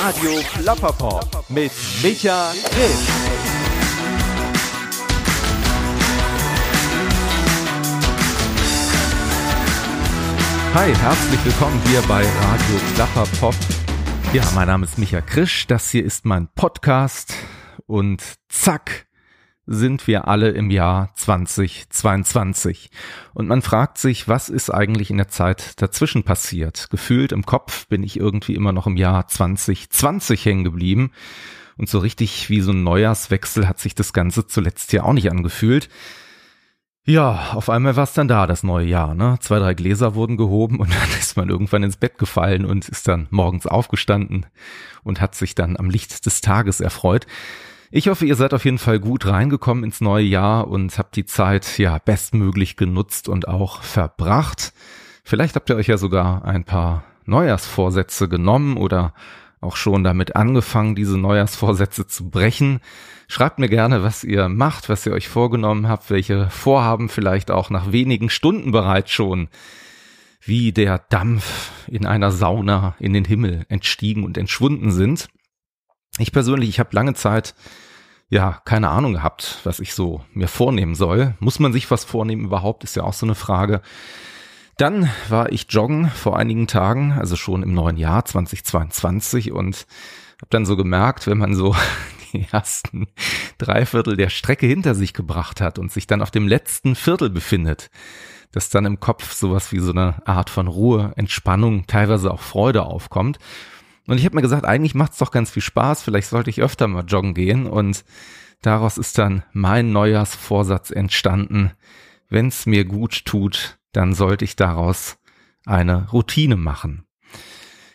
Radio Plapperpop mit Micha Grimm. Hi, herzlich willkommen hier bei Radio Klapperpop. Ja, mein Name ist Micha Krisch, das hier ist mein Podcast und zack sind wir alle im Jahr 2022. Und man fragt sich, was ist eigentlich in der Zeit dazwischen passiert? Gefühlt im Kopf bin ich irgendwie immer noch im Jahr 2020 hängen geblieben. Und so richtig wie so ein Neujahrswechsel hat sich das Ganze zuletzt ja auch nicht angefühlt. Ja, auf einmal war es dann da, das neue Jahr. Ne? Zwei, drei Gläser wurden gehoben und dann ist man irgendwann ins Bett gefallen und ist dann morgens aufgestanden und hat sich dann am Licht des Tages erfreut. Ich hoffe, ihr seid auf jeden Fall gut reingekommen ins neue Jahr und habt die Zeit ja bestmöglich genutzt und auch verbracht. Vielleicht habt ihr euch ja sogar ein paar Neujahrsvorsätze genommen oder auch schon damit angefangen, diese Neujahrsvorsätze zu brechen. Schreibt mir gerne, was ihr macht, was ihr euch vorgenommen habt, welche Vorhaben vielleicht auch nach wenigen Stunden bereits schon wie der Dampf in einer Sauna in den Himmel entstiegen und entschwunden sind. Ich persönlich, ich habe lange Zeit ja keine Ahnung gehabt, was ich so mir vornehmen soll. Muss man sich was vornehmen überhaupt, ist ja auch so eine Frage. Dann war ich joggen vor einigen Tagen, also schon im neuen Jahr 2022 und habe dann so gemerkt, wenn man so die ersten drei Viertel der Strecke hinter sich gebracht hat und sich dann auf dem letzten Viertel befindet, dass dann im Kopf sowas wie so eine Art von Ruhe, Entspannung, teilweise auch Freude aufkommt. Und ich habe mir gesagt, eigentlich macht's doch ganz viel Spaß, vielleicht sollte ich öfter mal joggen gehen. Und daraus ist dann mein Neujahrsvorsatz entstanden. Wenn's mir gut tut, dann sollte ich daraus eine Routine machen.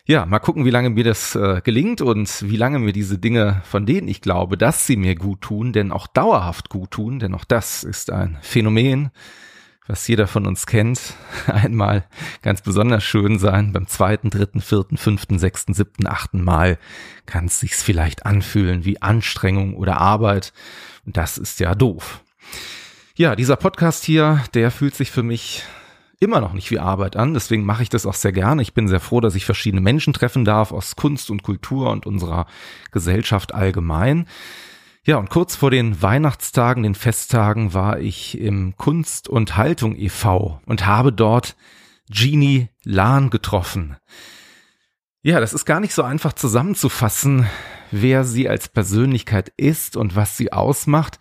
Ja, mal gucken, wie lange mir das äh, gelingt und wie lange mir diese Dinge, von denen ich glaube, dass sie mir gut tun, denn auch dauerhaft gut tun, denn auch das ist ein Phänomen, was jeder von uns kennt, einmal ganz besonders schön sein. Beim zweiten, dritten, vierten, fünften, sechsten, siebten, achten Mal kann es sich vielleicht anfühlen wie Anstrengung oder Arbeit. Und das ist ja doof. Ja, dieser Podcast hier, der fühlt sich für mich immer noch nicht wie Arbeit an. Deswegen mache ich das auch sehr gerne. Ich bin sehr froh, dass ich verschiedene Menschen treffen darf aus Kunst und Kultur und unserer Gesellschaft allgemein. Ja, und kurz vor den Weihnachtstagen, den Festtagen, war ich im Kunst und Haltung e.V. und habe dort Jeannie Lahn getroffen. Ja, das ist gar nicht so einfach zusammenzufassen, wer sie als Persönlichkeit ist und was sie ausmacht.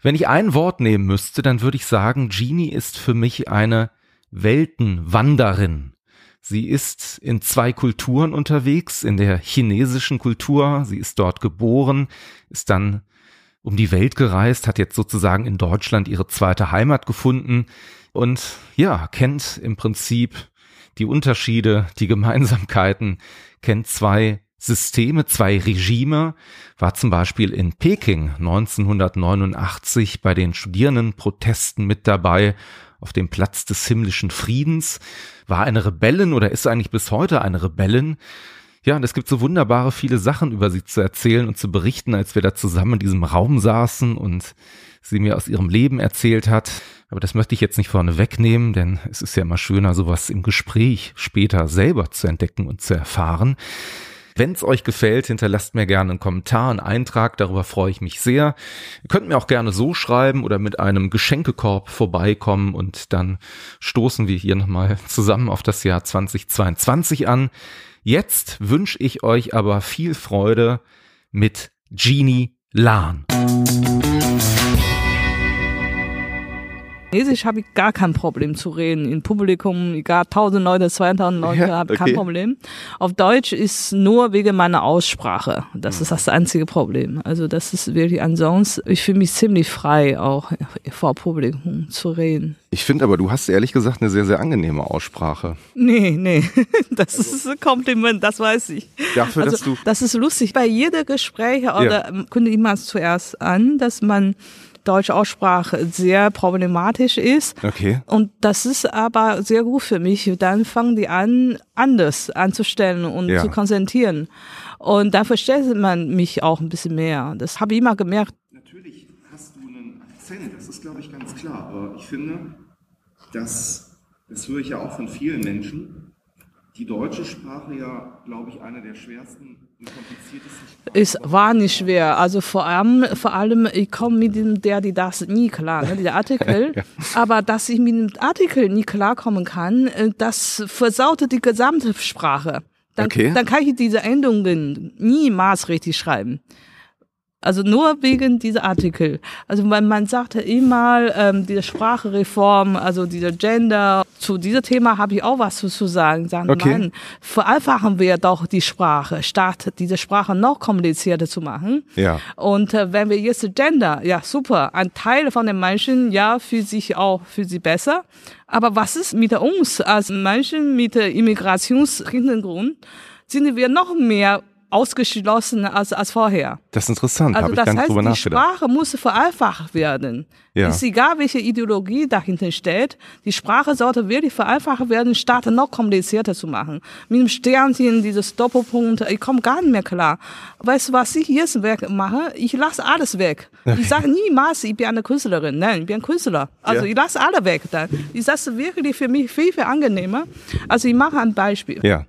Wenn ich ein Wort nehmen müsste, dann würde ich sagen, Jeannie ist für mich eine Weltenwanderin. Sie ist in zwei Kulturen unterwegs, in der chinesischen Kultur. Sie ist dort geboren, ist dann um die Welt gereist, hat jetzt sozusagen in Deutschland ihre zweite Heimat gefunden und ja, kennt im Prinzip die Unterschiede, die Gemeinsamkeiten, kennt zwei Systeme, zwei Regime, war zum Beispiel in Peking 1989 bei den Studierendenprotesten mit dabei auf dem Platz des himmlischen Friedens, war eine Rebellin oder ist eigentlich bis heute eine Rebellin. Ja, und es gibt so wunderbare viele Sachen über sie zu erzählen und zu berichten, als wir da zusammen in diesem Raum saßen und sie mir aus ihrem Leben erzählt hat. Aber das möchte ich jetzt nicht vorne wegnehmen, denn es ist ja immer schöner, sowas im Gespräch später selber zu entdecken und zu erfahren. Wenn es euch gefällt, hinterlasst mir gerne einen Kommentar, einen Eintrag, darüber freue ich mich sehr. Ihr könnt mir auch gerne so schreiben oder mit einem Geschenkekorb vorbeikommen und dann stoßen wir hier nochmal zusammen auf das Jahr 2022 an. Jetzt wünsche ich euch aber viel Freude mit Jeannie Lahn. Chinesisch habe ich gar kein Problem zu reden. In Publikum, egal, 1000 Leute, 2000 Leute, ja, habe ich okay. kein Problem. Auf Deutsch ist nur wegen meiner Aussprache. Das ist das einzige Problem. Also das ist wirklich ansonsten, ich fühle mich ziemlich frei, auch vor Publikum zu reden. Ich finde aber, du hast ehrlich gesagt eine sehr, sehr angenehme Aussprache. Nee, nee, das also. ist ein Kompliment, das weiß ich. Dafür, also, dass du das ist lustig. Bei jeder Gespräch oder ja. kündigt man es zuerst an, dass man deutsche Aussprache sehr problematisch ist. Okay. Und das ist aber sehr gut für mich. Dann fangen die an, anders anzustellen und ja. zu konzentrieren. Und da versteht man mich auch ein bisschen mehr. Das habe ich immer gemerkt. Natürlich hast du einen Akzent, das ist, glaube ich, ganz klar. Aber ich finde, dass, das höre ich ja auch von vielen Menschen, die deutsche Sprache ja, glaube ich, eine der schwersten. Es war nicht schwer. Also vor allem, vor allem, ich komme mit dem der, die das nie klar, ne, der Artikel. ja. Aber dass ich mit dem Artikel nie klarkommen kann, äh, das versaute die gesamte Sprache. Dann, okay. dann kann ich diese Endungen niemals richtig schreiben. Also nur wegen dieser Artikel. Also man, man sagte immer, ähm, diese Sprachreform, also dieser Gender, zu diesem Thema habe ich auch was zu, zu sagen. Sagen, okay. Mann, vereinfachen wir doch die Sprache, statt diese Sprache noch komplizierter zu machen. Ja. Und äh, wenn wir jetzt Gender, ja super, ein Teil von den Menschen, ja, fühlt sich auch, fühlt sich besser. Aber was ist mit uns als Menschen mit Immigrationshintergrund? Sind wir noch mehr ausgeschlossen als, als vorher. Das ist interessant, also habe ich gar nicht drüber Die Sprache muss vereinfacht werden. Ja. Ist egal, welche Ideologie dahinter steht. Die Sprache sollte wirklich vereinfacht werden, statt noch komplizierter zu machen. Mit dem Sternchen, dieses Doppelpunkt, ich komme gar nicht mehr klar. Weißt du, was ich jetzt weg mache? Ich lasse alles weg. Ich sage niemals, ich bin eine Künstlerin. Nein, ich bin ein Künstler. Also ja. ich lasse alle weg. Dann. Ist das wirklich für mich viel, viel angenehmer. Also ich mache ein Beispiel. Ja.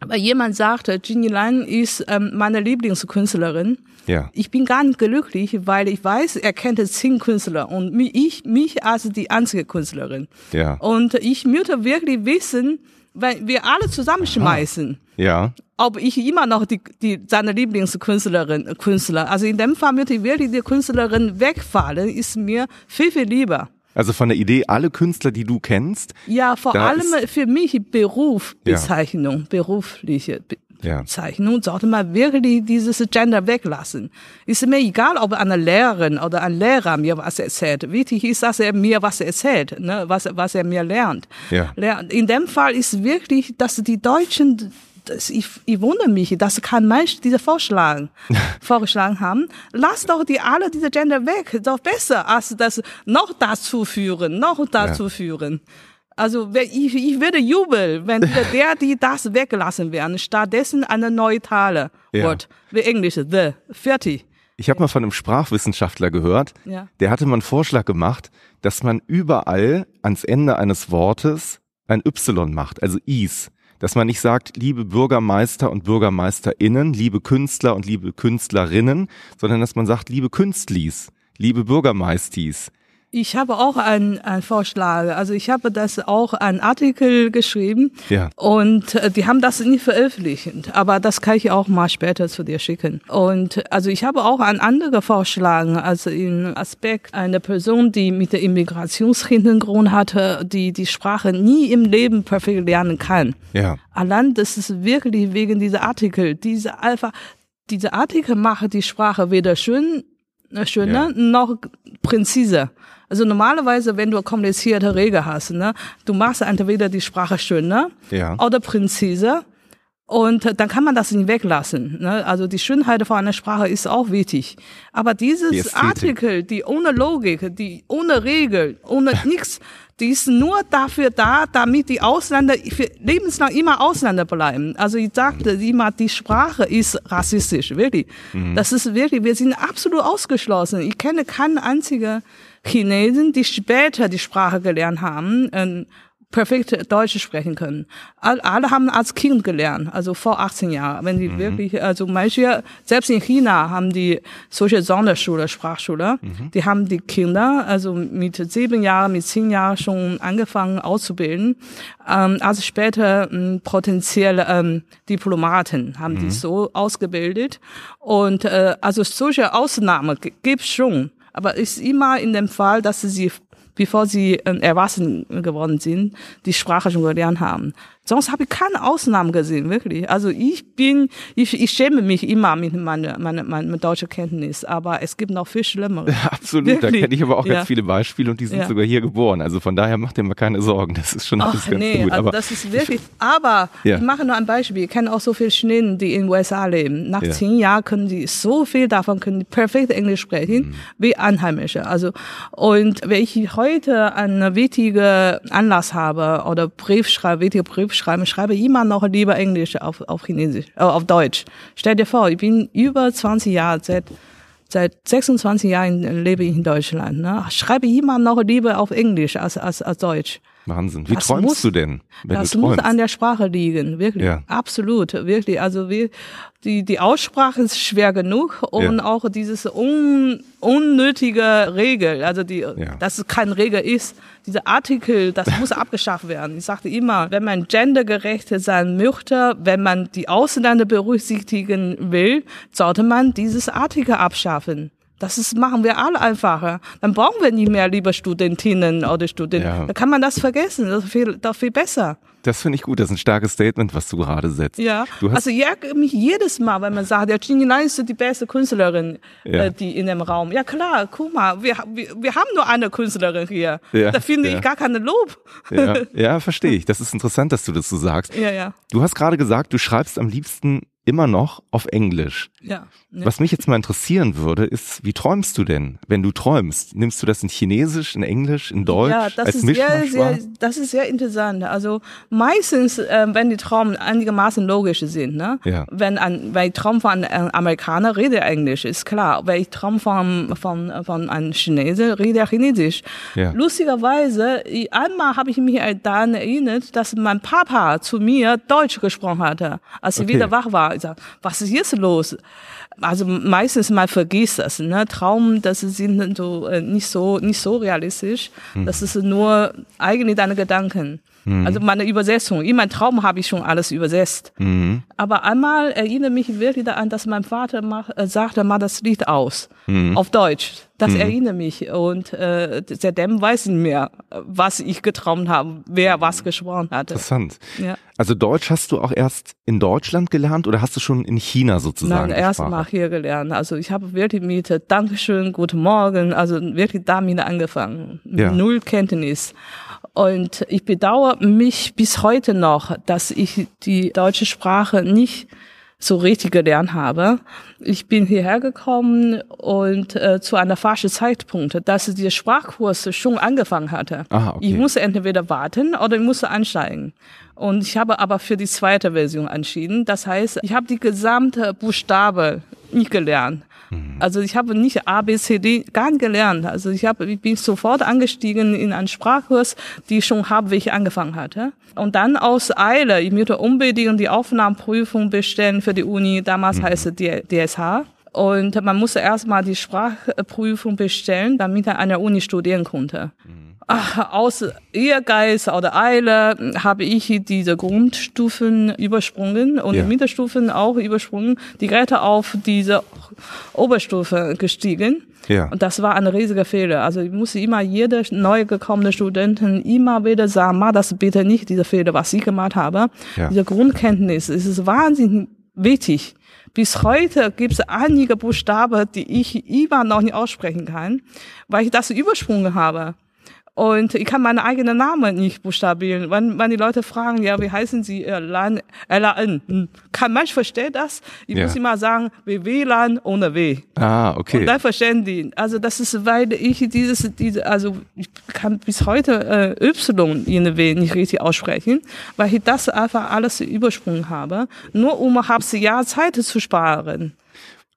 Aber jemand sagte, Ginny Lan ist ähm, meine Lieblingskünstlerin. Ja. Ich bin gar nicht glücklich, weil ich weiß, er kennt zehn Künstler und mich, ich mich als die einzige Künstlerin. Ja. Und ich möchte wirklich wissen, wenn wir alle zusammenschmeißen. Ja. Ob ich immer noch die, die, seine Lieblingskünstlerin, Künstler, also in dem Fall möchte ich wirklich die Künstlerin wegfallen, ist mir viel, viel lieber. Also von der Idee, alle Künstler, die du kennst. Ja, vor allem für mich Berufsbezeichnung, ja. berufliche Be ja. Bezeichnung, sollte man wirklich dieses Gender weglassen. Ist mir egal, ob eine Lehrerin oder ein Lehrer mir was erzählt. Wichtig ist, dass er mir was erzählt, ne, was, was er mir lernt. Ja. In dem Fall ist wirklich, dass die Deutschen das, ich, ich wundere mich, dass kein Mensch diese Vorschlag vorgeschlagen haben. Lass doch die alle diese Gender weg. Doch besser, als das noch dazu führen, noch dazu ja. führen. Also ich, ich würde jubeln, wenn der, die das weggelassen werden, stattdessen eine neutrale ja. Wort, wie Englisch, the, fertig. Ich habe mal von einem Sprachwissenschaftler gehört, ja. der hatte mal einen Vorschlag gemacht, dass man überall ans Ende eines Wortes ein Y macht, also is dass man nicht sagt, liebe Bürgermeister und Bürgermeisterinnen, liebe Künstler und liebe Künstlerinnen, sondern dass man sagt, liebe Künstlis, liebe Bürgermeistis, ich habe auch einen, einen Vorschlag. Also ich habe das auch einen Artikel geschrieben ja. und äh, die haben das nicht veröffentlicht, aber das kann ich auch mal später zu dir schicken. Und also ich habe auch einen anderen Vorschlag, also im Aspekt einer Person, die mit der Immigrationshintergrund hatte, die die Sprache nie im Leben perfekt lernen kann. Ja. Allein das ist wirklich wegen dieser Artikel, diese Alpha, diese Artikel machen die Sprache weder schön, äh, schöner ja. noch präziser. Also normalerweise, wenn du komplizierte Regeln hast, ne, du machst entweder die Sprache schöner ja. oder präziser. Und dann kann man das nicht weglassen. Ne? Also die Schönheit von einer Sprache ist auch wichtig. Aber dieses die Artikel, die ohne Logik, die ohne Regel, ohne nichts, die ist nur dafür da, damit die Ausländer für lebenslang immer Ausländer bleiben. Also ich sagte immer, die Sprache ist rassistisch, wirklich. Mhm. Das ist wirklich, wir sind absolut ausgeschlossen. Ich kenne keinen einzigen Chinesen, die später die Sprache gelernt haben, ähm, perfekt Deutsch sprechen können. Alle haben als Kind gelernt, also vor 18 Jahren. Wenn die mhm. wirklich, also manche, selbst in China haben die solche Sonderschule, Sprachschule, mhm. die haben die Kinder, also mit sieben Jahren, mit zehn Jahren schon angefangen auszubilden. Ähm, also später ähm, potenzielle ähm, Diplomaten haben mhm. die so ausgebildet. Und äh, also solche Ausnahmen gibt es schon. Aber ist immer in dem Fall, dass sie, bevor sie äh, erwachsen geworden sind, die Sprache schon gelernt haben. Sonst habe ich keine Ausnahmen gesehen, wirklich. Also ich bin, ich, ich schäme mich immer mit meiner, meiner, meiner deutschen Kenntnis, aber es gibt noch viel Schlimmere. Absolut, wirklich. da kenne ich aber auch ja. ganz viele Beispiele und die sind ja. sogar hier geboren. Also von daher macht ihr mir keine Sorgen, das ist schon alles Ach, ganz nee, gut. Also aber das ist wirklich, aber ich mache nur ein Beispiel. Ich kenne auch so viele Chinesen, die in den USA leben. Nach zehn Jahren können die so viel davon können die perfekt Englisch sprechen, mhm. wie Einheimische. Also, und wenn ich heute einen wichtigen Anlass habe oder Brief schreibe, wichtige Brief schreiben, schreibe immer noch lieber Englisch auf, auf Chinesisch, äh, auf Deutsch. Stell dir vor, ich bin über 20 Jahre, seit, seit 26 Jahren lebe ich in Deutschland, ne? Schreibe immer noch lieber auf Englisch als, als, als Deutsch. Wahnsinn. Wie Das träumst muss- du denn, das du muss an der Sprache liegen, wirklich. Ja. Absolut, wirklich. Also wir, die, die Aussprache ist schwer genug und Ja. auch dieses un, unnötige Regel, also die, dass es keine Regel ist. Diese Artikel, das muss abgeschafft werden. Ich sagte immer, wenn man gendergerecht sein möchte, wenn man die Ausländer berücksichtigen will, sollte man dieses Artikel abschaffen. Das ist, machen wir alle einfacher. Dann brauchen wir nicht mehr liebe Studentinnen oder Studenten. Ja. Da kann man das vergessen. Das ist viel, doch viel besser. Das finde ich gut. Das ist ein starkes Statement, was du gerade setzt. Ja, also ich ärgere mich jedes Mal, wenn man sagt, ja, Ginny Lai ist die beste Künstlerin, Ja. äh, die in dem Raum. Ja klar, guck mal, wir, wir, wir haben nur eine Künstlerin hier. Ja, da finde ja. ich gar keine Lob. ja, ja, verstehe ich. Das ist interessant, dass du das so sagst. Ja, ja, Du hast gerade gesagt, du schreibst am liebsten immer noch auf Englisch. Ja. ja. Was mich jetzt mal interessieren würde, ist, wie träumst du denn, wenn du träumst? Nimmst du das in Chinesisch, in Englisch, in Deutsch, Ja, das als ist sehr, sehr, das ist sehr interessant. Also meistens, äh, wenn die Traumen einigermaßen logisch sind, ne? Ja. Wenn ein, wenn ich Traum von einem Amerikaner rede er Englisch, ist klar. Wenn ich Traum von von von einem Chinese rede er Chinesisch. Ja. Lustigerweise, einmal habe ich mich daran erinnert, dass mein Papa zu mir Deutsch gesprochen hatte, als ich Okay. wieder wach war. Ich sag, was ist jetzt los? Also meistens man vergisst das, ne? Traum, das sind so äh, nicht so nicht so realistisch. Das ist nur eigentlich deine Gedanken. Also meine Übersetzung. In meinem Traum habe ich schon alles übersetzt. Mhm. Aber einmal erinnere mich wirklich daran, dass mein Vater mach, äh, sagte, mach das Lied aus. Auf Deutsch. Das erinnert mich. Und äh, seitdem weiß ich nicht mehr, was ich geträumt habe, wer was gesprochen hatte. Interessant. Ja. Also Deutsch hast du auch erst in Deutschland gelernt oder hast du schon in China sozusagen Nein, erst mal hier gelernt. Also ich habe wirklich mit äh, Dankeschön, guten Morgen, also wirklich damit angefangen. Ja. Null Kenntnis. Und ich bedauere mich bis heute noch, dass ich die deutsche Sprache nicht so richtig gelernt habe. Ich bin hierher gekommen und äh, zu einer falschen Zeitpunkt, dass die Sprachkurs schon angefangen hatte. Ah, okay. Ich musste entweder warten oder ich musste einsteigen. Und ich habe aber für die zweite Version entschieden. Das heißt, ich habe die gesamte Buchstabe nicht gelernt. Also ich habe nicht A, B, C, D gar nicht gelernt. Also ich, habe, ich bin sofort angestiegen in einen Sprachkurs, die schon halbwegs angefangen hatte. Und dann aus Eile, ich möchte unbedingt die Aufnahmeprüfung bestellen für die Uni. Damals heißt es DSH. Und man musste erstmal die Sprachprüfung bestellen, damit er an der Uni studieren konnte. Ach, aus Ehrgeiz oder Eile habe ich diese Grundstufen übersprungen und Ja. die Mittelstufen auch übersprungen, direkt auf diese Oberstufe gestiegen. Ja. Und das war ein riesiger Fehler. Also ich musste immer jeder neu gekommene Studenten immer wieder sagen, mach das bitte nicht, diese Fehler, was ich gemacht habe. Ja. Diese Grundkenntnis es ist wahnsinnig wichtig. Bis heute gibt es einige Buchstaben, die ich immer noch nicht aussprechen kann, weil ich das übersprungen habe. Und ich kann meinen eigenen Namen nicht buchstabieren. Wenn, wenn die Leute fragen, ja, wie heißen Sie? Äh, Lan, L-A-N. Hm. Kein Mensch versteht das. Ich Ja. muss immer sagen, WLAN ohne W. Ah, okay. Und dann verstehen die. Also das ist, weil ich dieses, diese, also ich kann bis heute äh, Y in W nicht richtig aussprechen, weil ich das einfach alles übersprungen habe, nur um ein halbes Jahr Zeit zu sparen.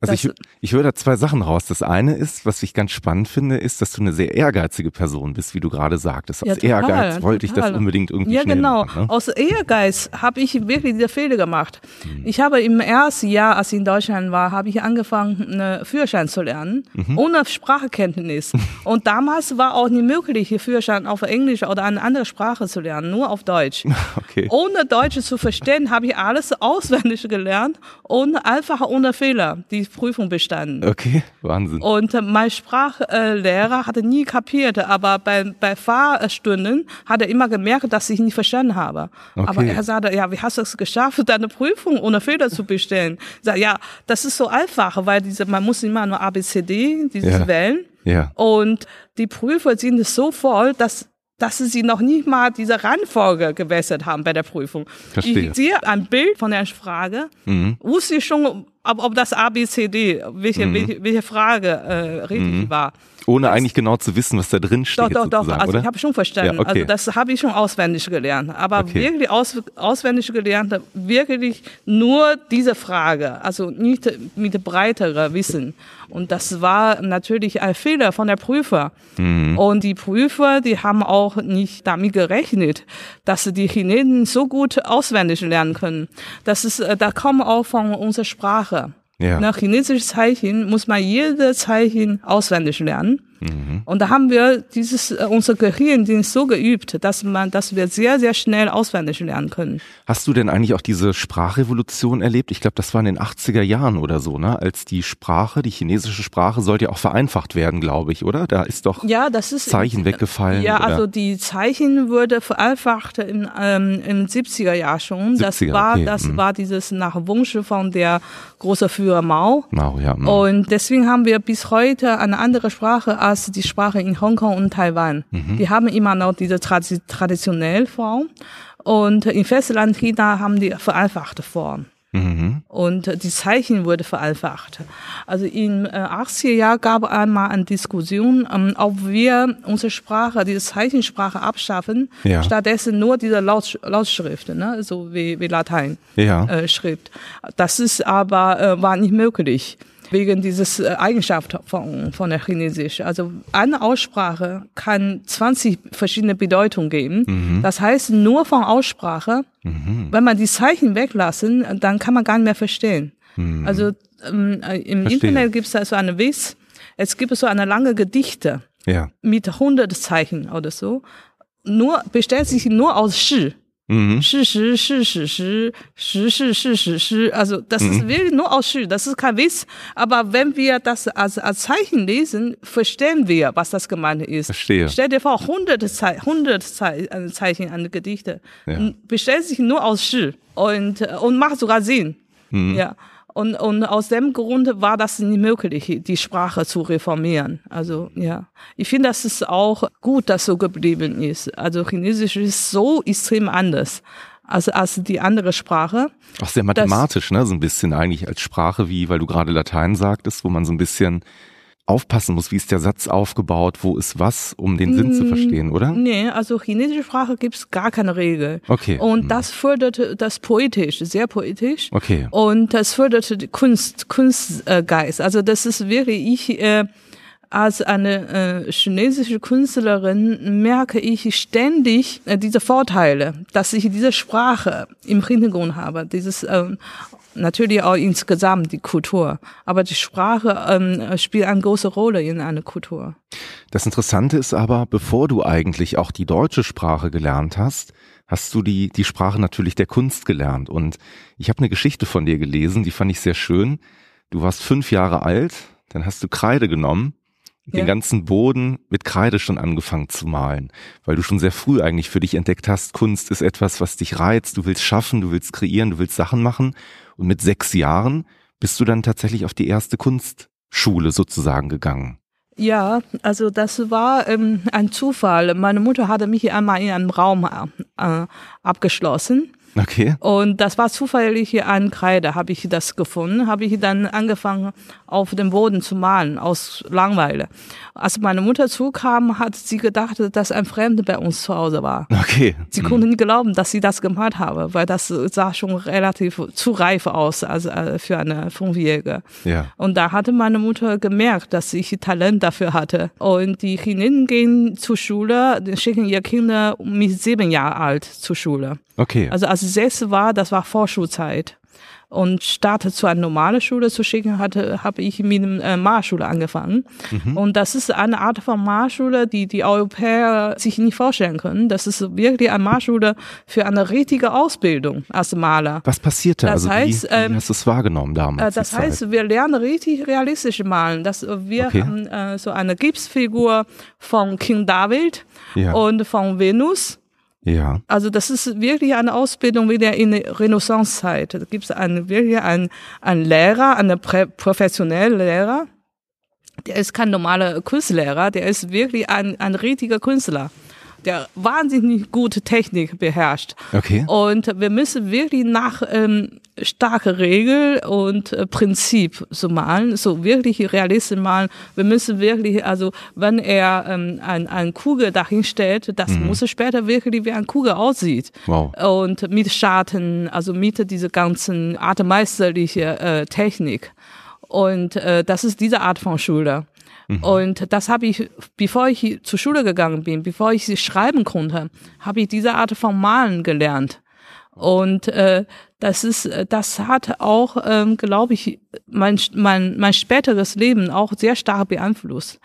Also ich, das- ich höre da zwei Sachen raus. Das eine ist, was ich ganz spannend finde, ist, dass du eine sehr ehrgeizige Person bist, wie du gerade sagtest. Aus Ja, total, Ehrgeiz wollte ich das total. unbedingt irgendwie Ja, genau. machen. Ne? Aus Ehrgeiz habe ich wirklich diese Fehler gemacht. Mhm. Ich habe im ersten Jahr, als ich in Deutschland war, habe ich angefangen, einen Führerschein zu lernen, Mhm. ohne Sprachkenntnis. Und damals war auch nicht möglich, hier Führerschein auf Englisch oder eine andere Sprache zu lernen, nur auf Deutsch. Okay. Ohne Deutsch zu verstehen, habe ich alles auswendig gelernt und einfach ohne Fehler die Prüfung bestanden. Okay, Wahnsinn. Und äh, mein Sprachlehrer hatte nie kapiert, aber bei, bei Fahrstunden hat er immer gemerkt, dass ich nicht verstanden habe. Okay. Aber er sagte, ja, wie hast du es geschafft, deine Prüfung ohne Fehler zu bestellen? Ich sag, ja, das ist so einfach, weil diese, man muss immer nur A, B, C, D, dieses Ja. wählen. Ja. Und die Prüfer sind so voll, dass dass sie noch nicht mal diese Reihenfolge gewässert haben bei der Prüfung. Verstehe. Ich sehe ein Bild von der Frage, Mhm. wusste ich schon, ob, ob das A, B, C, D, welche, mhm. welche, welche Frage äh, richtig mhm. war. Ohne das, eigentlich genau zu wissen, was da drin steht. Doch, doch, doch. Also oder? ich habe schon verstanden. Ja, okay. Also das habe ich schon auswendig gelernt. Aber okay. wirklich aus, auswendig gelernt, wirklich nur diese Frage. Also nicht mit breiterer Wissen. Und das war natürlich ein Fehler von der Prüfer. Mhm. Und die Prüfer, die haben auch nicht damit gerechnet, dass die Chinesen so gut auswendig lernen können. Das ist, äh, da kommt auch von unserer Sprache. Ja. Nach chinesisches Zeichen muss man jedes Zeichen auswendig lernen. Mhm. Und da haben wir dieses, äh, unser Gehirn so geübt, dass man, dass wir sehr, sehr schnell auswendig lernen können. Hast du denn eigentlich auch diese Sprachrevolution erlebt? Ich glaube, das war in den 80er Jahren oder so, ne? Als die Sprache, die chinesische Sprache sollte ja auch vereinfacht werden, glaube ich, oder? Da ist doch ja, das ist, Zeichen weggefallen. Ja, oder? also die Zeichen wurde vereinfacht im, ähm, im 70er Jahr schon. 70er, das war, okay. das mhm. war dieses nach Wunsch von der großen Führer Mao. Mao, ja. Mhm. Und deswegen haben wir bis heute eine andere Sprache als die Sprache in Hongkong und Taiwan. Mhm. Die haben immer noch diese Tradi traditionelle Form. Und in Festland China haben die vereinfachte Form. Mhm. Und die Zeichen wurde vereinfacht. Also in äh, 80er Jahren gab es einmal eine Diskussion, ähm, ob wir unsere Sprache, diese Zeichensprache abschaffen, ja. stattdessen nur diese Laut, Lautschrift, ne? so wie, wie Latein ja. äh, Schrift. Das ist aber äh, war nicht möglich wegen dieses äh, Eigenschaft von, von der Chinesisch. Also eine Aussprache kann 20 verschiedene Bedeutungen geben. Mhm. Das heißt, nur von Aussprache, mhm. wenn man die Zeichen weglassen, dann kann man gar nicht mehr verstehen. Mhm. Also ähm, äh, im Verstehe. Internet gibt es da so eine Wiss, es gibt so eine lange Gedichte ja. mit 100 Zeichen oder so. Nur, bestellt sich nur aus Shi. Mhm. Shi, shi, shi, shi, shi, shi, shi, shi, shi. Also das mhm. ist wirklich nur aus Shi, das ist kein Witz. Aber wenn wir das als, als Zeichen lesen, verstehen wir, was das gemeint ist. Verstehe. Stell dir vor, hunderte, Ze hunderte Ze Zeichen an Gedichte. Ja. Bestellt sich nur aus Shi und, und macht sogar Sinn. Mhm. Ja. Und, und aus dem Grund war das nicht möglich, die Sprache zu reformieren. Also ja, ich finde, das ist auch gut, dass so geblieben ist. Also Chinesisch ist so extrem anders als, als die andere Sprache. Auch sehr mathematisch, das, ne? So ein bisschen eigentlich als Sprache, wie, weil du gerade Latein sagtest, wo man so ein bisschen aufpassen muss, wie ist der Satz aufgebaut, wo ist was, um den Sinn zu mm, verstehen, oder? Nee, also chinesische Sprache gibt es gar keine Regel. Okay. Und hm. das fördert das poetisch, sehr poetisch. Okay. Und das fördert die Kunst, Kunstgeist. Also das ist wirklich, ich äh, als eine äh, chinesische Künstlerin merke ich ständig äh, diese Vorteile, dass ich diese Sprache im Hintergrund habe, dieses äh, natürlich auch insgesamt die Kultur. Aber die Sprache ähm, spielt eine große Rolle in einer Kultur. Das Interessante ist aber, bevor du eigentlich auch die deutsche Sprache gelernt hast, hast du die, die Sprache natürlich der Kunst gelernt. Und ich habe eine Geschichte von dir gelesen, die fand ich sehr schön. Du warst fünf Jahre alt, dann hast du Kreide genommen ja. den ganzen Boden mit Kreide schon angefangen zu malen, weil du schon sehr früh eigentlich für dich entdeckt hast, Kunst ist etwas, was dich reizt, du willst schaffen, du willst kreieren, du willst Sachen machen und mit sechs Jahren bist du dann tatsächlich auf die erste Kunstschule sozusagen gegangen. Ja, also das war ähm, ein Zufall. Meine Mutter hatte mich einmal in einem Raum äh, abgeschlossen Okay. Und das war zufällig an Kreide, habe ich das gefunden, habe ich dann angefangen auf dem Boden zu malen aus Langweile. Als meine Mutter zukam, hat sie gedacht, dass ein Fremder bei uns zu Hause war. Okay. Sie mhm. konnte nicht glauben, dass sie das gemacht habe, weil das sah schon relativ zu reif aus als äh, für eine Fünfjährige. Ja. Und da hatte meine Mutter gemerkt, dass ich Talent dafür hatte. Und die Chinesen gehen zur Schule, schicken ihre Kinder mit sieben Jahren alt zur Schule. Okay. Also als ich sechs war, das war Vorschulzeit und statt zu einer normalen Schule zu schicken, hatte, habe ich mit einer äh, Marschule angefangen. Mhm. Und das ist eine Art von Marschule, die die Europäer sich nicht vorstellen können. Das ist wirklich eine Marschule für eine richtige Ausbildung als Maler. Was passiert da? Das also heißt, wie, wie ähm, hast du es wahrgenommen damals? Äh, das heißt, wir lernen richtig realistisch malen. Dass wir okay. haben äh, so eine Gipsfigur von King David ja. und von Venus ja. Also das ist wirklich eine Ausbildung wie der in der Renaissancezeit. Da gibt es einen, wirklich einen, einen Lehrer, einen professionellen Lehrer. Der ist kein normaler Kunstlehrer, der ist wirklich ein, ein richtiger Künstler. Der wahnsinnig gute Technik beherrscht. Okay. Und wir müssen wirklich nach ähm, starke Regel und äh, Prinzip so malen, so wirklich realistisch malen. Wir müssen wirklich, also wenn er ähm, ein, ein Kugel dahin stellt, das Mhm. muss später wirklich wie ein Kugel aussieht. Wow. Und mit Schatten, also mit dieser ganzen artmeisterliche äh, Technik. Und äh, das ist diese Art von Schule. Und das habe ich, bevor ich zur Schule gegangen bin, bevor ich schreiben konnte, habe ich diese Art von Malen gelernt. Und äh, das ist, äh, das hat auch, ähm, glaube ich, mein, mein, mein späteres Leben auch sehr stark beeinflusst.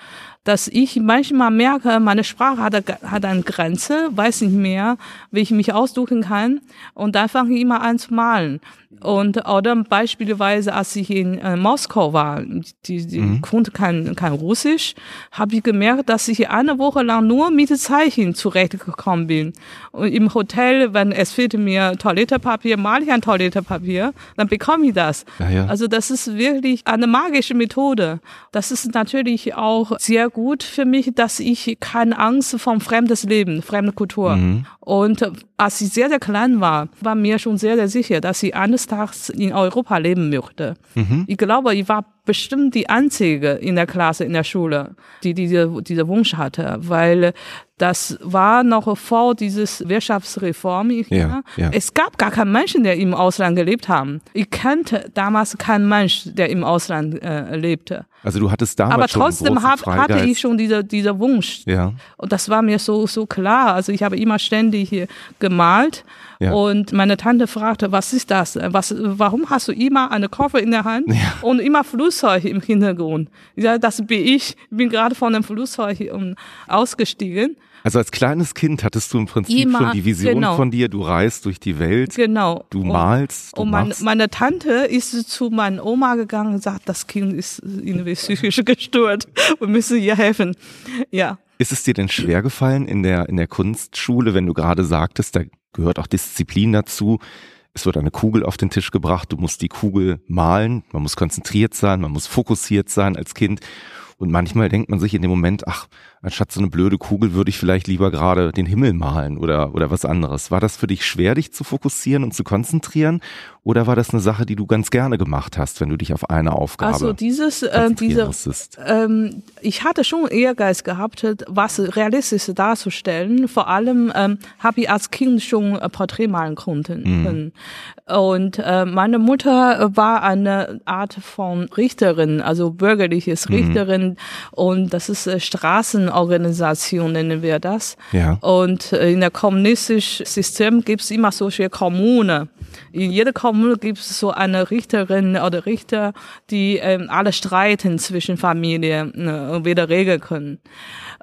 Dass ich manchmal merke, meine Sprache hat, eine- hat eine Grenze, weiß nicht mehr, wie ich mich ausdrücken kann. Und dann fange ich immer an zu malen. Und oder beispielsweise, als ich in äh, Moskau war, die, die konnte kein, kein Russisch, habe ich gemerkt, dass ich eine Woche lang nur mit Zeichen zurechtgekommen bin. Und im Hotel, wenn es fehlte mir Toilettepapier, male ich ein Toilettepapier, dann bekomme ich das. Ja, ja. Also das ist wirklich eine magische Methode. Das ist natürlich auch sehr gut für mich, dass ich keine Angst vor fremdes Leben, fremde Kultur. Und äh, als ich sehr, sehr klein war, war mir schon sehr, sehr sicher, dass ich eines Tages in Europa leben möchte. Ich glaube, ich war bestimmt die einzige in der Klasse, in der Schule, die diese, diese Wunsch hatte, weil das war noch vor dieses Wirtschaftsreform. Ja, ja. Es gab gar keinen Menschen, der im Ausland gelebt haben. Ich kannte damals keinen Mensch, der im Ausland äh, lebte. Also du hattest damals Aber trotzdem hab, hatte ich schon diese, dieser Wunsch. Ja. Und das war mir so, so klar. Also ich habe immer ständig hier gemalt. Ja. Und meine Tante fragte, was ist das? Was, warum hast du immer eine Koffer in der Hand und immer Flugzeug im Hintergrund? Sage, das bin ich. Ich bin gerade von einem Flugzeug ausgestiegen. Also als kleines Kind hattest du im Prinzip Immer, schon die Vision genau. von dir, du reist durch die Welt, Genau. du malst, du Und meine, meine Tante ist zu meiner Oma gegangen und sagt, das Kind ist irgendwie psychisch gestört. Wir müssen ihr helfen. Ja. Ist es dir denn schwer gefallen in der, in der Kunstschule, wenn du gerade sagtest, da gehört auch Disziplin dazu? Es wird eine Kugel auf den Tisch gebracht, du musst die Kugel malen, man muss konzentriert sein, man muss fokussiert sein als Kind. Und manchmal denkt man sich in dem Moment, ach, anstatt so eine blöde Kugel würde ich vielleicht lieber gerade den Himmel malen oder, oder was anderes. War das für dich schwer, dich zu fokussieren und zu konzentrieren? Oder war das eine Sache, die du ganz gerne gemacht hast, wenn du dich auf eine Aufgabe Also dieses, äh, diese, ähm, ich hatte schon Ehrgeiz gehabt, was realistisch darzustellen. Vor allem ähm, habe ich als Kind schon äh, Porträt malen konnten. können. Und äh, meine Mutter war eine Art von Richterin, also bürgerliches Richterin. Und das ist äh, Straßenorganisation, nennen wir das. Ja. Und äh, in der kommunistischen System gibt es immer solche Kommune. In jeder Kommune gibt es so eine Richterin oder Richter, die ähm, alle Streiten zwischen Familien äh, wieder regeln können.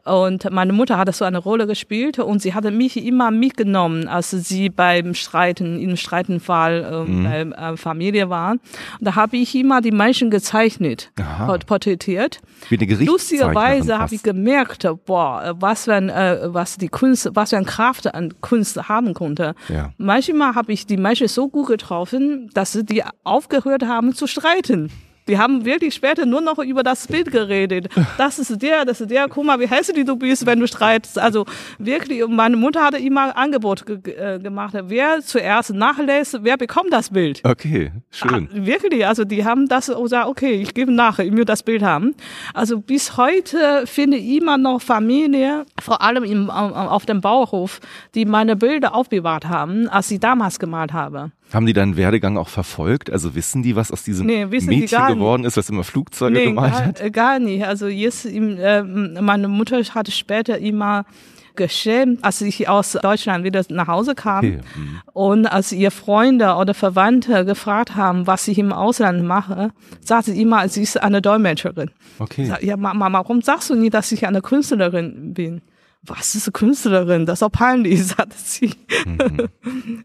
Und meine Mutter hatte so eine Rolle gespielt und sie hatte mich immer mitgenommen, als sie beim Streiten, im Streitenfall äh, bei äh, Familie waren. Und da habe ich immer die Menschen gezeichnet, Aha. porträtiert. Wie eine Gerichtszeichnerin Lustigerweise habe ich gemerkt, boah, was für ein, äh, was die Kunst, was für eine Kraft an Kunst haben konnte. Ja. Manchmal habe ich die Menschen so gut getroffen, dass sie die aufgehört haben zu streiten. Die haben wirklich später nur noch über das Bild geredet. Das ist der, das ist der. Guck mal, wie hässlich du bist, wenn du streitst. Also wirklich, meine Mutter hatte immer Angebot ge äh, gemacht. Wer zuerst nachlässt, wer bekommt das Bild? Okay, schön. Ah, wirklich, also die haben das gesagt, okay, ich gebe nach, ich will das Bild haben. Also bis heute finde ich immer noch Familie, vor allem im, au- auf dem Bauhof, die meine Bilder aufbewahrt haben, als ich damals gemalt habe. Haben die deinen Werdegang auch verfolgt? Also wissen die, was aus diesem Nee, Mädchen geworden ist, was immer Flugzeuge Nee, gemalt gar, hat? äh, gar nicht. Also jetzt, ähm, meine Mutter hatte später immer geschämt, als ich aus Deutschland wieder nach Hause kam. Okay, mhm. Und als ihr Freunde oder Verwandte gefragt haben, was ich im Ausland mache, sagte sie immer, sie ist eine Dolmetscherin. Okay. Sag, Ja, Mama, warum sagst du nie, dass ich eine Künstlerin bin? Was ist eine Künstlerin? Das ist auch peinlich, sagte sie.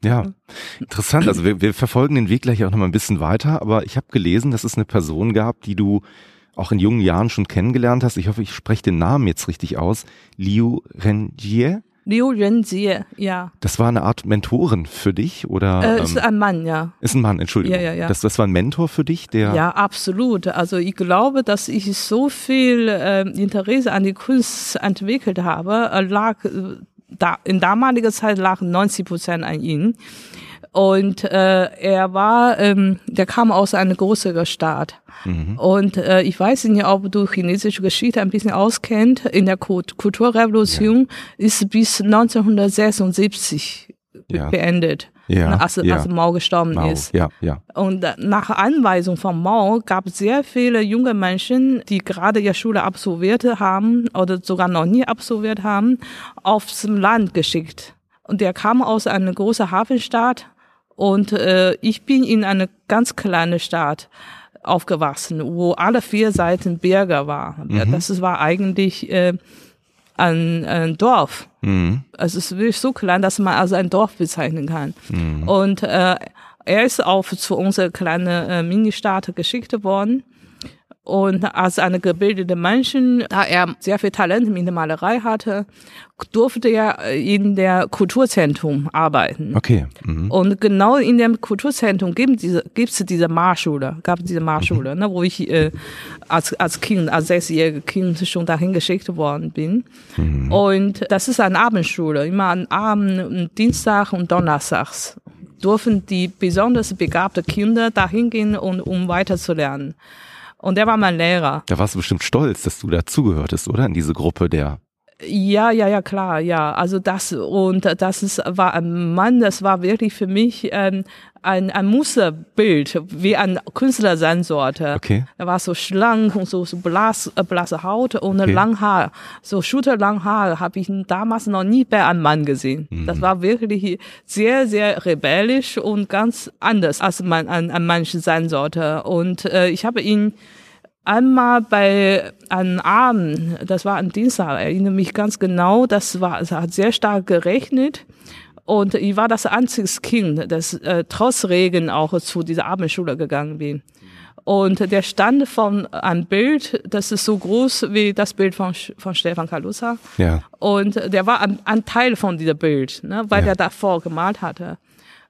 Ja, interessant. Also wir, wir verfolgen den Weg gleich auch noch mal ein bisschen weiter, aber ich habe gelesen, dass es eine Person gab, die du auch in jungen Jahren schon kennengelernt hast. Ich hoffe, ich spreche den Namen jetzt richtig aus. Liu Renjie. Liu Renjie, ja. Das war eine Art Mentorin für dich oder Äh, ähm, ist ein Mann, ja. ist ein Mann, Entschuldigung. Ja, ja, ja. Das, das war ein Mentor für dich, der Ja, absolut. Also ich glaube, dass ich so viel äh, Interesse an die Kunst entwickelt habe, äh, lag äh, da, in damaliger Zeit lagen 90 Prozent an ihm. Und äh, er war, ähm, der kam aus einer größeren Stadt. Mhm. Und äh, ich weiß nicht, ob du chinesische Geschichte ein bisschen auskennt. In der Kulturrevolution ja. ist bis 1976 ja. beendet. Ja, als, ja. als Mao gestorben Mao, ist. Ja, ja. Und nach Anweisung von Mao gab es sehr viele junge Menschen, die gerade ihre Schule absolviert haben oder sogar noch nie absolviert haben, aufs Land geschickt. Und der kam aus einer großen Hafenstadt und äh, ich bin in einer ganz kleinen Stadt aufgewachsen, wo alle vier Seiten Berge waren. Mhm. Das war eigentlich äh, ein, ein Dorf. Mhm. Also es ist wirklich so klein, dass man also ein Dorf bezeichnen kann. Mhm. Und äh, er ist auch zu unserer kleinen äh, Ministadt geschickt worden. Und als eine gebildete Menschen, da er sehr viel Talent mit der Malerei hatte, durfte er in der Kulturzentrum arbeiten. Okay. Mhm. Und genau in dem Kulturzentrum gibt es diese, gibt's diese Marschule, gab diese Marschule, mhm. ne, wo ich äh, als, als Kind, als sechsjähriges Kind schon dahin geschickt worden bin. Mhm. Und das ist eine Abendschule, immer am Abend, Dienstag und Donnerstags durften die besonders begabten Kinder dahin gehen, und, um weiterzulernen. Und der war mein Lehrer. Da warst du bestimmt stolz, dass du dazugehörtest, oder? In diese Gruppe der ja, ja, ja, klar, ja. Also das und das ist, war ein Mann, das war wirklich für mich ähm, ein, ein Musterbild, wie ein Künstler sein sollte. Okay. Er war so schlank und so, so blass, äh, blasse Haut und okay. lang Haar, so schulterlang Haar, habe ich damals noch nie bei einem Mann gesehen. Mhm. Das war wirklich sehr, sehr rebellisch und ganz anders, als man ein, ein Mensch sein sollte. Und äh, ich habe ihn einmal bei einem Abend, das war ein Dienstag, erinnere mich ganz genau, das war, es hat sehr stark gerechnet. Und ich war das einzige Kind, das äh, trotz Regen auch zu dieser Abendschule gegangen bin. Und der stand von einem Bild, das ist so groß wie das Bild von, von Stefan Kalusa. Ja. Und der war ein, ein Teil von diesem Bild, ne, weil ja. er davor gemalt hatte.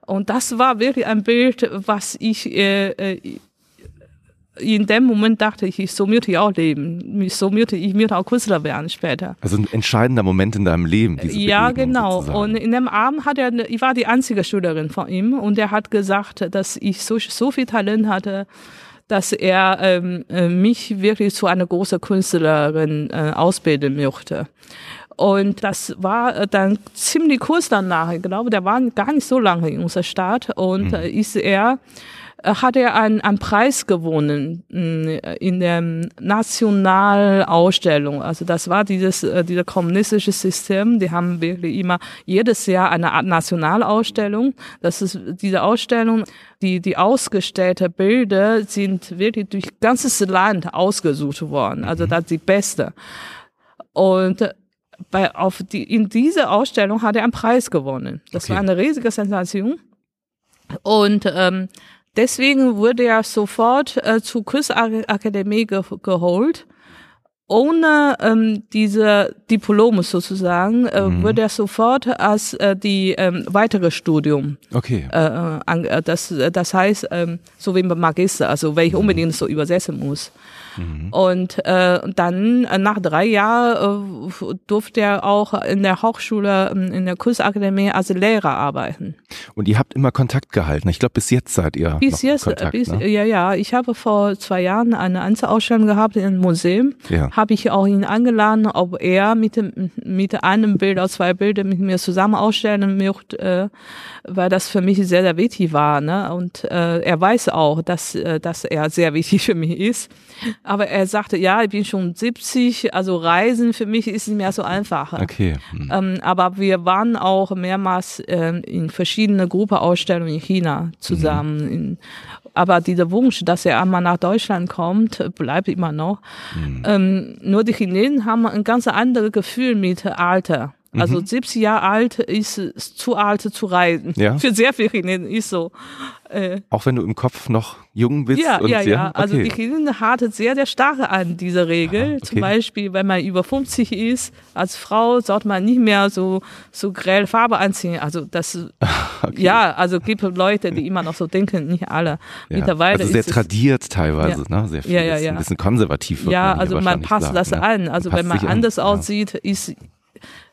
Und das war wirklich ein Bild, was ich äh, äh in dem Moment dachte ich, so möchte ich auch leben. So möchte ich möchte auch Künstler werden später. Also ein entscheidender Moment in deinem Leben. Diese ja, genau. Sozusagen. Und in dem Abend hat er, ich war die einzige Schülerin von ihm und er hat gesagt, dass ich so, so viel Talent hatte, dass er ähm, äh, mich wirklich zu einer großen Künstlerin äh, ausbilden möchte. Und das war äh, dann ziemlich kurz danach. Ich glaube, der war gar nicht so lange in unserer Stadt und mhm. ist er äh, hat er einen, einen Preis gewonnen mm, in der Nationalausstellung. Also das war dieses, äh, dieser kommunistische System. Die haben wirklich immer jedes Jahr eine Art Nationalausstellung. Das ist diese Ausstellung, die, die ausgestellte Bilder sind wirklich durch ganzes Land ausgesucht worden. Also mhm. das ist die beste. Und bei, auf die, in dieser Ausstellung hat er einen Preis gewonnen. Das okay. war eine riesige Sensation. Und ähm, Deswegen wurde er sofort äh, zur Kursakademie ge geholt. Ohne ähm, diese Diplom sozusagen äh, mhm. wurde er sofort als äh, die ähm, weitere Studium. Okay. Äh, äh an, äh, das, das heißt, ähm, so wie beim Magister, also wenn ich mhm. unbedingt so übersetzen muss. Mhm. Und äh, dann äh, nach drei Jahren äh, durfte er auch in der Hochschule, ähm, in der Kursakademie als Lehrer arbeiten. Und ihr habt immer Kontakt gehalten. Ich glaube, bis jetzt seid ihr. Bis jetzt, Kontakt, bis, ne? ja, ja. Ich habe vor zwei Jahren eine Einzelausstellung gehabt in einem Museum. Ja. Habe ich auch ihn eingeladen, ob er mit, mit einem Bild oder zwei Bildern mit mir zusammen ausstellen möchte, äh, weil das für mich sehr, sehr wichtig war. Ne? Und äh, er weiß auch, dass, äh, dass er sehr wichtig für mich ist. Aber er sagte, ja, ich bin schon 70, also Reisen für mich ist nicht mehr so einfach. Okay. Hm. Ähm, aber wir waren auch mehrmals äh, in verschiedene Gruppenausstellungen in China zusammen. Mhm. In, aber dieser Wunsch, dass er einmal nach Deutschland kommt, bleibt immer noch. Mhm. Ähm, nur die Chinesen haben ein ganz anderes Gefühl mit Alter. Also mhm. 70 Jahre alt ist zu alt zu reisen. Ja. Für sehr viele Chinesen ist so. Äh, Auch wenn du im Kopf noch jung bist? Ja, und ja, sehr, ja. Also okay. die Chinesen halten sehr, sehr stark an diese Regel. Okay. Zum Beispiel, wenn man über 50 ist, als Frau sollte man nicht mehr so, so grell Farbe anziehen. Also das, okay. ja, also gibt Leute, die immer noch so denken, nicht alle. Ja. Mittlerweile also sehr ist tradiert es, teilweise, ja. ne? Sehr viel. Ja, ja, ja. Ein bisschen konservativ. Ja, also man passt sagen, das ne? an. Also wenn man anders an, aussieht, ist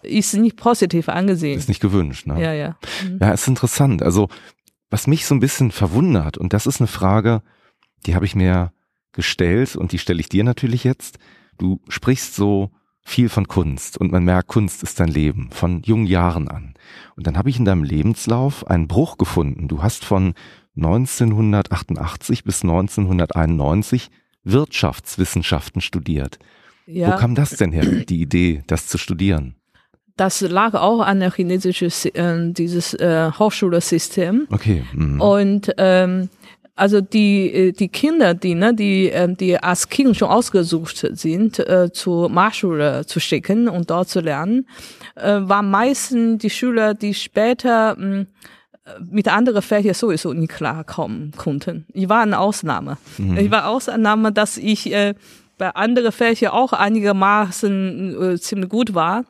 ist nicht positiv angesehen. Ist nicht gewünscht, ne? Ja, ja. Mhm. Ja, ist interessant. Also, was mich so ein bisschen verwundert, und das ist eine Frage, die habe ich mir gestellt und die stelle ich dir natürlich jetzt. Du sprichst so viel von Kunst und man merkt, Kunst ist dein Leben von jungen Jahren an. Und dann habe ich in deinem Lebenslauf einen Bruch gefunden. Du hast von 1988 bis 1991 Wirtschaftswissenschaften studiert. Ja. Wo kam das denn her, die Idee, das zu studieren? Das lag auch an der chinesischen, äh, dieses äh, Hochschulsystem. Okay. Mhm. Und ähm, also die äh, die Kinder, die ne, die ähm, die als Kind schon ausgesucht sind, äh, zur Marschule zu schicken und dort zu lernen, äh, waren meistens die Schüler, die später mh, hm, mit anderen Fächern sowieso nicht klarkommen konnten. Ich war eine Ausnahme. Mhm. Ich war Ausnahme, dass ich äh, bei anderen Fächern auch einigermaßen äh, ziemlich gut war.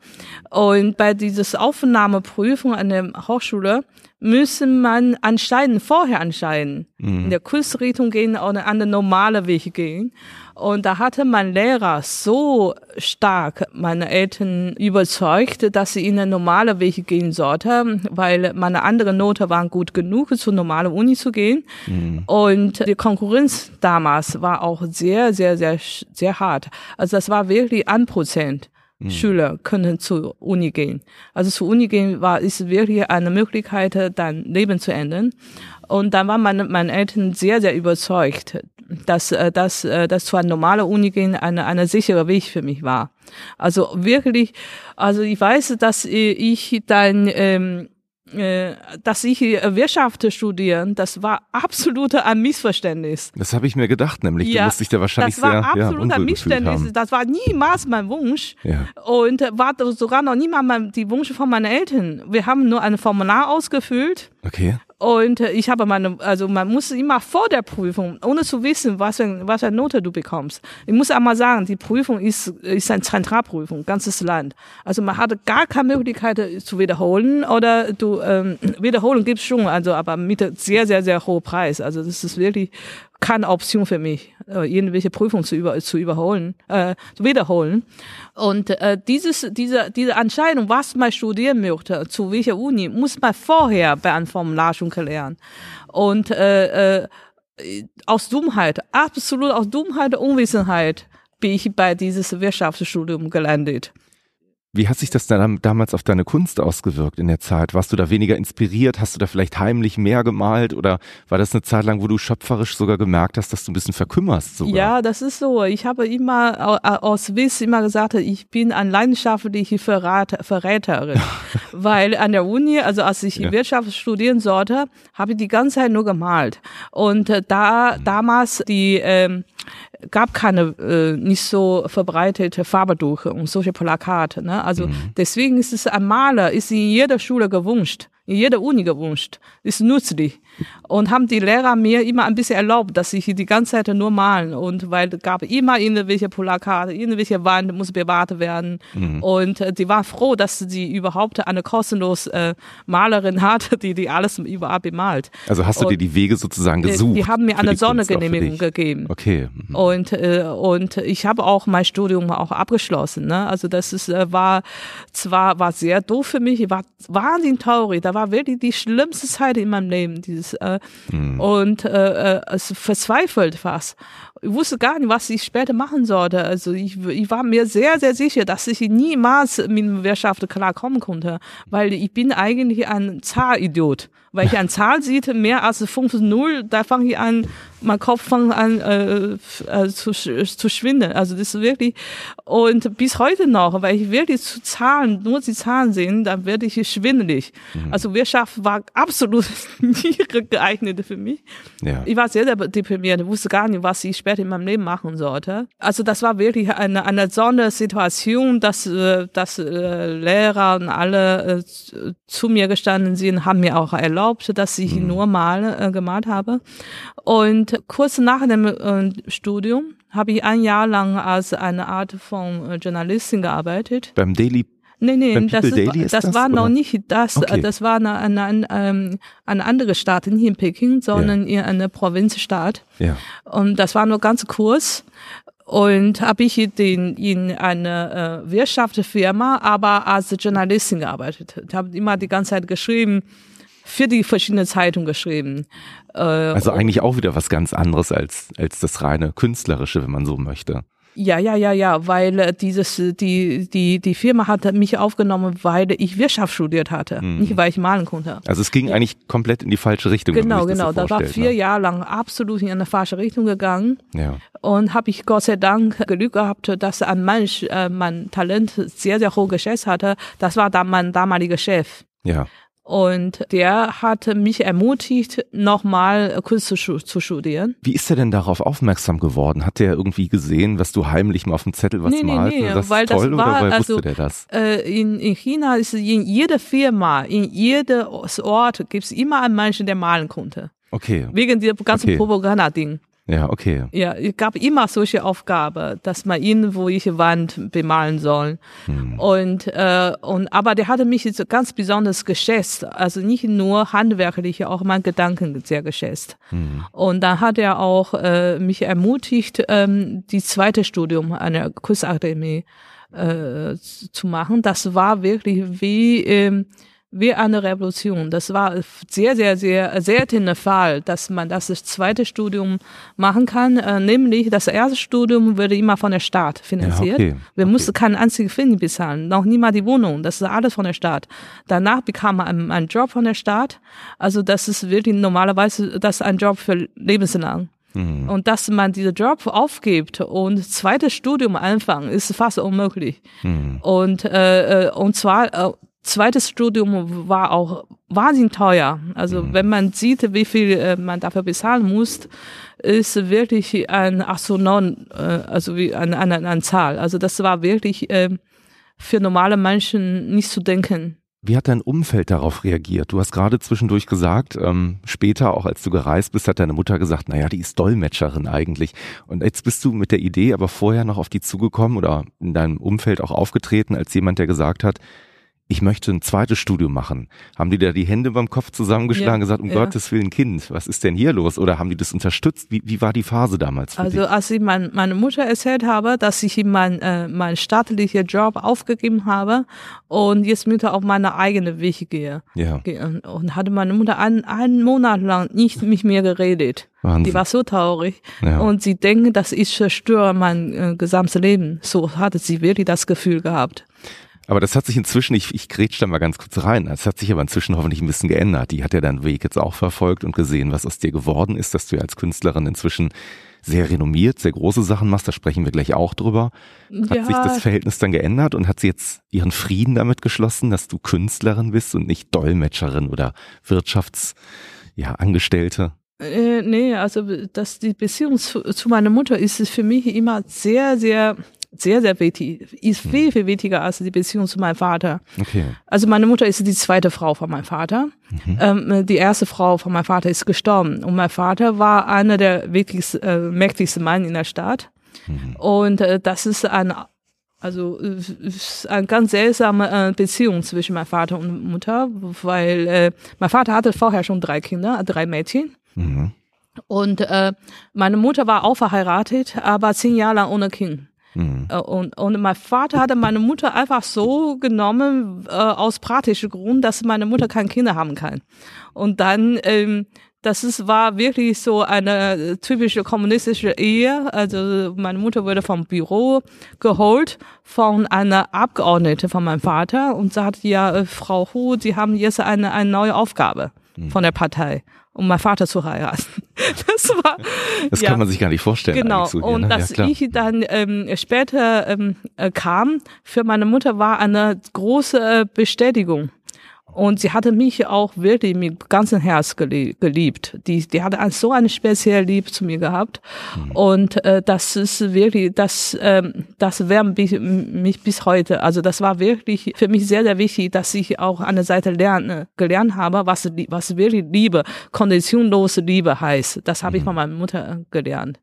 Und bei dieses Aufnahmeprüfung an der Hochschule müssen man anscheinend vorher anscheinend mhm. in der Kunstrichtung gehen oder an den normalen Weg gehen. Und da hatte mein Lehrer so stark meine Eltern überzeugt, dass sie in den normalen Weg gehen sollte, weil meine anderen Noten waren gut genug, zur normalen Uni zu gehen. Mhm. Und die Konkurrenz damals war auch sehr, sehr, sehr, sehr hart. Also das war wirklich ein Prozent. Mhm. Schüler können zur Uni gehen. Also zur Uni gehen war, ist wirklich eine Möglichkeit, dein Leben zu ändern. Und dann waren meine, meine Eltern sehr, sehr überzeugt, dass, äh, dass, äh, dass zu einer normalen Uni gehen eine, eine sichere Weg für mich war. Also wirklich, also ich weiß, dass ich dann, ähm, äh, dass ich Wirtschaft studieren, das war absolut ein Missverständnis. Das habe ich mir gedacht, nämlich ja, du musst dich da wahrscheinlich das war sehr absolut ja, ein Missverständnis. Das war niemals mein Wunsch ja. und war sogar noch niemals mein, die Wünsche von meinen Eltern. Wir haben nur ein Formular ausgefüllt. Okay. Und ich habe meine, also man muss immer vor der Prüfung, ohne zu wissen, was für, was für eine Note du bekommst. Ich muss einmal sagen, die Prüfung ist, ist eine Zentralprüfung, ganzes Land. Also man hatte gar keine Möglichkeit zu wiederholen oder du, ähm, Wiederholung gibt's schon, also aber mit sehr, sehr, sehr hohem Preis. Also das ist wirklich keine Option für mich, äh, irgendwelche Prüfungen zu, über, zu überholen, äh, zu wiederholen. Und äh, dieses, diese, diese Entscheidung, was man studieren möchte, zu welcher Uni, muss man vorher bei einem Formular schon klären. Und äh, äh, aus Dummheit, absolut aus Dummheit und Unwissenheit bin ich bei dieses Wirtschaftsstudium gelandet. Wie hat sich das dann damals auf deine Kunst ausgewirkt in der Zeit? Warst du da weniger inspiriert? Hast du da vielleicht heimlich mehr gemalt? Oder war das eine Zeit lang, wo du schöpferisch sogar gemerkt hast, dass du ein bisschen verkümmerst sogar? Ja, das ist so. Ich habe immer aus Wiss immer gesagt, ich bin ein leidenschaftliche Verrat, Verräterin. Weil an der Uni, also als ich ja. Wirtschaft studieren sollte, habe ich die ganze Zeit nur gemalt. Und äh, da, mhm. damals die, ähm, gab keine äh, nicht so verbreitete Farbedrucke und solche Plakate. Ne? Also mhm. deswegen ist es ein Maler, ist in jeder Schule gewünscht in jeder Uni gewünscht. Ist nützlich. Und haben die Lehrer mir immer ein bisschen erlaubt, dass ich die ganze Zeit nur malen. Und weil es gab immer irgendwelche Plakate, irgendwelche Wand muss bewahrt werden. Mhm. Und äh, die war froh, dass sie überhaupt eine kostenlose äh, Malerin hatte, die die alles überall bemalt. Also hast du und, dir die Wege sozusagen gesucht? Die, haben mir eine Sondergenehmigung gegeben. Okay. Mhm. Und, äh, und ich habe auch mein Studium auch abgeschlossen. Ne? Also das ist, äh, war zwar war sehr doof für mich, war wahnsinnig traurig. Da war wirklich die schlimmste Zeit in meinem Leben. Dieses, äh, mhm. Und äh, es verzweifelt fast. Ich wusste gar nicht, was ich später machen sollte. Also ich, ich war mir sehr, sehr sicher, dass ich niemals mit Wirtschaft klarkommen konnte, weil ich bin eigentlich ein Zahlidiot. Weil ich eine Zahl sieht, mehr als 5-0, da fange ich an, mein Kopf fängt an äh, äh, zu, zu schwinden. Also das ist wirklich, und bis heute noch, weil ich wirklich zu Zahlen, nur die Zahlen sehen, dann werde ich schwindelig. Mhm. Also Wirtschaft war absolut nicht geeignet für mich. Ja. Ich war sehr, sehr deprimiert, wusste gar nicht, was ich später in meinem Leben machen sollte. Also das war wirklich eine, eine Sondersituation, dass, äh, dass äh, Lehrer und alle zu mir gestanden sind, haben mir auch erlaubt, dass ich mhm. nur mal äh, gemalt habe. Und kurz nach dem äh, Studium habe ich ein Jahr lang als eine Art von äh, Journalistin gearbeitet. Beim Daily Nee, nee, das, ist, das, das, war noch nicht das, okay. das war eine, eine, eine, ähm, eine andere Stadt, nicht in Peking, sondern ja. in einer Provinzstadt. Ja. Und das war nur ganz kurz. und habe ich den, in einer äh, Wirtschaftsfirma, aber als Journalistin gearbeitet. Ich habe immer die ganze Zeit geschrieben, für die verschiedenen Zeitungen geschrieben. Äh, also eigentlich auch wieder was ganz anderes als, als das reine Künstlerische, wenn man so möchte. Ja, ja, ja, ja, weil äh, dieses, die, die, die Firma hat mich aufgenommen, weil ich Wirtschaft studiert hatte, mhm. nicht weil ich malen konnte. Also es ging ja. eigentlich komplett in die falsche Richtung. Genau, genau. So da war vier ne? Jahre lang absolut in eine falsche Richtung gegangen. Ja. Und habe ich Gott sei Dank Glück gehabt, dass ein Mensch äh, mein Talent sehr, sehr hoch geschätzt hatte. Das war dann mein damaliger Chef. Ja. Und der hatte mich ermutigt, nochmal Kunst zu, zu, studieren. Wie ist er denn darauf aufmerksam geworden? Hat der irgendwie gesehen, was du heimlich mal auf dem Zettel was nee, malst? Nee, nee, das weil toll, das war, oder also, der das? Äh, in, in China ist in jeder Firma, in jedem Ort gibt es immer einen Menschen, der malen konnte. Okay. Wegen dieser ganzen okay. Propaganda-Ding. Ja, okay. Ja, es gab immer solche Aufgabe, dass man irgendwo jede Wand bemalen soll. Hm. Und, äh, und, aber der hatte mich jetzt ganz besonders geschätzt. Also nicht nur handwerklich, auch mein Gedanken sehr geschätzt. Hm. Und dann hat er auch äh, mich ermutigt, ähm, die zweite Studium an der Kunstakademie äh, zu machen. Das war wirklich wie, ähm, wie eine Revolution. Das war sehr, sehr, sehr seltener Fall, dass man das, zweite Studium machen kann. Äh, nämlich das erste Studium wurde immer von der Staat finanziert. Ja, okay. Wir okay. mussten keinen einzigen Pfennig bezahlen, noch nie mal die Wohnung. Das ist alles von der Staat. Danach bekam man einen, einen Job von der Staat. Also das ist wirklich normalerweise das ist ein Job für lebenslang. Mhm. Und dass man diesen Job aufgibt und zweites Studium anfangen, ist fast unmöglich. Mhm. Und, äh, äh und zwar äh, zweites Studium war auch wahnsinnig teuer. Also mhm. wenn man sieht, wie viel äh, man dafür bezahlen muss, ist wirklich ein Astronom, äh, also wie eine, eine, eine Zahl. Also das war wirklich äh, für normale Menschen nicht zu denken. Wie hat dein Umfeld darauf reagiert? Du hast gerade zwischendurch gesagt, ähm, später, auch als du gereist bist, hat deine Mutter gesagt, naja, die ist Dolmetscherin eigentlich. Und jetzt bist du mit der Idee aber vorher noch auf die zugekommen oder in deinem Umfeld auch aufgetreten als jemand, der gesagt hat, ich möchte ein zweites Studium machen. Haben die da die Hände beim Kopf zusammengeschlagen und gesagt, um ja. Gottes Willen Kind, was ist denn hier los? Oder haben die das unterstützt? Wie, wie war die Phase damals? also dich? als ich mein, meine Mutter erzählt habe, dass ich mein, äh, mein staatlicher Job aufgegeben habe und jetzt mit auf meine eigene Wege gehe. Ja. Und hatte meine Mutter einen, einen Monat lang nicht mit mir geredet. Wahnsinn. Die war so traurig. Ja. Und sie denken, dass ich zerstöre mein äh, gesamtes Leben. So hatte sie wirklich das Gefühl gehabt. Aber das hat sich inzwischen, ich, ich grätsch da mal ganz kurz rein, das hat sich aber inzwischen hoffentlich ein bisschen geändert. Die hat ja deinen Weg jetzt auch verfolgt und gesehen, was aus dir geworden ist, dass du ja als Künstlerin inzwischen sehr renommiert, sehr große Sachen machst, da sprechen wir gleich auch drüber. Hat ja. sich das Verhältnis dann geändert und hat sie jetzt ihren Frieden damit geschlossen, dass du Künstlerin bist und nicht Dolmetscherin oder Wirtschafts, ja? Äh, nee, also dass die Beziehung zu, zu meiner Mutter ist für mich immer sehr, sehr sehr, sehr wichtig, ist hm. viel, viel wichtiger als die Beziehung zu meinem Vater. Okay. Also meine Mutter ist die zweite Frau von meinem Vater. Mhm. Ähm, die erste Frau von meinem Vater ist gestorben und mein Vater war einer der wichtigsten, äh, mächtigsten Mann in der Stadt. Mhm. Und äh, das ist ein also ist eine ganz seltsame äh, Beziehung zwischen meinem Vater und Mutter, weil äh, mein Vater hatte vorher schon drei Kinder, drei Mädchen. Mhm. Und äh, meine Mutter war auch verheiratet, aber zehn Jahre lang ohne Kind. Mhm. Äh, und, und mein Vater hatte meine Mutter einfach so genommen, äh, aus praktischen Grund, dass meine Mutter keine Kinder haben kann. Und dann, ähm, das ist, war wirklich so eine typische kommunistische Ehe. Also meine Mutter wurde vom Büro geholt von einer Abgeordneten von meinem Vater und sagt, ja, äh, Frau Hu, Sie haben jetzt eine, eine neue Aufgabe mhm. von der Partei um meinen Vater zu heiraten. Das war. Das ja, kann man sich gar nicht vorstellen. Genau. So und ne? dass ja, ich dann ähm, später ähm, äh, kam, für meine Mutter war eine große äh, Bestätigung. Und sie hatte mich auch wirklich mit ganzem Herz geliebt. Die, die hatte so eine spezielle Liebe zu mir gehabt. Mhm. Und äh, das ist wirklich, das, ähm, das wärmt mich, mich bis heute. Also das war wirklich für mich sehr, sehr wichtig, dass ich auch an der Seite lerne, gelernt habe, was, was wirklich Liebe, konditionlose Liebe heißt. Das habe mhm. ich von meiner Mutter gelernt.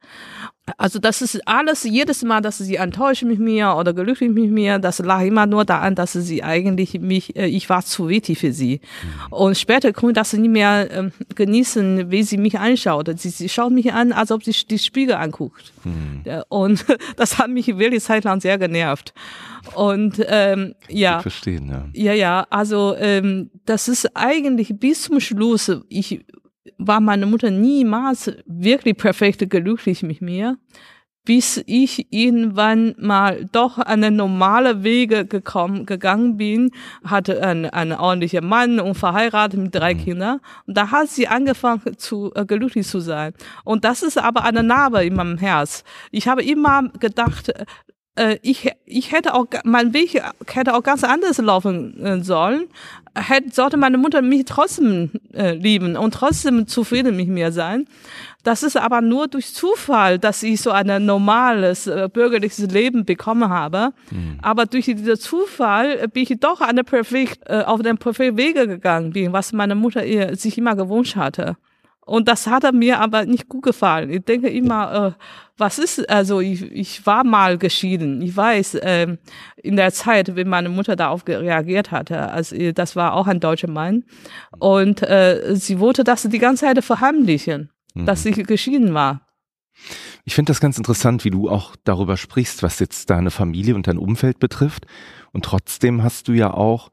Also das ist alles, jedes Mal, dass sie enttäuscht mit mir oder glücklich mit mir, das lag immer nur daran, dass sie eigentlich mich, äh, ich war zu wichtig für sie. Mhm. Und später konnte ich das nicht mehr äh, genießen, wie sie mich anschaut. Sie, sie schaut mich an, als ob sie die Spiegel anguckt. Mhm. Und das hat mich wirklich zeitlang sehr genervt. Und ähm, ja. Verstehen, ja. Ja, ja, also ähm, das ist eigentlich bis zum Schluss, ich war meine Mutter niemals wirklich perfekt glücklich mit mir, bis ich irgendwann mal doch eine normale Wege gekommen, gegangen bin, hatte einen, einen ordentlichen Mann und verheiratet mit drei mhm. Kindern. Und da hat sie angefangen zu äh, glücklich zu sein. Und das ist aber eine Narbe in meinem Herz. Ich habe immer gedacht, äh, ich, ich hätte auch, mein Weg hätte auch ganz anders laufen äh, sollen. Hätte, sollte meine Mutter mich trotzdem äh, lieben und trotzdem zufrieden mit mir sein. Das ist aber nur durch Zufall, dass ich so ein normales äh, bürgerliches Leben bekommen habe. Mhm. Aber durch diesen Zufall bin ich doch eine perfekt, äh, auf den perfekten Wege gegangen bin, was meine Mutter ihr, sich immer gewünscht hatte. Und das hat er mir aber nicht gut gefallen. Ich denke immer, äh, was ist, also ich, ich war mal geschieden. Ich weiß, äh, in der Zeit, wenn meine Mutter darauf reagiert hatte, also das war auch ein deutscher Mann. Und äh, sie wollte das die ganze Zeit verheimlichen, mhm. dass ich geschieden war. Ich finde das ganz interessant, wie du auch darüber sprichst, was jetzt deine Familie und dein Umfeld betrifft. Und trotzdem hast du ja auch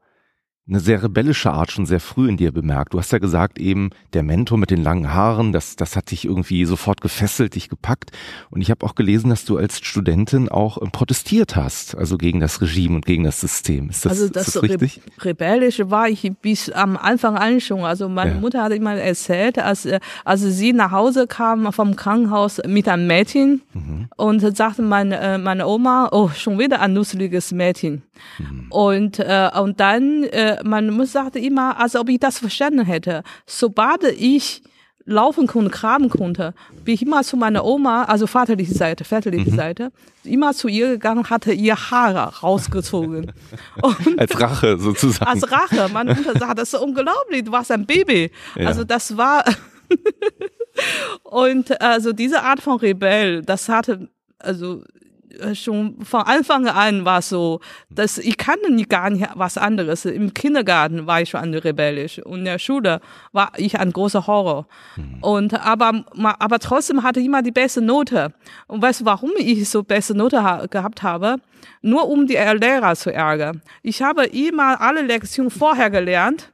eine sehr rebellische Art schon sehr früh in dir bemerkt. Du hast ja gesagt, eben der Mentor mit den langen Haaren, das, das hat dich irgendwie sofort gefesselt, dich gepackt. Und ich habe auch gelesen, dass du als Studentin auch ähm, protestiert hast, also gegen das Regime und gegen das System. Ist das, also das, ist das richtig? Re rebellische war ich bis am Anfang an schon. Also meine ja. Mutter hat immer erzählt, als, als sie nach Hause kam vom Krankenhaus mit einem Mädchen mhm. und sagte meine, äh, meine Oma, oh, schon wieder ein nusseliges Mädchen. Mhm. Und, äh, und dann, äh, man sagte immer, als ob ich das verstanden hätte. Sobald ich laufen konnte, graben konnte, bin ich immer zu meiner Oma, also vaterliche Seite, väterliche mhm. Seite, immer zu ihr gegangen, hatte ihr Haare rausgezogen. Und als Rache sozusagen. Als Rache. Meine Mutter sagt, das ist unglaublich, du warst ein Baby. Ja. Also das war, und also diese Art von Rebell, das hatte, also schon von Anfang an war so, dass ich kannte nie gar nicht was anderes. Im Kindergarten war ich schon rebellisch und in der Schule war ich ein großer Horror. Mhm. Und aber aber trotzdem hatte ich immer die beste Note. Und weißt du, warum ich so beste Note ha gehabt habe? Nur um die Lehrer zu ärgern. Ich habe immer alle Lektionen vorher gelernt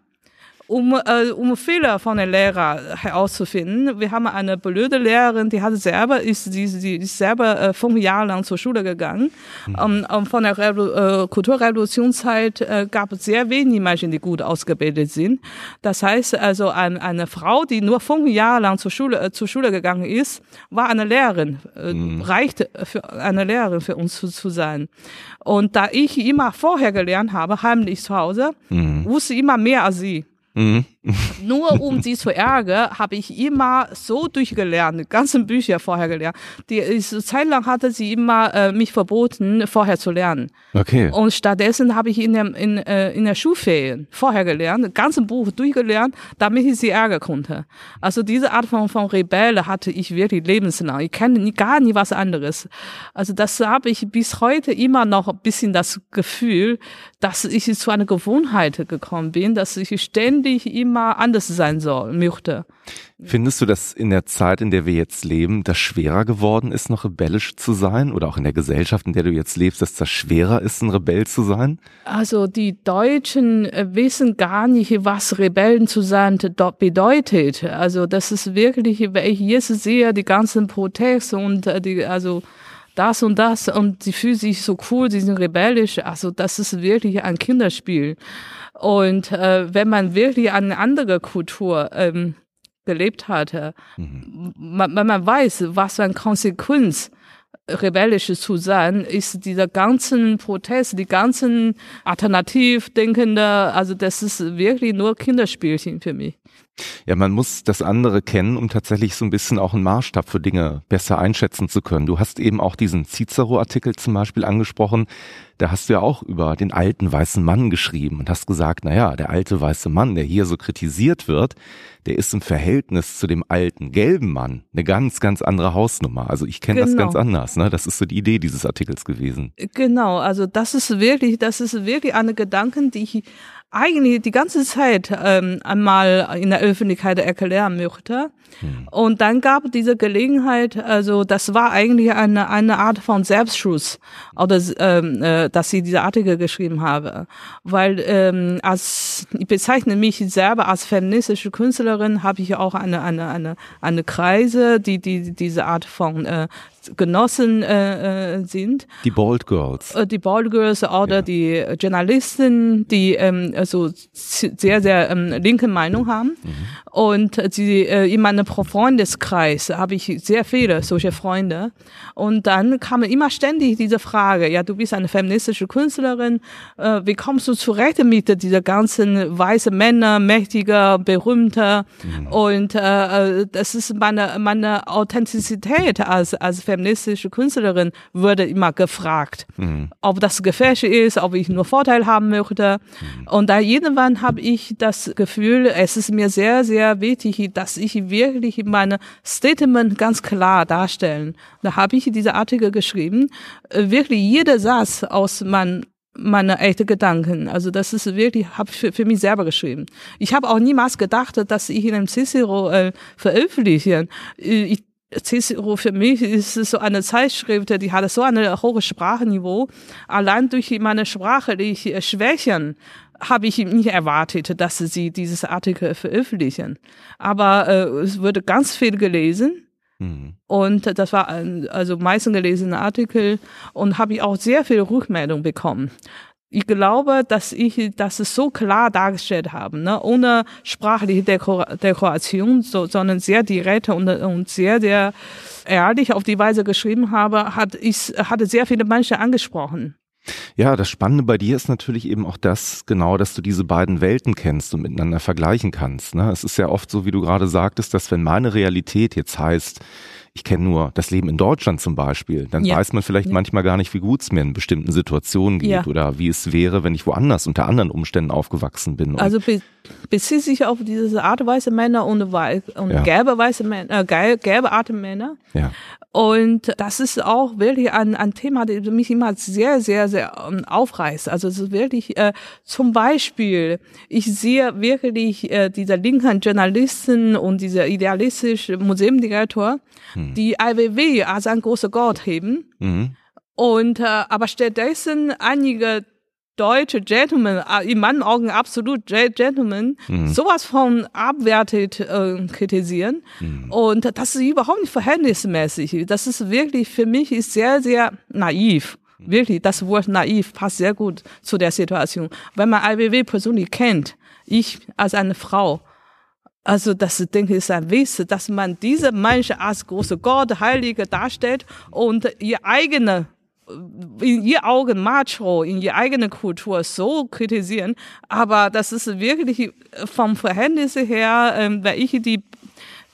um, äh, um Fehler von der Lehrer herauszufinden. Wir haben eine blöde Lehrerin, die hat selber, ist, die, die ist selber äh, fünf Jahre lang zur Schule gegangen. Mhm. Um, um, von der Revolu äh, Kulturrevolutionszeit äh, gab es sehr wenig Menschen, die gut ausgebildet sind. Das heißt also, ein, eine Frau, die nur fünf Jahre lang zur Schule, äh, zur Schule gegangen ist, war eine Lehrerin, äh, mhm. reichte für eine Lehrerin für uns zu, zu sein. Und da ich immer vorher gelernt habe, heimlich zu Hause, mhm. wusste immer mehr als sie. Mhm. Nur um sie zu ärgern, habe ich immer so durchgelernt, die ganzen Bücher vorher gelernt. Die ist, Zeit lang hatte sie immer äh, mich verboten, vorher zu lernen. Okay. Und stattdessen habe ich in der, in, äh, in der Schulferien vorher gelernt, das ganze Buch durchgelernt, damit ich sie ärgern konnte. Also diese Art von, von Rebelle hatte ich wirklich lebenslang. Ich kenne nie, gar nie was anderes. Also das habe ich bis heute immer noch ein bisschen das Gefühl, dass ich zu einer Gewohnheit gekommen bin, dass ich ständig immer immer anders sein soll, möchte. Findest du, dass in der Zeit, in der wir jetzt leben, das schwerer geworden ist, noch rebellisch zu sein? Oder auch in der Gesellschaft, in der du jetzt lebst, dass das schwerer ist, ein Rebell zu sein? Also die Deutschen äh, wissen gar nicht, was Rebellen zu sein bedeutet. Also das ist wirklich, wenn ich jetzt sehe, die ganzen Proteste und äh, die, also das und das und sie fühlen sich so cool, sie sind rebellisch. Also das ist wirklich ein Kinderspiel. Und äh, wenn man wirklich eine andere Kultur ähm, gelebt hatte, mhm. man, wenn man weiß, was für eine Konsequenz rebellisch zu sein, ist dieser ganzen Protest, die ganzen Alternativdenkende, also das ist wirklich nur Kinderspielchen für mich. Ja, man muss das andere kennen, um tatsächlich so ein bisschen auch einen Maßstab für Dinge besser einschätzen zu können. Du hast eben auch diesen Cicero-Artikel zum Beispiel angesprochen. Da hast du ja auch über den alten weißen Mann geschrieben und hast gesagt, na ja, der alte weiße Mann, der hier so kritisiert wird, der ist im Verhältnis zu dem alten gelben Mann eine ganz, ganz andere Hausnummer. Also ich kenne genau. das ganz anders. Ne? Das ist so die Idee dieses Artikels gewesen. Genau, also das ist wirklich, das ist wirklich eine Gedanken, die ich eigentlich die ganze Zeit ähm, einmal in der Öffentlichkeit erklären möchte. Hm. Und dann gab diese Gelegenheit, also das war eigentlich eine, eine Art von Selbstschutz, oder ähm, äh, dass ich diese Artikel geschrieben habe. Weil ähm, als ich bezeichne mich selber als feministische Künstlerin, habe ich auch eine, eine, eine, eine Kreise, die, die diese Art von äh, Genossen äh, äh, sind. Die Bald Girls. Äh, die Bald Girls oder ja. die Journalisten, die ähm, also sehr, sehr ähm, linke Meinung haben. Mhm. Und sie, äh, in meinem Freundeskreis habe ich sehr viele solche Freunde. Und dann kam immer ständig diese Frage, ja, du bist eine feministische Künstlerin, äh, wie kommst du zurecht mit dieser ganzen weißen Männer, mächtiger, berühmter? Mhm. Und äh, äh, das ist meine, meine Authentizität als, als feministische Künstlerin wurde immer gefragt, mhm. ob das gefährlich ist, ob ich nur Vorteil haben möchte. Mhm. Und da irgendwann habe ich das Gefühl, es ist mir sehr, sehr wichtig, dass ich wirklich meine Statement ganz klar darstellen. Da habe ich diese Artikel geschrieben, äh, wirklich jeder Satz aus meinem meine echte Gedanken. Also das ist wirklich, habe ich für, für mich selber geschrieben. Ich habe auch niemals gedacht, dass ich in einem Cicero äh, veröffentliche. Äh, ich Cicero für mich ist so eine Zeitschrift, die hat so ein hohes Sprachniveau. Allein durch meine sprachliche Schwächen habe ich nicht erwartet, dass sie dieses Artikel veröffentlichen. Aber äh, es wurde ganz viel gelesen. Mhm. Und das war ein, also meistens gelesene Artikel und habe ich auch sehr viel Rückmeldung bekommen ich glaube, dass ich das so klar dargestellt habe, ne? ohne sprachliche Dekor Dekoration, so, sondern sehr direkt und, und sehr, sehr ehrlich auf die Weise geschrieben habe, hat ich hatte sehr viele Menschen angesprochen. Ja, das Spannende bei dir ist natürlich eben auch das, genau, dass du diese beiden Welten kennst und miteinander vergleichen kannst. Ne? Es ist ja oft so, wie du gerade sagtest, dass wenn meine Realität jetzt heißt, ich kenne nur das Leben in Deutschland zum Beispiel, dann ja. weiß man vielleicht ja. manchmal gar nicht, wie gut es mir in bestimmten Situationen geht ja. oder wie es wäre, wenn ich woanders unter anderen Umständen aufgewachsen bin. Und also bezieht sich auf diese Art weiße Männer und, und gelbe weiße Männer, äh, gelbe Art Männer. Ja. Und das ist auch wirklich ein, ein Thema, das mich immer sehr, sehr, sehr ähm, aufreißt. Also es ist wirklich äh, zum Beispiel, ich sehe wirklich äh, diese linken Journalisten und dieser idealistische Museumdirektor, hm. die IWW als ein großer Gott heben. Mhm. Und äh, aber stattdessen einige deutsche Gentlemen, äh, in meinen Augen absolut Gentlemen, mhm. sowas von abwertet äh, kritisieren. Mhm. Und das ist überhaupt nicht verhältnismäßig. Das ist wirklich, für mich ist sehr, sehr naiv. Mhm. Wirklich, das Wort naiv passt sehr gut zu der Situation. Wenn man IWW persönlich kennt, ich als eine Frau, also das denke ich ist ein Witz, dass man diese Menschen als große Gott, Heilige darstellt und ihr eigene in ihr Augen Macho, in ihre eigene Kultur so kritisieren, aber das ist wirklich vom Verhältnis her, ähm, wenn ich die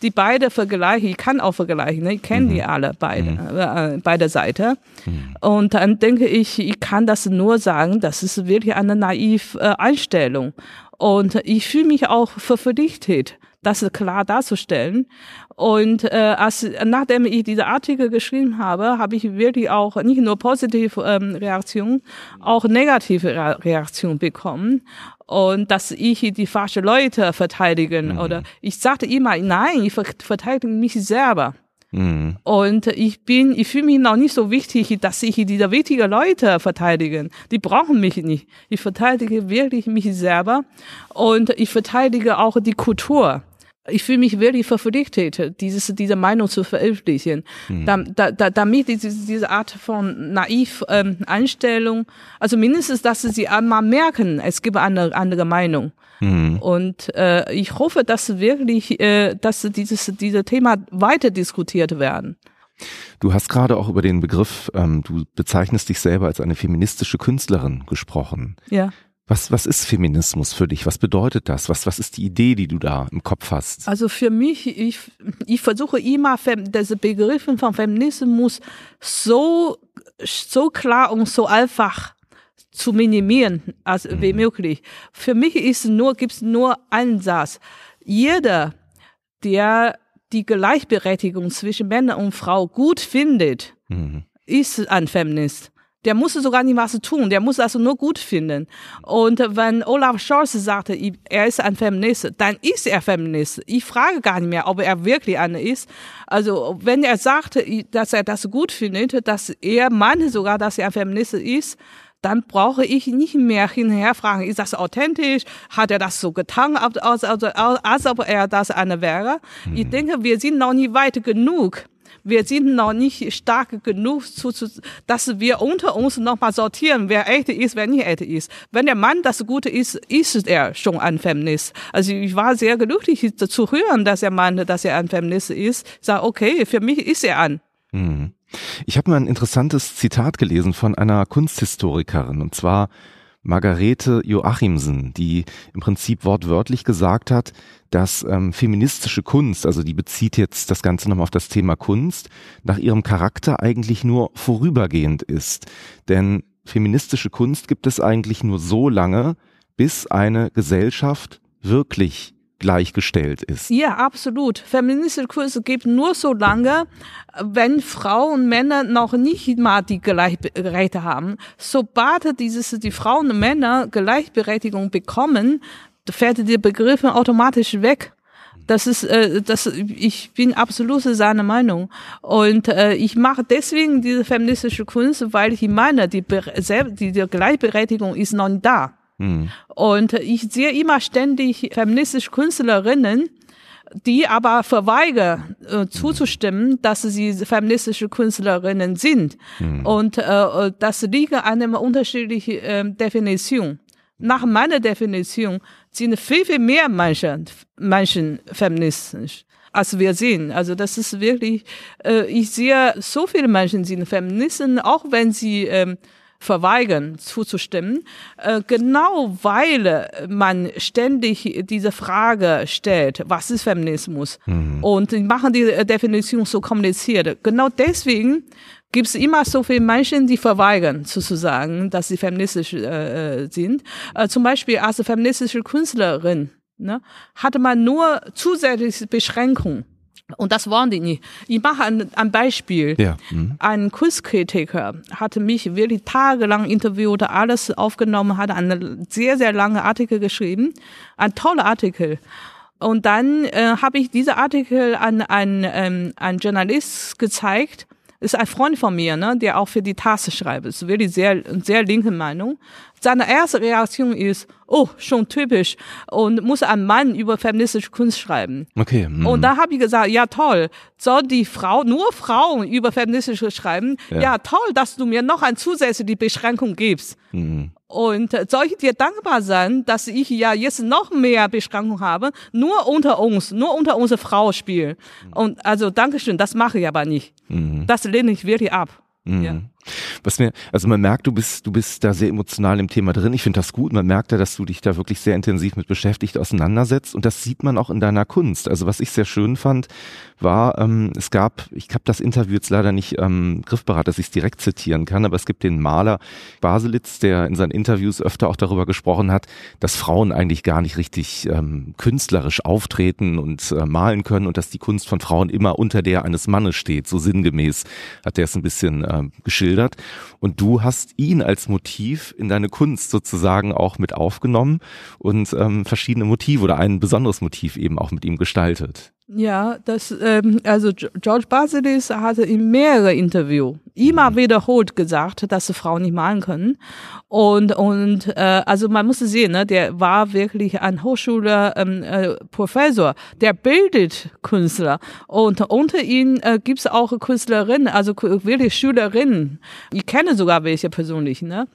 die beide vergleiche, ich kann auch vergleichen, ne? ich kenne mhm. die alle beide, mhm. äh, beide Seiten. Mhm. Und dann denke ich, ich kann das nur sagen, das ist wirklich eine naive äh, Einstellung. Und ich fühle mich auch verpflichtet, das klar darzustellen. Und äh, als, nachdem ich diese Artikel geschrieben habe, habe ich wirklich auch nicht nur positive ähm, Reaktionen, auch negative Reaktionen bekommen. Und dass ich die falsche Leute verteidigen mhm. oder ich sagte immer, nein, ich verteidige mich selber. Mhm. Und ich bin, ich fühle mich noch nicht so wichtig, dass ich diese wichtigen Leute verteidigen. Die brauchen mich nicht. Ich verteidige wirklich mich selber und ich verteidige auch die Kultur ich fühle mich wirklich verpflichtet, dieses, diese Meinung zu veröffentlichen, mhm. da, da, da, damit diese, diese Art von naiv ähm, Einstellung, also mindestens, dass sie einmal merken, es gibt eine andere Meinung. Mhm. Und äh, ich hoffe, dass wirklich, äh, dass dieses diese Thema weiter diskutiert werden. Du hast gerade auch über den Begriff, ähm, du bezeichnest dich selber als eine feministische Künstlerin gesprochen. Ja. Was, was ist Feminismus für dich? Was bedeutet das? Was, was ist die Idee, die du da im Kopf hast? Also für mich, ich, ich versuche immer, diese Begriffe von Feminismus so, so klar und so einfach zu minimieren als mhm. wie möglich. Für mich ist nur, gibt es nur einen Satz. Jeder, der die Gleichberechtigung zwischen Männern und Frau gut findet, mhm. ist ein Feminist. Der muss sogar nicht was tun, der muss also nur gut finden. Und wenn Olaf Scholz sagte, er ist ein Feminist, dann ist er Feminist. Ich frage gar nicht mehr, ob er wirklich einer ist. Also wenn er sagt, dass er das gut findet, dass er meinte sogar, dass er ein Feminist ist, dann brauche ich nicht mehr hinterher fragen, ist das authentisch? Hat er das so getan, als, als, als ob er das eine wäre? Mhm. Ich denke, wir sind noch nicht weit genug. Wir sind noch nicht stark genug, zu, zu, dass wir unter uns nochmal sortieren, wer echt ist, wer nicht echt ist. Wenn der Mann das Gute ist, ist er schon ein Feminist. Also ich war sehr glücklich zu hören, dass er meinte, dass er ein Feminist ist. Ich sage, okay, für mich ist er ein. Mhm. Ich habe mal ein interessantes Zitat gelesen von einer Kunsthistorikerin und zwar Margarete Joachimsen, die im Prinzip wortwörtlich gesagt hat, dass ähm, feministische Kunst, also die bezieht jetzt das Ganze nochmal auf das Thema Kunst, nach ihrem Charakter eigentlich nur vorübergehend ist. Denn feministische Kunst gibt es eigentlich nur so lange, bis eine Gesellschaft wirklich gleichgestellt ist. Ja, absolut. Feministische Kurse gibt nur so lange, wenn Frauen und Männer noch nicht mal die Gleichberechtigung haben. Sobald dieses, die Frauen und Männer Gleichberechtigung bekommen, fällt der Begriff automatisch weg. Das ist, äh, das, ich bin absolut seiner Meinung. Und äh, ich mache deswegen diese feministische Kunst, weil ich meine, die, die, die Gleichberechtigung ist noch nicht da. Und ich sehe immer ständig feministische Künstlerinnen, die aber verweigern, äh, zuzustimmen, dass sie feministische Künstlerinnen sind. Mhm. Und äh, das liegt an einer unterschiedlichen äh, Definition. Nach meiner Definition sind viel, viel mehr Menschen, Menschen feministisch als wir sehen. Also das ist wirklich, äh, ich sehe, so viele Menschen sind Feministen, auch wenn sie ähm, verweigern, zuzustimmen, äh, genau weil man ständig diese Frage stellt, was ist Feminismus? Mhm. Und die machen die Definition so kompliziert. Genau deswegen gibt es immer so viele Menschen, die verweigern, sozusagen, dass sie feministisch äh, sind. Äh, zum Beispiel als feministische Künstlerin ne, hatte man nur zusätzliche Beschränkungen. Und das wollen die nicht. Ich mache ein, ein Beispiel. Ja. Mhm. Ein Quizkritiker hatte mich wirklich tagelang interviewt, alles aufgenommen, hat einen sehr, sehr langen Artikel geschrieben. Ein toller Artikel. Und dann äh, habe ich diese Artikel an einen, ähm, einen Journalist gezeigt. Ist ein Freund von mir, ne, der auch für die Tasse schreibt. Ist wirklich sehr, sehr linke Meinung. Seine erste Reaktion ist, oh, schon typisch und muss ein Mann über feministische Kunst schreiben. Okay. Mm. Und da habe ich gesagt, ja toll, soll die Frau, nur Frauen über feministische schreiben? Ja. ja, toll, dass du mir noch eine zusätzliche Beschränkung gibst. Mm. Und äh, soll ich dir dankbar sein, dass ich ja jetzt noch mehr Beschränkungen habe, nur unter uns, nur unter unsere Frau spielen. Mhm. Und also Dankeschön, das mache ich aber nicht. Mhm. Das lehne ich wirklich ab. Mhm. Ja. Was mir, also man merkt, du bist, du bist da sehr emotional im Thema drin. Ich finde das gut. Man merkt ja, dass du dich da wirklich sehr intensiv mit beschäftigt auseinandersetzt. Und das sieht man auch in deiner Kunst. Also was ich sehr schön fand, war, ähm, es gab, ich habe das Interview jetzt leider nicht ähm, griffbereit, dass ich es direkt zitieren kann, aber es gibt den Maler Baselitz, der in seinen Interviews öfter auch darüber gesprochen hat, dass Frauen eigentlich gar nicht richtig ähm, künstlerisch auftreten und äh, malen können und dass die Kunst von Frauen immer unter der eines Mannes steht. So sinngemäß hat er es ein bisschen äh, geschildert geschildert und du hast ihn als Motiv in deine Kunst sozusagen auch mit aufgenommen und ähm, verschiedene Motive oder ein besonderes Motiv eben auch mit ihm gestaltet. Ja, das, ähm, also George Basilis hatte in mehreren Interviews immer mhm. wiederholt gesagt, dass Frauen nicht malen können. Und, und äh, also man muss sehen, ne, der war wirklich ein Hochschule ähm, äh, Professor, der bildet Künstler. Und unter ihnen äh, gibt's auch Künstlerinnen, also wirklich Schülerinnen. Ich kenne sogar welche persönlich, ne?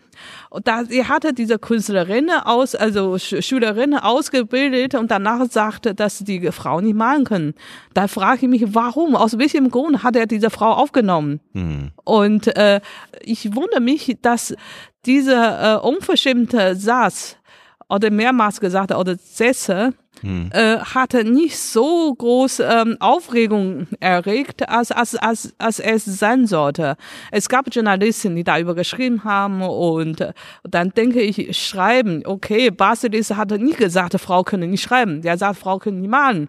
Und da, sie hatte diese Künstlerin aus, also Schülerin ausgebildet und danach sagte, dass die Frau nicht malen können. Da frage ich mich, warum? Aus welchem Grund hat er diese Frau aufgenommen? Mhm. Und äh, ich wundere mich, dass dieser äh, unverschämte Satz oder mehrmals gesagt oder Sätze hm. äh, hatte nicht so groß ähm, Aufregung erregt, als, als, als, als es sein sollte. Es gab Journalisten, die darüber geschrieben haben und äh, dann denke ich, schreiben, okay, Basilis hatte nie gesagt, Frau könne nicht schreiben. Der sagt, Frau könne nicht malen.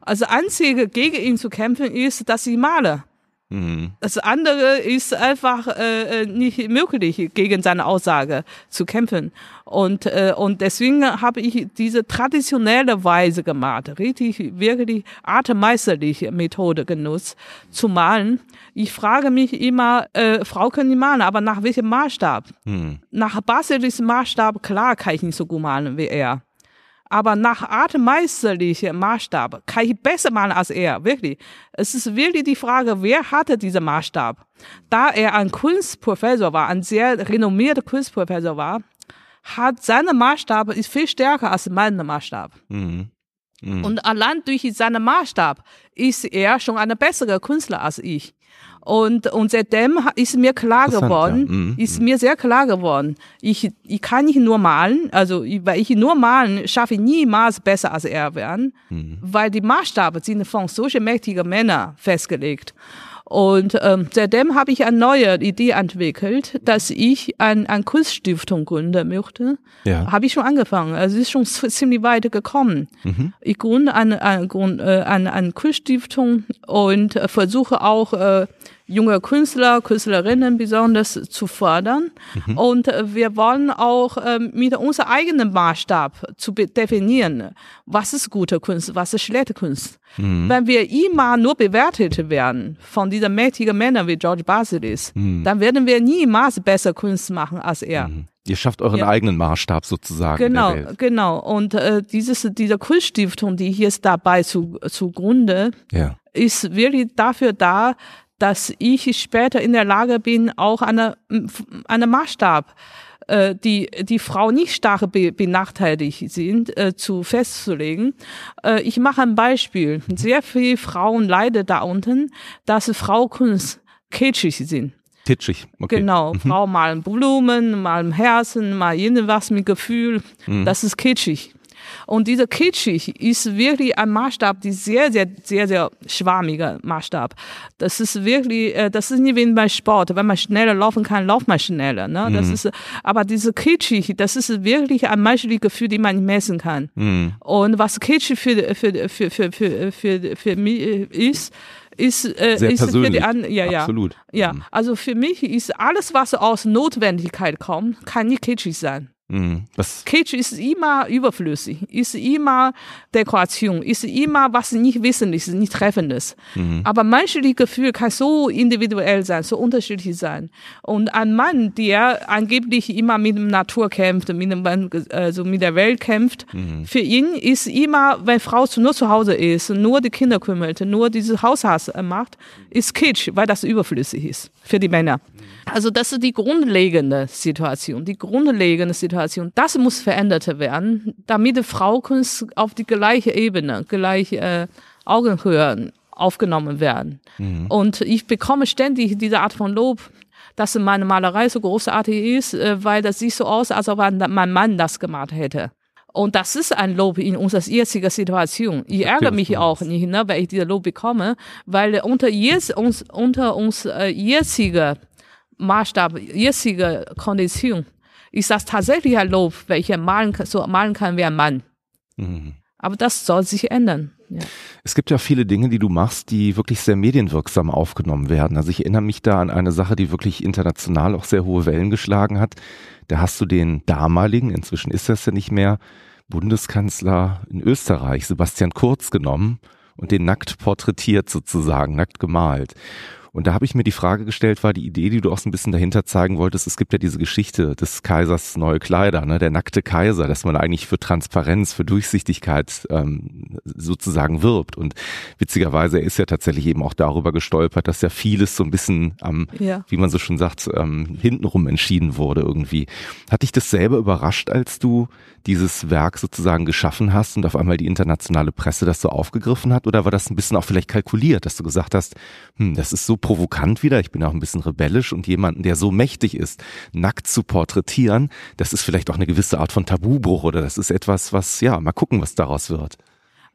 Also einzige gegen ihn zu kämpfen ist, dass sie male. Mhm. Das andere ist einfach äh, äh, nicht möglich, gegen seine Aussage zu kämpfen. Und, äh, und deswegen habe ich diese traditionelle Weise gemacht, richtig, wirklich artmeisterliche Methode genutzt, zu malen. Ich frage mich immer, äh, Frau können die malen, aber nach welchem Maßstab? Mhm. Nach Basilis Maßstab, klar kann ich nicht so gut malen wie er aber nach artmeisterlichem Maßstab kann ich besser malen als er, wirklich. Es ist wirklich die Frage, wer hatte diesen Maßstab? Da er ein Kunstprofessor war, ein sehr renommierter Kunstprofessor war, hat seine Maßstab ist viel stärker als mein Maßstab. Mhm. Mhm. Und allein durch seinen Maßstab ist er schon ein besserer Künstler als ich. Und, und seitdem ist mir klar geworden, ja. mhm. ist mir sehr klar geworden, ich, ich kann nicht nur malen, also weil ich nur malen, schaffe ich niemals besser als er werden, mhm. weil die Maßstabe sind von solchen mächtigen Männern festgelegt. Und ähm, seitdem habe ich eine neue Idee entwickelt, dass ich eine ein Kunststiftung gründen möchte. Ja. Habe ich schon angefangen. Also es ist schon ziemlich weit gekommen. Mhm. Ich gründe eine, eine, eine, eine, eine Kunststiftung und äh, versuche auch äh, junge Künstler, Künstlerinnen besonders zu fördern. Mhm. Und äh, wir wollen auch ähm, mit unserem eigenen Maßstab zu definieren, was ist gute Kunst, was ist schlechte Kunst. Mhm. Wenn wir immer nur bewertet werden von diesen mächtigen Männern wie George Basilis, mhm. dann werden wir niemals besser Kunst machen als er. Mhm. Ihr schafft euren ja. eigenen Maßstab sozusagen. Genau, genau. Und äh, dieses, diese Kunststiftung, die hier ist dabei zu, zugrunde, ja. ist wirklich dafür da, dass ich später in der Lage bin, auch eine, eine Maßstab, äh, die die Frau nicht stark be benachteiligt sind, äh, zu festzulegen. Äh, ich mache ein Beispiel. Sehr viele Frauen leiden da unten, dass Fraukunst kitschig sind. Kitschig, okay. Genau, mhm. Frau malen Blumen, malen Herzen, mal irgendwas mit Gefühl. Mhm. Das ist kitschig. Und dieser kitschig ist wirklich ein Maßstab, die sehr, sehr, sehr, sehr schwammiger Maßstab. Das ist wirklich, äh, das ist nicht wie bei Sport. Wenn man schneller laufen kann, lauft man schneller. Ne? Das mhm. ist, aber diese kitschig, das ist wirklich ein menschliches Gefühl, die man nicht messen kann. Mhm. Und was kitschig für, für, für, für, für, für, für mich ist, ist, äh, Sehr ist persönlich. für die an, ja, ja. Absolut. Ja, mhm. also für mich ist alles, was aus Notwendigkeit kommt, kann nicht kitschig sein. Mhm. Was? Kitsch ist immer überflüssig, ist immer Dekoration, ist immer was nicht Wesentliches, nicht Treffendes. Mhm. Aber menschliches Gefühl kann so individuell sein, so unterschiedlich sein. Und ein Mann, der angeblich immer mit der Natur kämpft, mit, dem, also mit der Welt kämpft, mhm. für ihn ist immer, wenn Frau nur zu Hause ist, nur die Kinder kümmert, nur dieses Haushaus macht, ist Kitsch, weil das überflüssig ist für die Männer. Also das ist die grundlegende Situation, die grundlegende Situation. Das muss verändert werden, damit die Fraukunst auf die gleiche Ebene, gleiche äh, Augenhöhe aufgenommen werden. Mhm. Und ich bekomme ständig diese Art von Lob, dass meine Malerei so großartig ist, äh, weil das sieht so aus, als ob mein Mann das gemacht hätte. Und das ist ein Lob in unserer jetzigen Situation. Ich ärgere mich auch nicht, ne, weil ich diese Lob bekomme, weil unter, jetzt, uns, unter uns äh, jetziger Maßstab, jetzige Kondition, ist das tatsächlich ein Lob, welcher malen, so malen kann wie ein Mann. Mhm. Aber das soll sich ändern. Ja. Es gibt ja viele Dinge, die du machst, die wirklich sehr medienwirksam aufgenommen werden. Also ich erinnere mich da an eine Sache, die wirklich international auch sehr hohe Wellen geschlagen hat. Da hast du den damaligen, inzwischen ist das ja nicht mehr, Bundeskanzler in Österreich, Sebastian Kurz genommen und den nackt porträtiert sozusagen, nackt gemalt. Und da habe ich mir die Frage gestellt, war die Idee, die du auch so ein bisschen dahinter zeigen wolltest, es gibt ja diese Geschichte des Kaisers neue Kleider, ne, der nackte Kaiser, dass man eigentlich für Transparenz, für Durchsichtigkeit ähm, sozusagen wirbt. Und witzigerweise ist ja tatsächlich eben auch darüber gestolpert, dass ja vieles so ein bisschen am, ja. wie man so schon sagt, ähm, hintenrum entschieden wurde irgendwie. Hat dich das selber überrascht, als du dieses Werk sozusagen geschaffen hast und auf einmal die internationale Presse das so aufgegriffen hat? Oder war das ein bisschen auch vielleicht kalkuliert, dass du gesagt hast, hm, das ist so provokant wieder. Ich bin auch ein bisschen rebellisch und jemanden, der so mächtig ist, nackt zu porträtieren, das ist vielleicht auch eine gewisse Art von Tabubruch oder das ist etwas, was, ja, mal gucken, was daraus wird.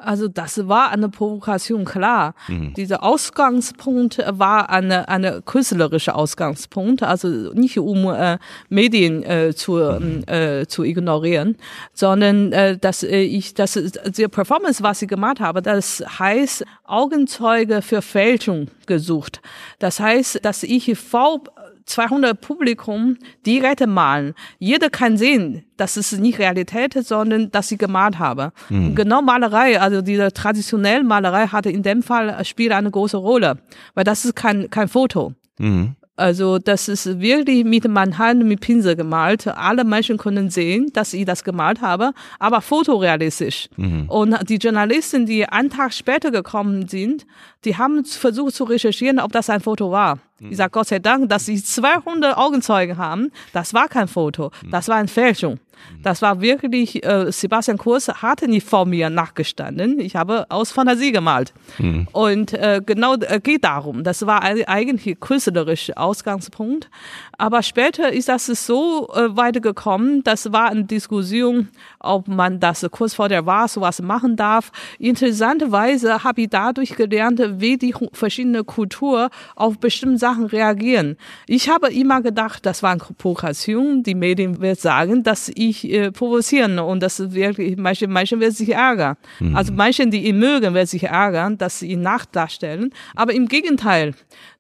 Also das war eine Provokation, klar. Mhm. Dieser Ausgangspunkt war eine, eine künstlerische Ausgangspunkt, also nicht um äh, Medien äh, zu, mhm. äh, zu ignorieren, sondern äh, dass äh, ich, dass die Performance, was ich gemacht habe, das heißt Augenzeuge für Fälschung gesucht. Das heißt, dass ich V 200 Publikum direkt malen. Jeder kann sehen, dass es nicht Realität ist, sondern dass ich gemalt habe. Mhm. Genau Malerei, also diese traditionelle Malerei hatte in dem Fall spielt eine große Rolle, weil das ist kein kein Foto. Mhm. Also das ist wirklich mit meiner Hand mit Pinsel gemalt. Alle Menschen können sehen, dass ich das gemalt habe, aber fotorealistisch. Mhm. Und die Journalisten, die einen Tag später gekommen sind, die haben versucht zu recherchieren, ob das ein Foto war. Ich sage Gott sei Dank, dass sie 200 Augenzeugen haben. Das war kein Foto, das war eine Fälschung. Das war wirklich, äh, Sebastian Kurz hatte nicht vor mir nachgestanden. Ich habe aus Fantasie gemalt. Mhm. Und äh, genau äh, geht darum. Das war eigentlich künstlerischer Ausgangspunkt. Aber später ist das so äh, weitergekommen. Das war eine Diskussion, ob man das kurz vor der Wahl sowas machen darf. Interessanterweise habe ich dadurch gelernt, wie die verschiedenen Kulturen auf bestimmte Sachen reagieren. Ich habe immer gedacht, das war eine Provokation. Die Medien werden sagen, dass ich äh, provozieren und das wirklich, manche, manche werden sich ärgern. Mhm. Also manche, die ihn mögen, werden sich ärgern, dass sie ihn nachdarstellen. Aber im Gegenteil,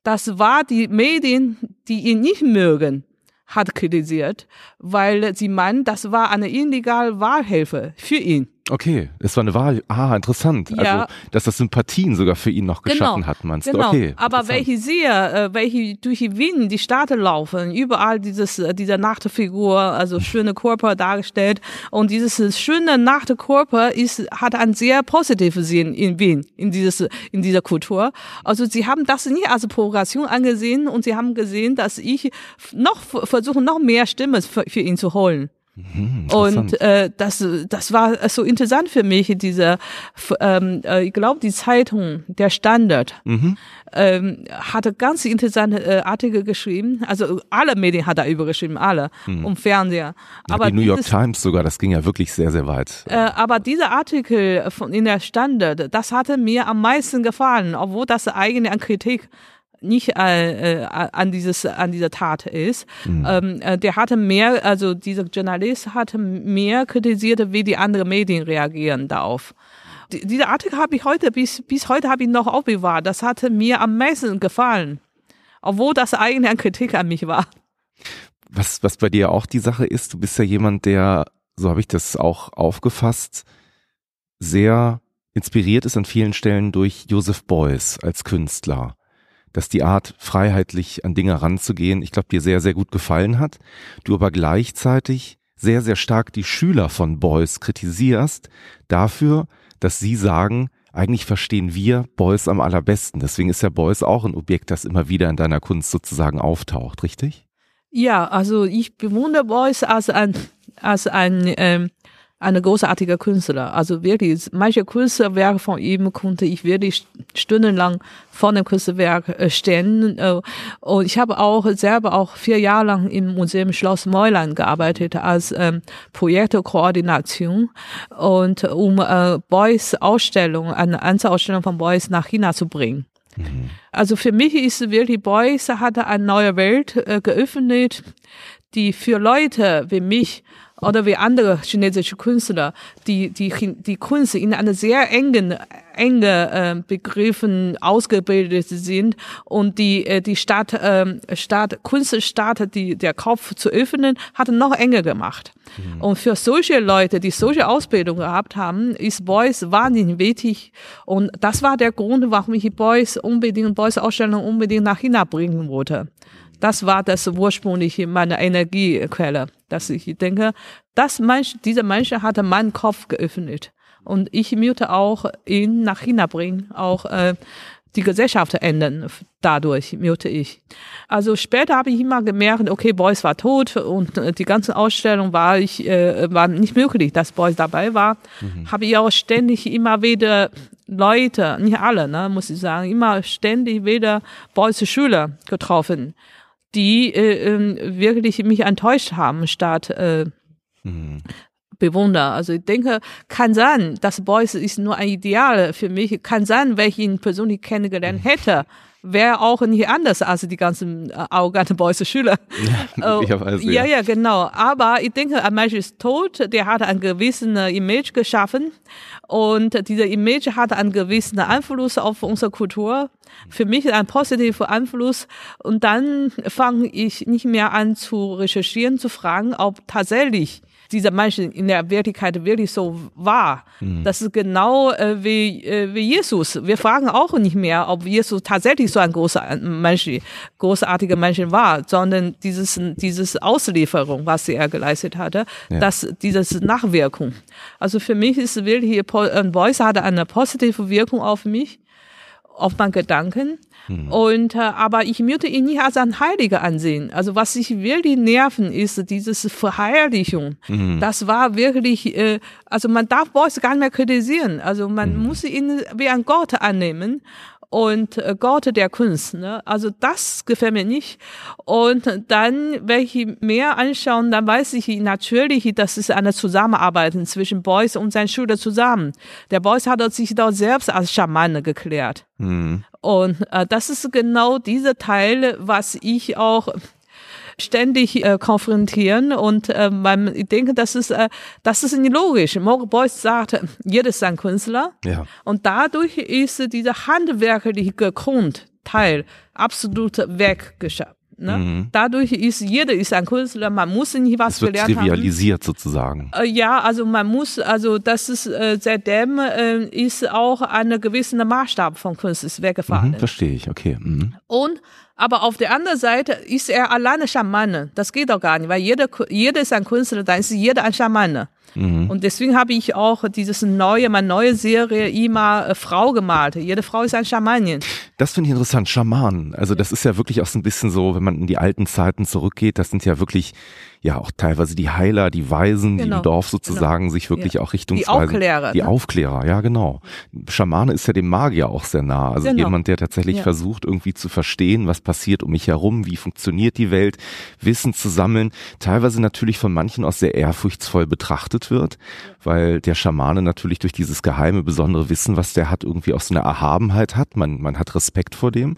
das war die Medien, die ihn nicht mögen, hat kritisiert, weil sie meinen, das war eine illegale Wahlhilfe für ihn. Okay, es war eine Wahl. Ah, interessant. Ja. Also, dass das Sympathien sogar für ihn noch geschaffen genau. hat, meinst genau. du? Okay. Aber welche sehe, äh, welche durch die Wien die Staaten laufen, überall dieses, äh, dieser Nachtefigur, also schöne Körper dargestellt. Und dieses schöne nackte Körper ist, hat einen sehr positiven Sinn in Wien, in dieses, in dieser Kultur. Also, sie haben das nicht als Provokation angesehen und sie haben gesehen, dass ich noch versuche, noch mehr Stimmen für, für ihn zu holen. Mhm, und äh, das, das war so interessant für mich, diese, ähm, äh, ich glaube, die Zeitung, der Standard, mhm. ähm, hatte ganz interessante äh, Artikel geschrieben. Also alle Medien hat er übergeschrieben, alle, mhm. und Fernseher. Ja, aber die New York dieses, Times sogar, das ging ja wirklich sehr, sehr weit. Äh, aber dieser Artikel von, in der Standard, das hatte mir am meisten gefallen, obwohl das eigentlich an Kritik nicht äh, äh, an dieses an dieser Tat ist. Mhm. Ähm, äh, der hatte mehr, also dieser Journalist hatte mehr kritisiert, wie die anderen Medien reagieren darauf. Die, dieser Artikel habe ich heute bis bis heute habe ich noch aufbewahrt. Das hatte mir am meisten gefallen, obwohl das eigentlich eine Kritik an mich war. Was was bei dir auch die Sache ist, du bist ja jemand, der so habe ich das auch aufgefasst, sehr inspiriert ist an vielen Stellen durch Joseph Beuys als Künstler dass die Art, freiheitlich an Dinge ranzugehen, ich glaube, dir sehr, sehr gut gefallen hat. Du aber gleichzeitig sehr, sehr stark die Schüler von Beuys kritisierst dafür, dass sie sagen, eigentlich verstehen wir Beuys am allerbesten. Deswegen ist ja Beuys auch ein Objekt, das immer wieder in deiner Kunst sozusagen auftaucht, richtig? Ja, also ich bewundere Beuys als ein, als ein ähm, eine großartige Künstler. Also wirklich, manche Kunstwerke von ihm konnte ich wirklich stundenlang vor dem Kunstwerk äh, stehen. Äh, und ich habe auch selber auch vier Jahre lang im Museum Schloss Meuland gearbeitet als ähm, Projektekoordination und um äh, Beuys Ausstellung, eine Einzelausstellung von Beuys nach China zu bringen. Mhm. Also für mich ist wirklich Beuys hat eine neue Welt äh, geöffnet, die für Leute wie mich oder wie andere chinesische Künstler, die die die Kunst in einer sehr engen enge äh, Begriffen ausgebildet sind und die äh, die Stadt äh, Stadt Kunststadt die der Kopf zu öffnen hat noch enger gemacht. Mhm. Und für solche Leute, die solche Ausbildung gehabt haben, ist Beuys wahnsinnig wichtig und das war der Grund, warum ich Beuys unbedingt Beuys Ausstellung unbedingt nach China bringen wollte. Das war das ursprüngliche meine Energiequelle, dass ich denke, dass Mensch, dieser Mensch hatte meinen Kopf geöffnet und ich möchte auch ihn nach China bringen, auch äh, die Gesellschaft ändern dadurch, möchte ich. Also später habe ich immer gemerkt, okay, Beuys war tot und äh, die ganze Ausstellung war ich äh, war nicht möglich, dass Beuys dabei war. Mhm. Habe ich auch ständig immer wieder Leute, nicht alle, ne, muss ich sagen, immer ständig wieder Beuys Schüler getroffen, die äh, ähm, wirklich mich enttäuscht haben, statt äh, mhm. Bewunder. Also ich denke, kann sein, dass Beuys ist nur ein Ideal für mich. Kann sein, wenn ich ihn persönlich kennengelernt hätte, wäre auch nicht anders als die ganzen äh, arroganten Beuys Schüler. Ja, äh, ja, ja, genau. Aber ich denke, ein Mensch ist tot, der hat ein gewisses Image geschaffen und dieser Image hat einen gewissen Einfluss auf unsere Kultur. Für mich ein positiver Einfluss und dann fange ich nicht mehr an zu recherchieren, zu fragen, ob tatsächlich dieser Mensch in der Wirklichkeit wirklich so war. Mhm. Das ist genau äh, wie, äh, wie Jesus. Wir fragen auch nicht mehr, ob Jesus tatsächlich so ein großer Mensch, großartiger Mensch war, sondern dieses, dieses Auslieferung, was er geleistet hatte, ja. das, dieses Nachwirkung. Also für mich ist wirklich, Voice hatte eine positive Wirkung auf mich, auf meinen Gedanken. Mhm. Und äh, aber ich möchte ihn nicht als ein Heiliger ansehen. Also was sich wirklich nerven ist diese Verheiligung. Mhm. Das war wirklich, äh, also man darf Boys gar nicht mehr kritisieren. Also man mhm. muss ihn wie ein Gott annehmen und äh, Gott der Kunst. Ne? Also das gefällt mir nicht. Und dann, wenn ich mehr anschauen, dann weiß ich natürlich, dass es eine Zusammenarbeit zwischen Beuys und seinen Schülern zusammen. Der Beuys hat sich dort selbst als Schamane geklärt. Mhm. Und äh, das ist genau dieser Teil, was ich auch ständig äh, konfrontieren und äh, man, ich denke, das ist, äh, das ist nicht logisch. Morgan Boyce sagt, jeder ist ein Künstler ja. und dadurch ist dieser handwerkliche Grundteil absolut weggeschafft. Ne? Mhm. Dadurch ist jeder ist ein Künstler, man muss nicht was es wird gelernt trivialisiert haben. sozusagen. Äh, ja, also man muss, also das ist äh, seitdem äh, ist auch eine gewisse Maßstab von Kunst ist weggefallen. Mhm, verstehe ich, okay. Mhm. Und aber auf der anderen Seite ist er alleine Schamane. Das geht doch gar nicht, weil jeder, jeder ist ein Künstler, dann ist jeder ein Schamane. Mhm. Und deswegen habe ich auch dieses neue, meine neue Serie immer äh, Frau gemalt. Jede Frau ist ein Schamanin. Das finde ich interessant, Schamanen. Also das ist ja wirklich auch so ein bisschen so, wenn man in die alten Zeiten zurückgeht, das sind ja wirklich ja auch teilweise die Heiler, die Weisen, genau. die im genau. Dorf sozusagen genau. sich wirklich ja. auch richtungsweise. Die Aufklärer. Die ne? Aufklärer, ja genau. Schamane ist ja dem Magier auch sehr nah. Also genau. jemand, der tatsächlich ja. versucht irgendwie zu verstehen, was passiert um mich herum, wie funktioniert die Welt, Wissen zu sammeln, teilweise natürlich von manchen auch sehr ehrfurchtsvoll betrachtet wird, weil der Schamane natürlich durch dieses geheime, besondere Wissen, was der hat, irgendwie auch so eine Erhabenheit hat. Man, man hat Respekt vor dem.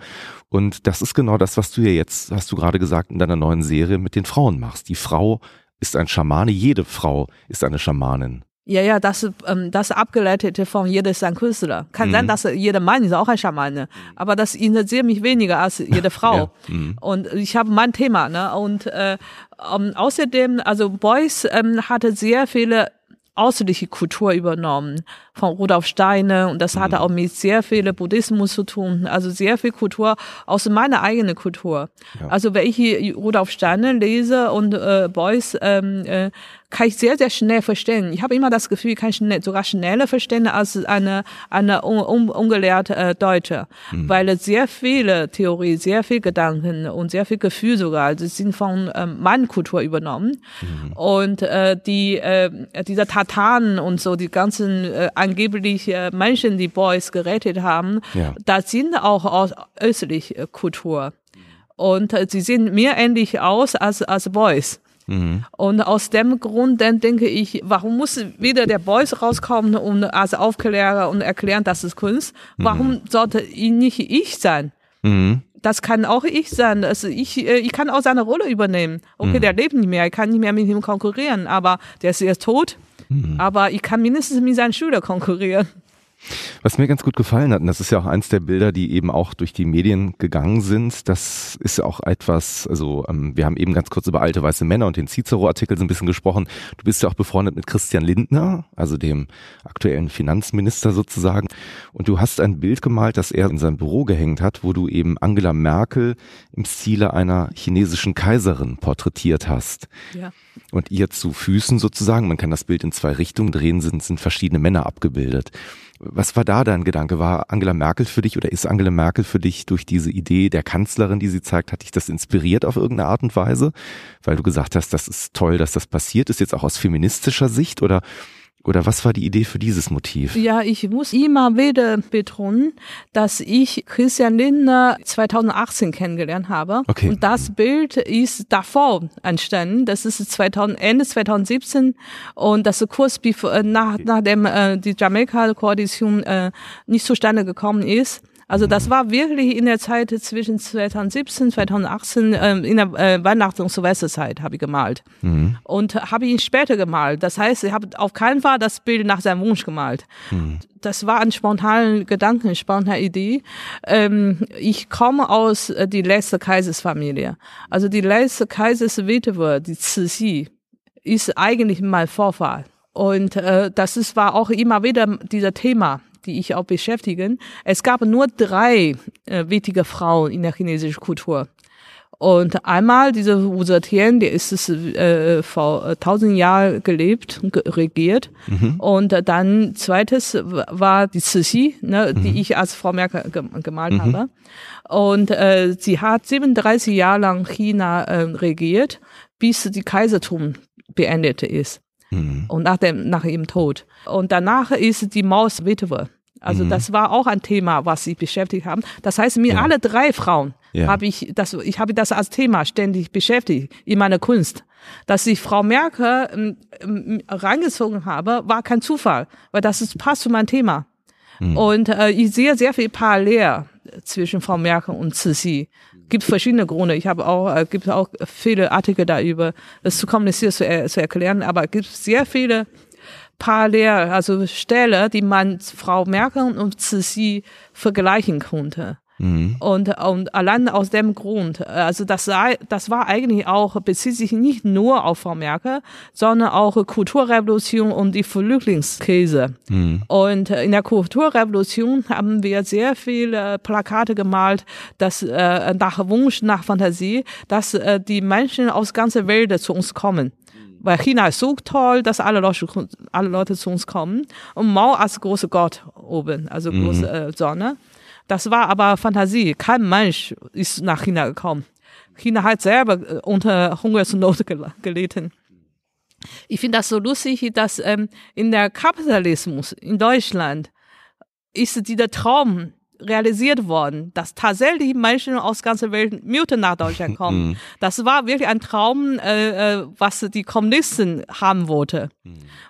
Und das ist genau das, was du ja jetzt, hast du gerade gesagt, in deiner neuen Serie mit den Frauen machst. Die Frau ist ein Schamane, jede Frau ist eine Schamanin. Ja, ja, das, ähm, das Abgeleitete von jeder ist ein Künstler. Kann mhm. sein, dass jeder Mann ist auch ein Schamane, aber das interessiert mich weniger als jede Frau. ja. mhm. Und ich habe mein Thema, ne? Und äh, um, außerdem, also Beuys ähm, hatte sehr viele ausländische Kultur übernommen von Rudolf Steiner und das hatte mhm. auch mit sehr viel Buddhismus zu tun, also sehr viel Kultur aus meiner eigenen Kultur. Ja. Also wenn ich Rudolf Steiner lese und äh, Beuys ähm, äh, kann ich sehr, sehr schnell verstehen. Ich habe immer das Gefühl, ich kann schnell, sogar schneller verstehen als eine, eine un, un, ungelehrte äh, Deutsche, mhm. weil sehr viele Theorie, sehr viel Gedanken und sehr viel Gefühl sogar, also sind von ähm, meiner Kultur übernommen. Mhm. Und äh, die, äh, dieser Tataren und so, die ganzen äh, angeblich äh, Menschen, die Boys gerettet haben, ja. das sind auch aus östlicher Kultur. Und äh, sie sehen mir ähnlich aus als, als Boys. Mhm. Und aus dem Grund dann denke ich, warum muss wieder der Beuys rauskommen und als Aufklärer und erklären, das ist Kunst? Warum mhm. sollte ihn nicht ich sein? Mhm. Das kann auch ich sein. Also ich, äh, ich kann auch seine Rolle übernehmen. Okay, mhm. der lebt nicht mehr, ich kann nicht mehr mit ihm konkurrieren, aber der ist jetzt tot. Mhm. Aber ich kann mindestens mit seinen Schülern konkurrieren. Was mir ganz gut gefallen hat, und das ist ja auch eins der Bilder, die eben auch durch die Medien gegangen sind, das ist ja auch etwas, also ähm, wir haben eben ganz kurz über alte weiße Männer und den Cicero-Artikel so ein bisschen gesprochen. Du bist ja auch befreundet mit Christian Lindner, also dem aktuellen Finanzminister sozusagen. Und du hast ein Bild gemalt, das er in seinem Büro gehängt hat, wo du eben Angela Merkel im Stile einer chinesischen Kaiserin porträtiert hast. Ja. Und ihr zu Füßen sozusagen, man kann das Bild in zwei Richtungen drehen, sind, sind verschiedene Männer abgebildet. Was war da dein Gedanke? War Angela Merkel für dich oder ist Angela Merkel für dich durch diese Idee der Kanzlerin, die sie zeigt, hat dich das inspiriert auf irgendeine Art und Weise? Weil du gesagt hast, das ist toll, dass das passiert ist, jetzt auch aus feministischer Sicht oder oder was war die Idee für dieses Motiv? Ja, ich muss immer wieder betonen, dass ich Christian Lindner 2018 kennengelernt habe. Okay. Und das Bild ist davor entstanden. Das ist 2000, Ende 2017 und das ist kurz bevor, nach, nachdem äh, die Jamaika-Koalition äh, nicht zustande gekommen ist. Also das war wirklich in der Zeit zwischen 2017, 2018, ähm, in der äh, Weihnachts- und Silvesterzeit habe ich gemalt. Mhm. Und habe ihn später gemalt. Das heißt, ich habe auf keinen Fall das Bild nach seinem Wunsch gemalt. Mhm. Das war ein spontaner Gedanke, eine spontane Idee. Ähm, ich komme aus äh, die letzte Kaisersfamilie. Also die letzte Kaiserswitwe, die Cixi, ist eigentlich mein Vorfahr. Und äh, das ist, war auch immer wieder dieser Thema die ich auch beschäftigen. Es gab nur drei äh, wichtige Frauen in der chinesischen Kultur. Und einmal diese Wu Zetian, der ist es äh, vor äh, tausend Jahren gelebt und regiert. Mhm. Und äh, dann zweites war die Cixi, ne, Mhm. die ich als Frau Merkel ge gemalt habe. Und äh, sie hat 37 Jahre lang China äh, regiert, bis die Kaisertum beendet ist Mhm. und nach dem nach ihrem Tod. Und danach ist die Maus Witwe. Also Mhm. das war auch ein Thema, was sie beschäftigt haben. Das heißt, mit Ja. alle drei Frauen Ja. habe ich das, ich habe das als Thema ständig beschäftigt in meiner Kunst. Dass ich Frau Merkel ähm, ähm, reingezogen habe, war kein Zufall, weil das ist, passt zu meinem Thema. Mhm. Und äh, ich sehe sehr viel Parallel zwischen Frau Merkel und Cixi. Gibt verschiedene Gründe. Ich habe auch, äh, gibt auch viele Artikel darüber, das zu kommunizieren, zu, er, zu erklären, aber es gibt sehr viele Parallel, also Stelle, die man Frau Merkel und Cixi vergleichen konnte. Mhm. Und, und allein aus dem Grund, also das, sei, das war eigentlich auch, bezieht sich nicht nur auf Frau Merkel, sondern auch Kulturrevolution und die Flüchtlingskrise. Mhm. Und in der Kulturrevolution haben wir sehr viele Plakate gemalt, dass äh, nach Wunsch, nach Fantasie, dass äh, die Menschen aus ganzer Welt zu uns kommen. Weil China ist so toll, dass alle Leute, alle Leute zu uns kommen. Und Mao als große Gott oben, also große äh, Sonne. Das war aber Fantasie. Kein Mensch ist nach China gekommen. China hat selber äh, unter Hungersnot gel gelitten. Ich finde das so lustig, dass ähm, in der Kapitalismus in Deutschland ist dieser Traum realisiert worden, dass tatsächlich Menschen aus ganzer Welt Mutter nach Deutschland kommen. Das war wirklich ein Traum, äh, äh, was die Kommunisten haben wollten.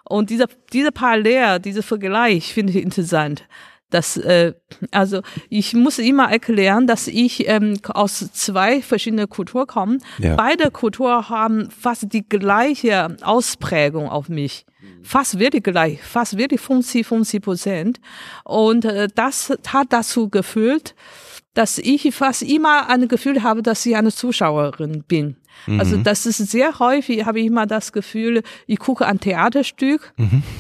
Und dieser, dieser Parallel, dieser Vergleich finde ich interessant. Das, äh, also ich muss immer erklären, dass ich ähm, aus zwei verschiedenen Kulturen komme. Ja. Beide Kulturen haben fast die gleiche Ausprägung auf mich. Fast wirklich gleich, fast wirklich 50, 50 Prozent. Und äh, das hat dazu geführt, dass ich fast immer ein Gefühl habe, dass ich eine Zuschauerin bin. Also das ist sehr häufig, habe ich immer das Gefühl, ich gucke ein Theaterstück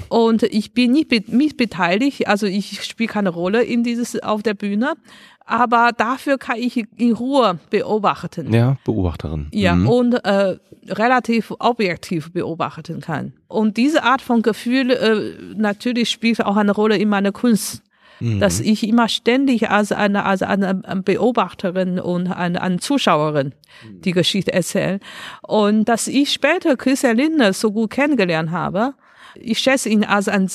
und ich bin nicht be mit beteiligt, also ich spiele keine Rolle in dieses auf der Bühne, aber dafür kann ich in Ruhe beobachten. Ja, Beobachterin. Ja, Mhm. und äh, relativ objektiv beobachten kann. Und diese Art von Gefühl äh, natürlich spielt auch eine Rolle in meiner Kunst. Dass ich immer ständig als eine, als eine Beobachterin und eine, eine Zuschauerin die Geschichte erzähle. Und dass ich später Christian Lindner so gut kennengelernt habe, ich schätze ihn als ein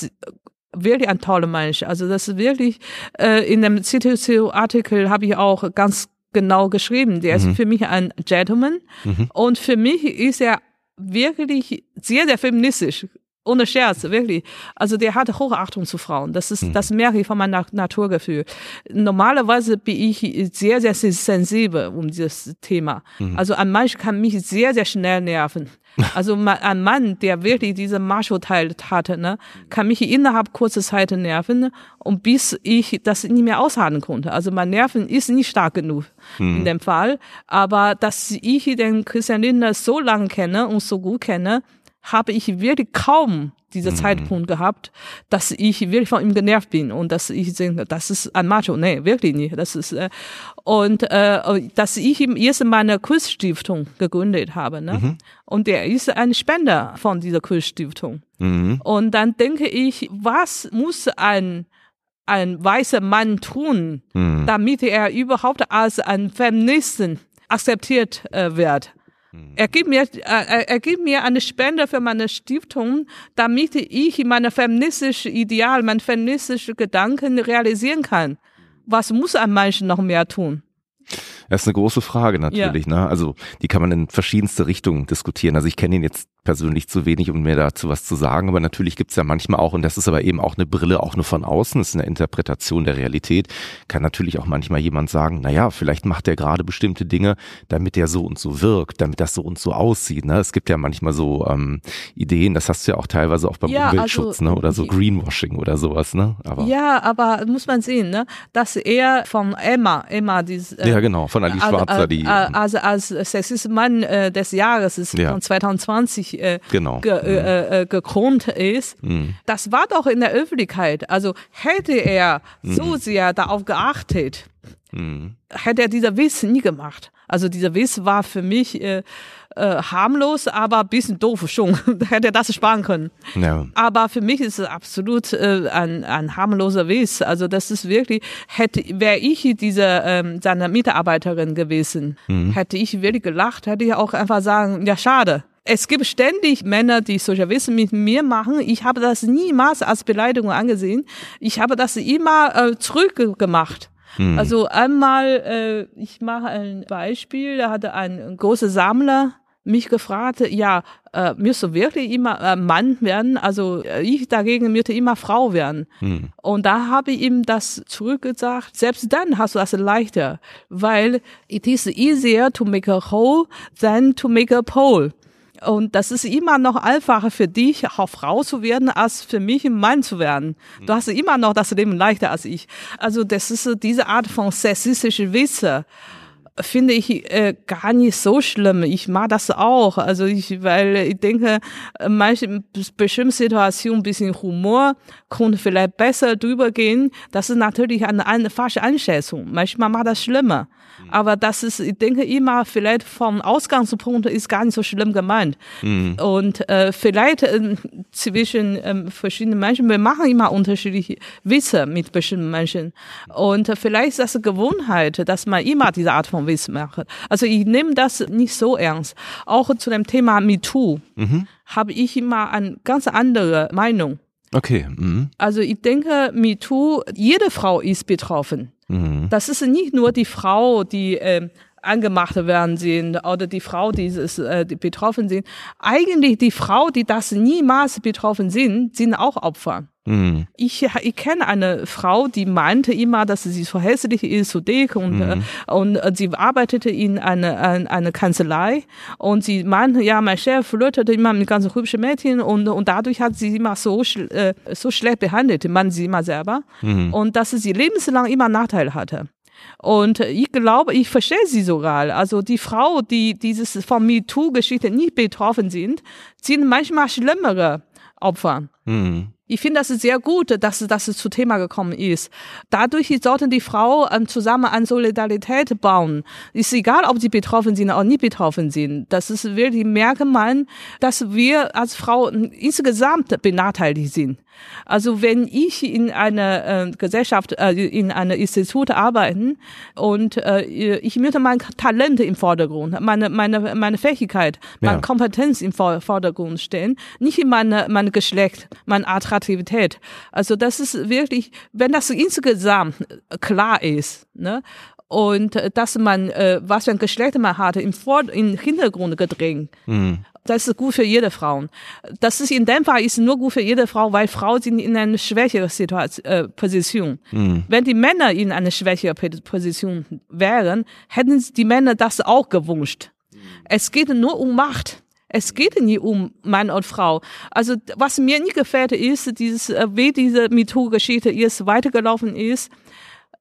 wirklich ein toller Mensch. Also das ist wirklich, äh, in dem CTC-Artikel habe ich auch ganz genau geschrieben. Der ist für mich ein Gentleman und für mich ist er wirklich sehr, sehr feministisch. Ohne Scherz, wirklich. Also der hat Hochachtung zu Frauen. Das ist, das merke ich von meinem Naturgefühl. Normalerweise bin ich sehr, sehr sensibel um dieses Thema. Also ein Mensch kann mich sehr, sehr schnell nerven. Also ein Mann, der wirklich diesen Macho-Teil hatte, ne, kann mich innerhalb kurzer Zeit nerven und bis ich das nicht mehr aushalten konnte. Also mein Nerven ist nicht stark genug in dem Fall. Aber dass ich den Christian Lindner so lange kenne und so gut kenne, habe ich wirklich kaum diesen Zeitpunkt gehabt, dass ich wirklich von ihm genervt bin und dass ich denke, das ist ein Macho. Nee, wirklich nicht. Das ist, äh, und äh, dass ich ihm erst meine Kurststiftung gegründet habe. Ne? Und der ist ein Spender von dieser Kurststiftung. Mhm. Und dann denke ich, was muss ein ein weißer Mann tun, mhm. damit er überhaupt als ein Feministen akzeptiert äh, wird. Er gibt mir, er gibt mir eine Spende für meine Stiftung, damit ich meine feministische Ideal, meine feministische Gedanken realisieren kann. Was muss ein Mensch noch mehr tun? Das ist eine große Frage natürlich. Ja. Ne? Also die kann man in verschiedenste Richtungen diskutieren. Also ich kenne ihn jetzt persönlich zu wenig, um mir dazu was zu sagen. Aber natürlich gibt's ja manchmal auch, und das ist aber eben auch eine Brille, auch nur von außen, ist eine Interpretation der Realität, kann natürlich auch manchmal jemand sagen, na ja, vielleicht macht er gerade bestimmte Dinge, damit er so und so wirkt, damit das so und so aussieht. Ne? Es gibt ja manchmal so ähm, Ideen, das hast du ja auch teilweise auch beim ja, Umweltschutz, also, ne? oder so Greenwashing oder sowas. Ne? Aber, ja, aber muss man sehen, ne? dass er von Emma, Emma, dieses, äh, ja genau, von Ali Schwarzer, äh, die also als Sexismus-Mann äh, des Jahres ist ja. von 2020 äh, genau. ge, äh, mhm. äh, gekrönt ist. Mhm. Das war doch in der Öffentlichkeit. Also hätte er mhm. so sehr darauf geachtet, mhm. hätte er dieser Witz nie gemacht. Also dieser Witz war für mich äh, äh, harmlos, aber ein bisschen doof schon. hätte er das sparen können. Ja. Aber für mich ist es absolut äh, ein, ein harmloser Witz. Also das ist wirklich, hätte, wäre ich diese ähm, seine Mitarbeiterin gewesen, mhm. hätte ich wirklich gelacht, hätte ich auch einfach sagen, ja schade es gibt ständig Männer, die solche Wissen mit mir machen. Ich habe das niemals als Beleidigung angesehen. Ich habe das immer äh, zurückgemacht. Hm. Also einmal, äh, ich mache ein Beispiel, da hatte ein großer Sammler mich gefragt, ja, äh, müsste du wirklich immer äh, Mann werden? Also äh, ich dagegen müsste immer Frau werden. Hm. Und da habe ich ihm das zurückgesagt, selbst dann hast du das leichter, weil it is easier to make a hole than to make a pole. Und das ist immer noch einfacher für dich, auch Frau zu werden, als für mich Mann zu werden. Du hast immer noch das Leben leichter als ich. Also das ist diese Art von sexistische Witze finde ich äh, gar nicht so schlimm. Ich mag das auch. Also ich, weil ich denke, manche bestimmte Situationen ein bisschen Humor konnte vielleicht besser drüber gehen. Das ist natürlich eine, eine falsche Einschätzung. Manchmal macht das schlimmer. Mhm. Aber das ist, ich denke immer, vielleicht vom Ausgangspunkt ist gar nicht so schlimm gemeint. Mhm. Und äh, vielleicht äh, zwischen äh, verschiedenen Menschen, wir machen immer unterschiedliche Witze mit bestimmten Menschen. Und äh, vielleicht ist das eine Gewohnheit, dass man immer diese Art von Witz macht. Also ich nehme das nicht so ernst. Auch zu dem Thema MeToo mhm. habe ich immer eine ganz andere Meinung. Okay. Mhm. Also ich denke, MeToo, jede Frau ist betroffen. Mhm. Das ist nicht nur die Frau, die äh, angemacht werden sind oder die Frau, die, äh, die betroffen sind. Eigentlich die Frau, die das niemals betroffen sind, sind auch Opfer. Mhm. Ich, ich kenne eine Frau, die meinte immer, dass sie so hässlich ist, so dick und, mhm. äh, und äh, sie arbeitete in einer eine, eine Kanzlei und sie meinte, ja, mein Chef flirtete immer mit ganz hübschen Mädchen und, und dadurch hat sie immer so, äh, so schlecht behandelt, man sie immer selber mhm. und dass sie lebenslang immer Nachteil hatte. Und ich glaube, ich verstehe sie sogar. Also die Frau, die dieses von MeToo-Geschichte nicht betroffen sind, sind manchmal schlimmere Opfer. Mhm. Ich finde das sehr gut, dass, dass es zu Thema gekommen ist. Dadurch sollten die Frauen ähm, zusammen an Solidarität bauen. Ist egal, ob sie betroffen sind oder nicht betroffen sind. Das ist wirklich merkt man, dass wir als Frau insgesamt benachteiligt sind. Also wenn ich in einer äh, Gesellschaft, äh, in einer Institut arbeiten und äh, ich möchte mein Talent im Vordergrund, meine, meine, meine Fähigkeit, meine ja. Kompetenz im Vordergrund stellen, nicht meine, meine Geschlecht, meine Attraktivität. Also das ist wirklich, wenn das insgesamt klar ist, ne, und dass man, äh, was für ein Geschlecht man hatte, im, Vor im Hintergrund gedrängt. Mhm. Das ist gut für jede Frau. Das ist in dem Fall ist nur gut für jede Frau, weil Frauen sind in einer schwächeren Situation, äh, Position. Mhm. Wenn die Männer in einer schwächeren Position wären, hätten die Männer das auch gewünscht. Es geht nur um Macht. Es geht nicht um Mann und Frau. Also was mir nicht gefällt, ist dieses, äh, wie diese MeToo-Geschichte jetzt weitergelaufen ist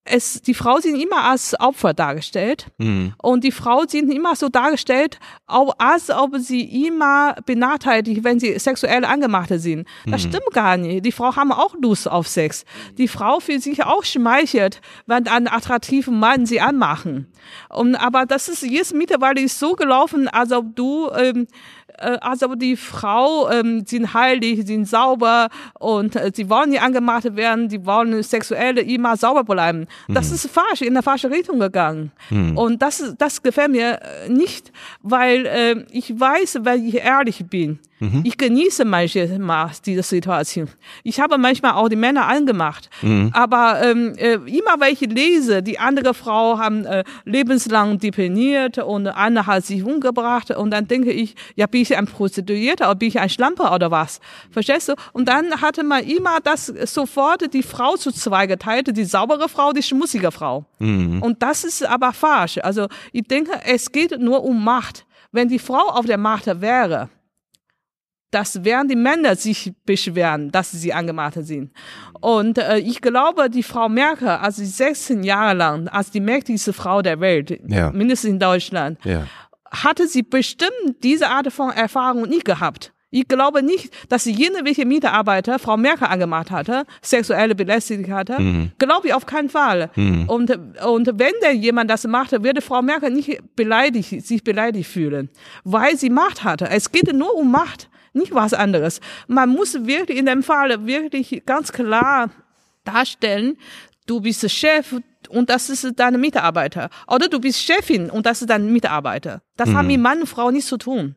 es, die Frau sind immer als Opfer dargestellt. Mhm. Und die Frau sind immer so dargestellt, auch als ob sie immer benachteiligt, wenn sie sexuell angemacht sind. Das mhm. stimmt gar nicht. Die Frau haben auch Lust auf Sex. Die Frau fühlt sich auch schmeichelt, wenn ein attraktiver Mann sie anmachen. Und, aber das ist jetzt mittlerweile so gelaufen, als ob du, ähm, äh, also die Frau ähm, sind heilig, sind sauber und äh, sie wollen nicht angemacht werden, die wollen sexuell immer sauber bleiben. Das mhm. ist falsch, in der falsche Richtung gegangen. Mhm. Und das, das gefällt mir äh, nicht, weil äh, ich weiß, wenn ich ehrlich bin, Mhm. Ich genieße manchmal diese Situation. Ich habe manchmal auch die Männer angemacht. Mhm. Aber ähm, äh, immer wenn ich lese, die andere Frau haben äh, lebenslang depeniert und eine hat sich umgebracht und dann denke ich, ja, bin ich ein Prostituierter oder bin ich ein Schlamper oder was? Verstehst du? Und dann hatte man immer das sofort die Frau zu zwei geteilt, die saubere Frau, die schmutzige Frau. Mhm. Und das ist aber falsch. Also ich denke, es geht nur um Macht. Wenn die Frau auf der Macht wäre, das werden die Männer sich beschweren, dass sie angemacht sind. Und äh, ich glaube, die Frau Merkel, also 16 Jahre lang, als die mächtigste Frau der Welt, ja. mindestens in Deutschland, ja. Hatte sie bestimmt diese Art von Erfahrung nie gehabt. Ich glaube nicht, dass jene welche Mitarbeiter Frau Merkel angemacht hatte, sexuelle Belästigung hatte. Mhm. Glaube ich auf keinen Fall. Mhm. Und, und wenn denn jemand das machte, würde Frau Merkel nicht beleidigt, sich beleidigt fühlen, weil sie Macht hatte. Es geht nur um Macht nicht was anderes. Man muss wirklich in dem Fall wirklich ganz klar darstellen, du bist Chef und das ist deine Mitarbeiter. Oder du bist Chefin und das ist dein Mitarbeiter. Das mhm. haben mit Mann und Frau nichts zu tun.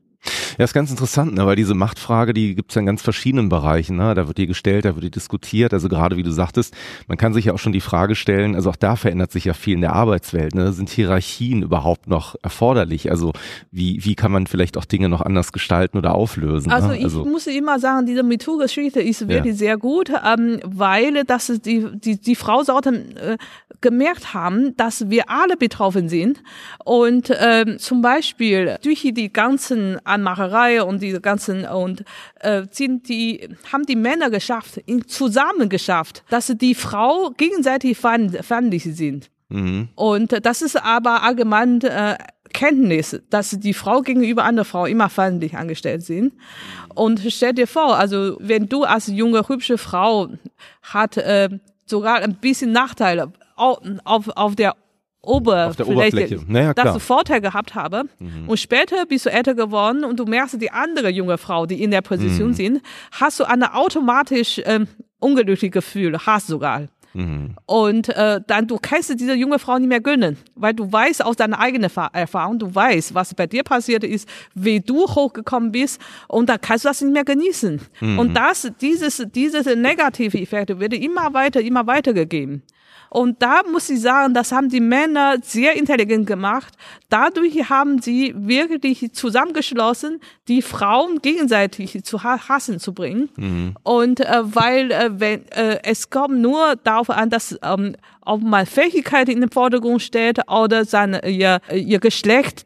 Ja, ist ganz interessant, ne? weil diese Machtfrage, die gibt es ja in ganz verschiedenen Bereichen. Ne? Da wird die gestellt, da wird die diskutiert. Also gerade wie du sagtest, man kann sich ja auch schon die Frage stellen, also auch da verändert sich ja viel in der Arbeitswelt. Ne? Sind Hierarchien überhaupt noch erforderlich? Also wie, wie kann man vielleicht auch Dinge noch anders gestalten oder auflösen? Also, ne? also ich muss immer sagen, diese MeToo-Geschichte ist wirklich ja. sehr gut, ähm, weil das die, die, die Frau sollten äh, gemerkt haben, dass wir alle betroffen sind. Und ähm, zum Beispiel durch die ganzen Anmacherei und diese ganzen und äh, sind die haben die Männer geschafft, zusammen geschafft, dass die Frau gegenseitig feindlich sind. Mhm. Und das ist aber allgemein äh, Kenntnis, dass die Frau gegenüber einer Frau immer feindlich angestellt sind. Und stell dir vor, also wenn du als junge, hübsche Frau hat äh, sogar ein bisschen Nachteile auf, auf, auf der Oberfläche, auf der Oberfläche. Naja, dass du Vorteil gehabt habe. Mhm. Und später bist du älter geworden und du merkst, die andere junge Frau, die in der Position mhm. sind, hast du eine automatisch ähm, unglückliche Gefühl, hast sogar. Mhm. Und äh, dann du kannst diese junge Frau nicht mehr gönnen, weil du weißt aus deiner eigenen Erfahrung, du weißt, was bei dir passiert ist, wie du hochgekommen bist und dann kannst du das nicht mehr genießen. Mhm. Und das, dieses, dieses negative Effekt wird immer weiter, immer weiter gegeben. Und da muss ich sagen, das haben die Männer sehr intelligent gemacht. Dadurch haben sie wirklich zusammengeschlossen, die Frauen gegenseitig zu hassen zu bringen. Mhm. Und äh, weil äh, wenn äh, es kommt nur darauf an, dass ähm, ob man Fähigkeit in den Vordergrund stellt oder seine ihr, ihr Geschlecht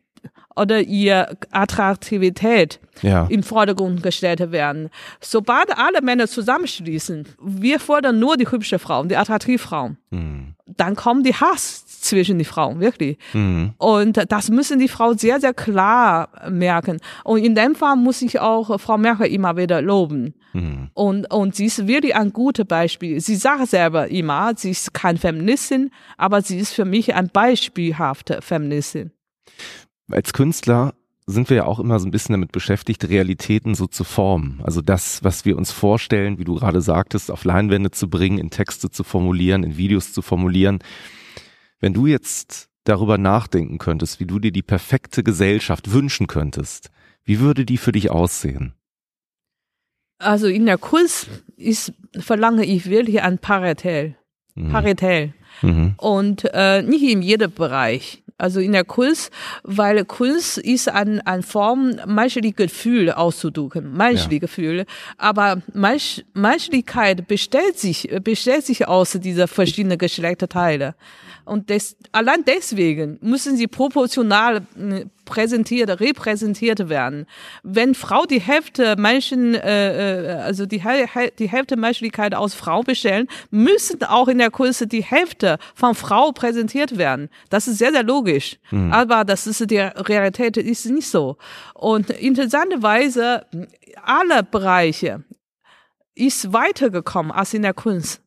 oder ihr Attraktivität ja. im Vordergrund gestellt werden. Sobald alle Männer zusammenschließen, wir fordern nur die hübsche Frau, die Attraktivfrauen, mhm. dann kommt die Hass zwischen die Frauen, wirklich. Mhm. Und das müssen die Frauen sehr, sehr klar merken. Und in dem Fall muss ich auch Frau Merkel immer wieder loben. Mhm. Und, und sie ist wirklich ein gutes Beispiel. Sie sagt selber immer, sie ist kein Feministin, aber sie ist für mich ein beispielhafte Feministin als Künstler sind wir ja auch immer so ein bisschen damit beschäftigt, Realitäten so zu formen. Also das, was wir uns vorstellen, wie du gerade sagtest, auf Leinwände zu bringen, in Texte zu formulieren, in Videos zu formulieren. Wenn du jetzt darüber nachdenken könntest, wie du dir die perfekte Gesellschaft wünschen könntest, wie würde die für dich aussehen? Also in der Kunst ist, verlange ich wirklich ein Paritäl. Mhm. Mhm. Und äh, nicht in jedem Bereich also in der Kunst, weil Kunst ist an, an Form menschliche Gefühle auszudrücken, menschliche ja. Gefühle. Aber Mensch, Menschlichkeit bestellt sich, bestellt sich aus dieser verschiedenen Geschlechterteile. Und des, allein deswegen müssen sie proportional äh, präsentiert, repräsentiert werden. Wenn Frau die Hälfte Menschen, äh, äh also die, die Hälfte Menschlichkeit aus Frau bestellen, müssen auch in der Kunst die Hälfte von Frau präsentiert werden. Das ist sehr, sehr logisch. Mhm. Aber das ist die Realität ist nicht so. Und interessanterweise, alle Bereiche ist weitergekommen als in der Kunst.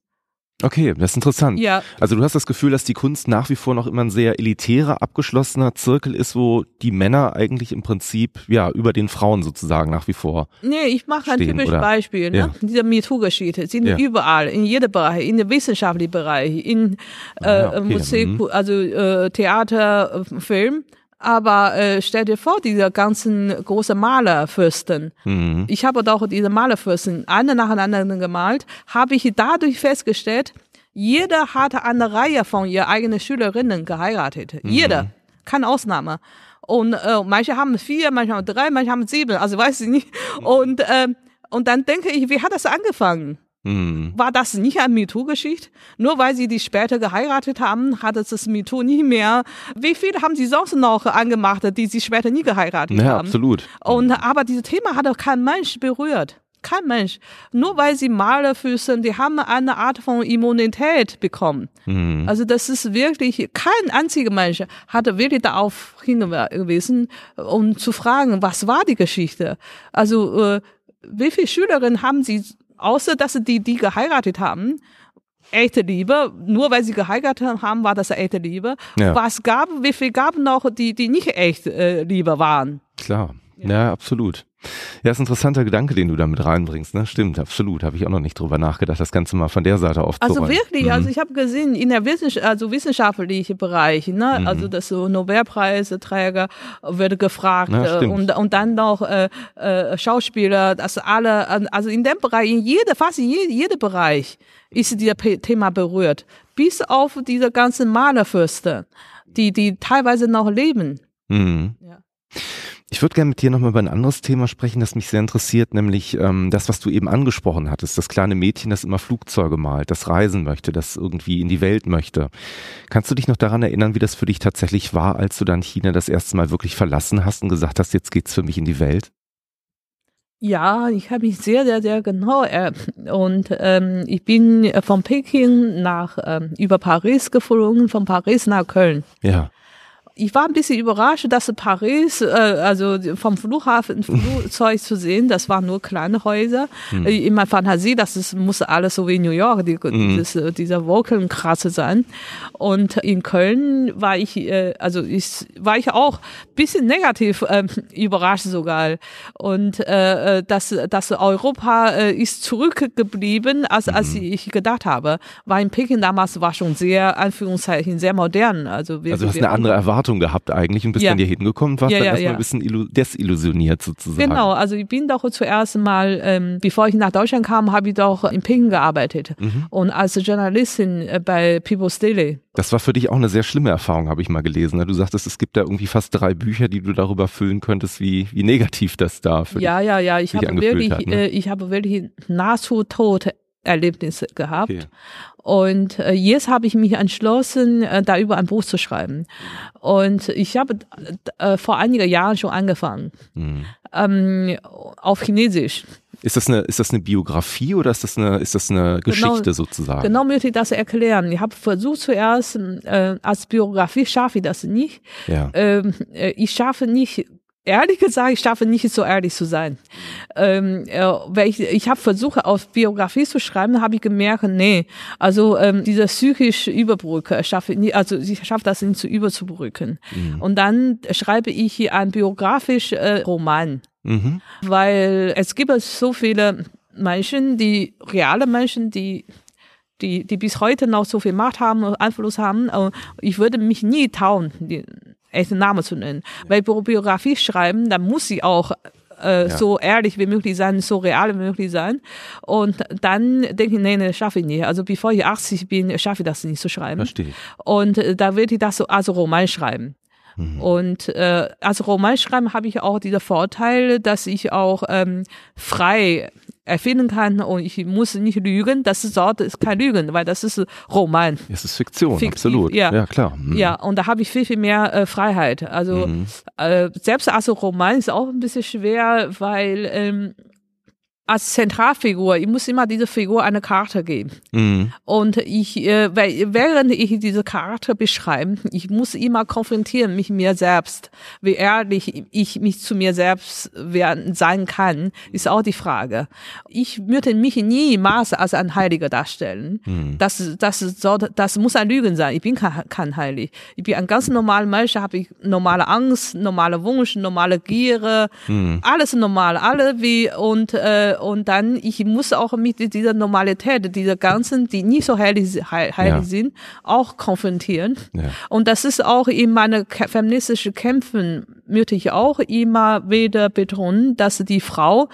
Okay, das ist interessant. Ja. Also du hast das Gefühl, dass die Kunst nach wie vor noch immer ein sehr elitärer, abgeschlossener Zirkel ist, wo die Männer eigentlich im Prinzip ja über den Frauen sozusagen nach wie vor. Nee, ich mache ein stehen, typisches oder? Beispiel. Ne? Ja. Diese MeToo-Geschichte sind Ja. überall, in jedem Bereich, in dem wissenschaftlichen Bereich, in äh, Ah, okay. Musik, Mhm. also äh, Theater, äh, Film. Aber äh, stell dir vor, diese ganzen großen Malerfürsten. Mhm. Ich habe doch diese Malerfürsten eine nacheinander gemalt, habe ich dadurch festgestellt, jeder hatte eine Reihe von ihr eigenen Schülerinnen geheiratet. Mhm. Jeder. Keine Ausnahme. Und äh, manche haben vier, manche haben drei, manche haben sieben, also weiß ich nicht. Und, ähm, und dann denke ich, wie hat das angefangen? Mhm. War das nicht eine MeToo-Geschichte? Nur weil sie die später geheiratet haben, hat es das MeToo nicht mehr. Wie viele haben sie sonst noch angemacht, die sie später nie geheiratet Ja, haben? absolut. Und, aber dieses Thema hat doch kein Mensch berührt. Kein Mensch. Nur weil sie Malerfüßen, die haben eine Art von Immunität bekommen. Mhm. Also das ist wirklich, kein einziger Mensch hat wirklich darauf hingewiesen, um zu fragen, was war die Geschichte? Also äh, wie viele Schülerinnen haben sie, außer dass sie die, die geheiratet haben, echte Liebe, nur weil sie geheiratet haben, war das echte Liebe. Ja. Was gab, wie viel gab noch, die, die nicht echt äh, Liebe waren? Klar. Ja. absolut. Ja, ist ein interessanter Gedanke, den du da mit reinbringst. Ne? Stimmt, absolut. Habe ich auch noch nicht drüber nachgedacht, das Ganze mal von der Seite aufzurollen. Also wirklich, Mhm. also ich habe gesehen, in der Wissenschaft, also wissenschaftliche Bereich, ne, Mhm. also das so Nobelpreisträger wird gefragt Ja, stimmt. und, und dann noch äh, äh, Schauspieler, das alle, also in dem Bereich, in jeder, fast in je, jeder Bereich ist dieser Pe- Thema berührt, bis auf diese ganzen Malerfürste, die, die teilweise noch leben. Mhm. Ja. Ich würde gerne mit dir nochmal über ein anderes Thema sprechen, das mich sehr interessiert, nämlich ähm, das, was du eben angesprochen hattest, das kleine Mädchen, das immer Flugzeuge malt, das reisen möchte, das irgendwie in die Welt möchte. Kannst du dich noch daran erinnern, wie das für dich tatsächlich war, als du dann China das erste Mal wirklich verlassen hast und gesagt hast, jetzt geht's für mich in die Welt? Ja, ich habe mich sehr, sehr, sehr genau äh, und ähm, ich bin von Peking nach ähm, über Paris geflogen, von Paris nach Köln. Ja. Ich war ein bisschen überrascht, dass Paris, äh, also vom Flughafen Flugzeug zu sehen, das waren nur kleine Häuser. Äh, In meiner Fantasie, das ist, muss alles so wie in New York, die, dieses, äh, dieser Wolkenkratzer sein. Und in Köln war ich, äh, also ich, war ich auch ein bisschen negativ ähm, überrascht sogar. Und äh, äh, dass, dass Europa äh, ist zurückgeblieben, als, als ich gedacht habe. War in Peking damals war schon sehr, Anführungszeichen, sehr modern. Also, Also wirklich- du hast eine andere Erwartung gehabt eigentlich und bist Ja. dann hier hingekommen, warst Ja, dann ja, erstmal ja. ein bisschen illu desillusioniert sozusagen. Genau, also ich bin doch zuerst mal, ähm, bevor ich nach Deutschland kam, habe ich doch in Peking gearbeitet Mhm. und als Journalistin äh, bei People's Daily. Das war für dich auch eine sehr schlimme Erfahrung, habe ich mal gelesen. ne? Du sagtest, es gibt da irgendwie fast drei Bücher, die du darüber füllen könntest, wie, wie negativ das da für Ja, ja, ja, ich sich habe angefühlt wirklich, hat, ne? äh, ich habe wirklich nahezu tot Erlebnisse gehabt. Okay. Und äh, jetzt habe ich mich entschlossen, äh, darüber ein Buch zu schreiben. Und ich habe äh, vor einigen Jahren schon angefangen, Mhm. ähm, auf Chinesisch. Ist das eine, ist das eine Biografie oder ist das eine, ist das eine Geschichte sozusagen? Genau möchte ich das erklären. Ich habe versucht zuerst, äh, als Biografie schaffe ich das nicht. Ja. Ähm, äh, ich schaffe nicht, ehrlich gesagt, ich schaffe nicht so ehrlich zu sein. Ähm, äh, weil ich ich habe versucht, auf Biografie zu schreiben, habe ich gemerkt, nee, also ähm, diese psychische Überbrücke schaffe ich nicht, also ich schaffe das nicht zu überzubrücken. Und dann schreibe ich hier einen biografischen äh, Roman Mhm. weil es gibt so viele Menschen, die reale Menschen, die die, die bis heute noch so viel Macht haben und Einfluss haben. Und Ich würde mich nie trauen, echten Namen zu nennen. Weil Bi- Biografie schreiben, dann muss sie auch äh, Ja. so ehrlich wie möglich sein, so real wie möglich sein. Und dann denke ich, nee, nee, schaffe ich nicht. Also bevor ich 80 bin, schaffe ich das nicht zu schreiben. Verstehe. Und äh, da würde ich das so als Roman schreiben. Und äh, als Roman schreiben habe ich auch diesen Vorteil, dass ich auch ähm, frei erfinden kann und ich muss nicht lügen. Das ist, dort ist kein Lügen, weil das ist Roman. Es ist Fiktion, Fiktiv, absolut. ja. ja klar. Mhm. Ja, und da habe ich viel, viel mehr äh, Freiheit. Also äh, selbst als Roman ist auch ein bisschen schwer, weil ähm, als Zentralfigur, ich muss immer diese Figur eine Karte geben. Mhm. Und ich, äh, während ich diese Karte beschreibe, ich muss immer konfrontieren mich mir selbst. Wie ehrlich ich mich zu mir selbst werden, sein kann, ist auch die Frage. Ich würde mich niemals als ein Heiliger darstellen. Mhm. Das, das, soll, das muss ein Lügen sein. Ich bin kein, kein Heilig. Ich bin ein ganz normaler Mensch, habe ich normale Angst, normale Wunsch, normale Gier, mhm. alles normal, alle wie, und, äh, und dann, ich muss auch mit dieser Normalität, dieser ganzen, die nicht so heilig, heilig ja. sind, auch konfrontieren. Ja. Und das ist auch in meinen feministischen Kämpfen, möchte ich auch immer wieder betonen, dass die Frau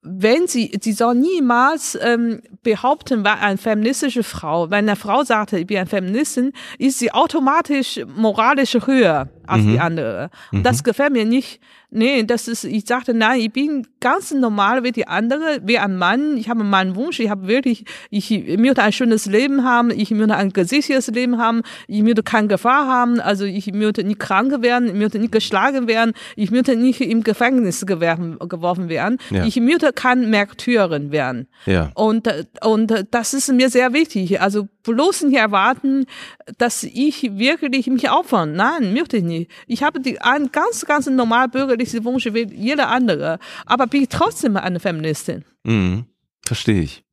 wenn sie, sie soll niemals ähm, behaupten, weil eine feministische Frau, wenn eine Frau sagt, ich bin eine Feministin, ist sie automatisch moralisch höher als mhm. die andere. Und mhm. das gefällt mir nicht. Nee, das ist, ich sagte, nein, ich bin ganz normal wie die andere, wie ein Mann. Ich habe meinen Wunsch, ich habe wirklich, ich, möchte ein schönes Leben haben, ich möchte ein gesichertes Leben haben, ich möchte keine Gefahr haben, also ich möchte nicht krank werden, ich möchte nicht geschlagen werden, ich möchte nicht im Gefängnis geworfen werden, ja. ich möchte kein Märtyrin werden. Ja. Und, und das ist mir sehr wichtig. Also bloß nicht erwarten, dass ich wirklich mich opfern. Nein, möchte ich nicht. Ich habe die, ein ganz, ganz normal bürgerliche Wunsch wie jeder andere, aber bin trotzdem eine Feministin. Mhm, verstehe ich.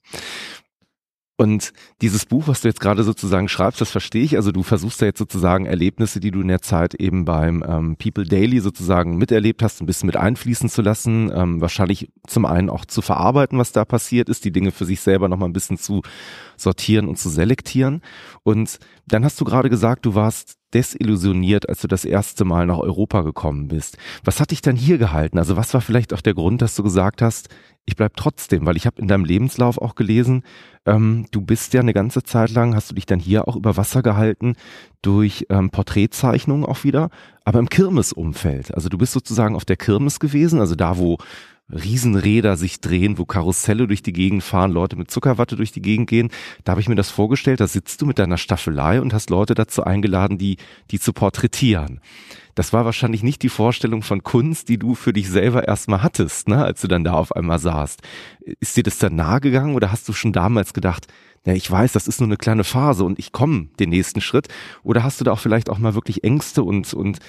Und dieses Buch, was du jetzt gerade sozusagen schreibst, das verstehe ich. Also du versuchst ja jetzt sozusagen Erlebnisse, die du in der Zeit eben beim ähm, People Daily sozusagen miterlebt hast, ein bisschen mit einfließen zu lassen. Ähm, wahrscheinlich zum einen auch zu verarbeiten, was da passiert ist, die Dinge für sich selber nochmal ein bisschen zu sortieren und zu selektieren. Und dann hast du gerade gesagt, du warst desillusioniert, als du das erste Mal nach Europa gekommen bist. Was hat dich dann hier gehalten? Also was war vielleicht auch der Grund, dass du gesagt hast, ich bleib trotzdem, weil ich habe in deinem Lebenslauf auch gelesen, ähm, du bist ja eine ganze Zeit lang, hast du dich dann hier auch über Wasser gehalten durch ähm, Porträtzeichnungen auch wieder, aber im Kirmesumfeld. Also du bist sozusagen auf der Kirmes gewesen, also da, wo Riesenräder sich drehen, wo Karusselle durch die Gegend fahren, Leute mit Zuckerwatte durch die Gegend gehen. Da habe ich mir das vorgestellt, da sitzt du mit deiner Staffelei und hast Leute dazu eingeladen, die, die zu porträtieren. Das war wahrscheinlich nicht die Vorstellung von Kunst, die du für dich selber erstmal hattest, ne, als du dann da auf einmal saßt. Ist dir das dann nahe gegangen oder hast du schon damals gedacht, ja, ich weiß, das ist nur eine kleine Phase und ich komme den nächsten Schritt? Oder hast du da auch vielleicht auch mal wirklich Ängste und, und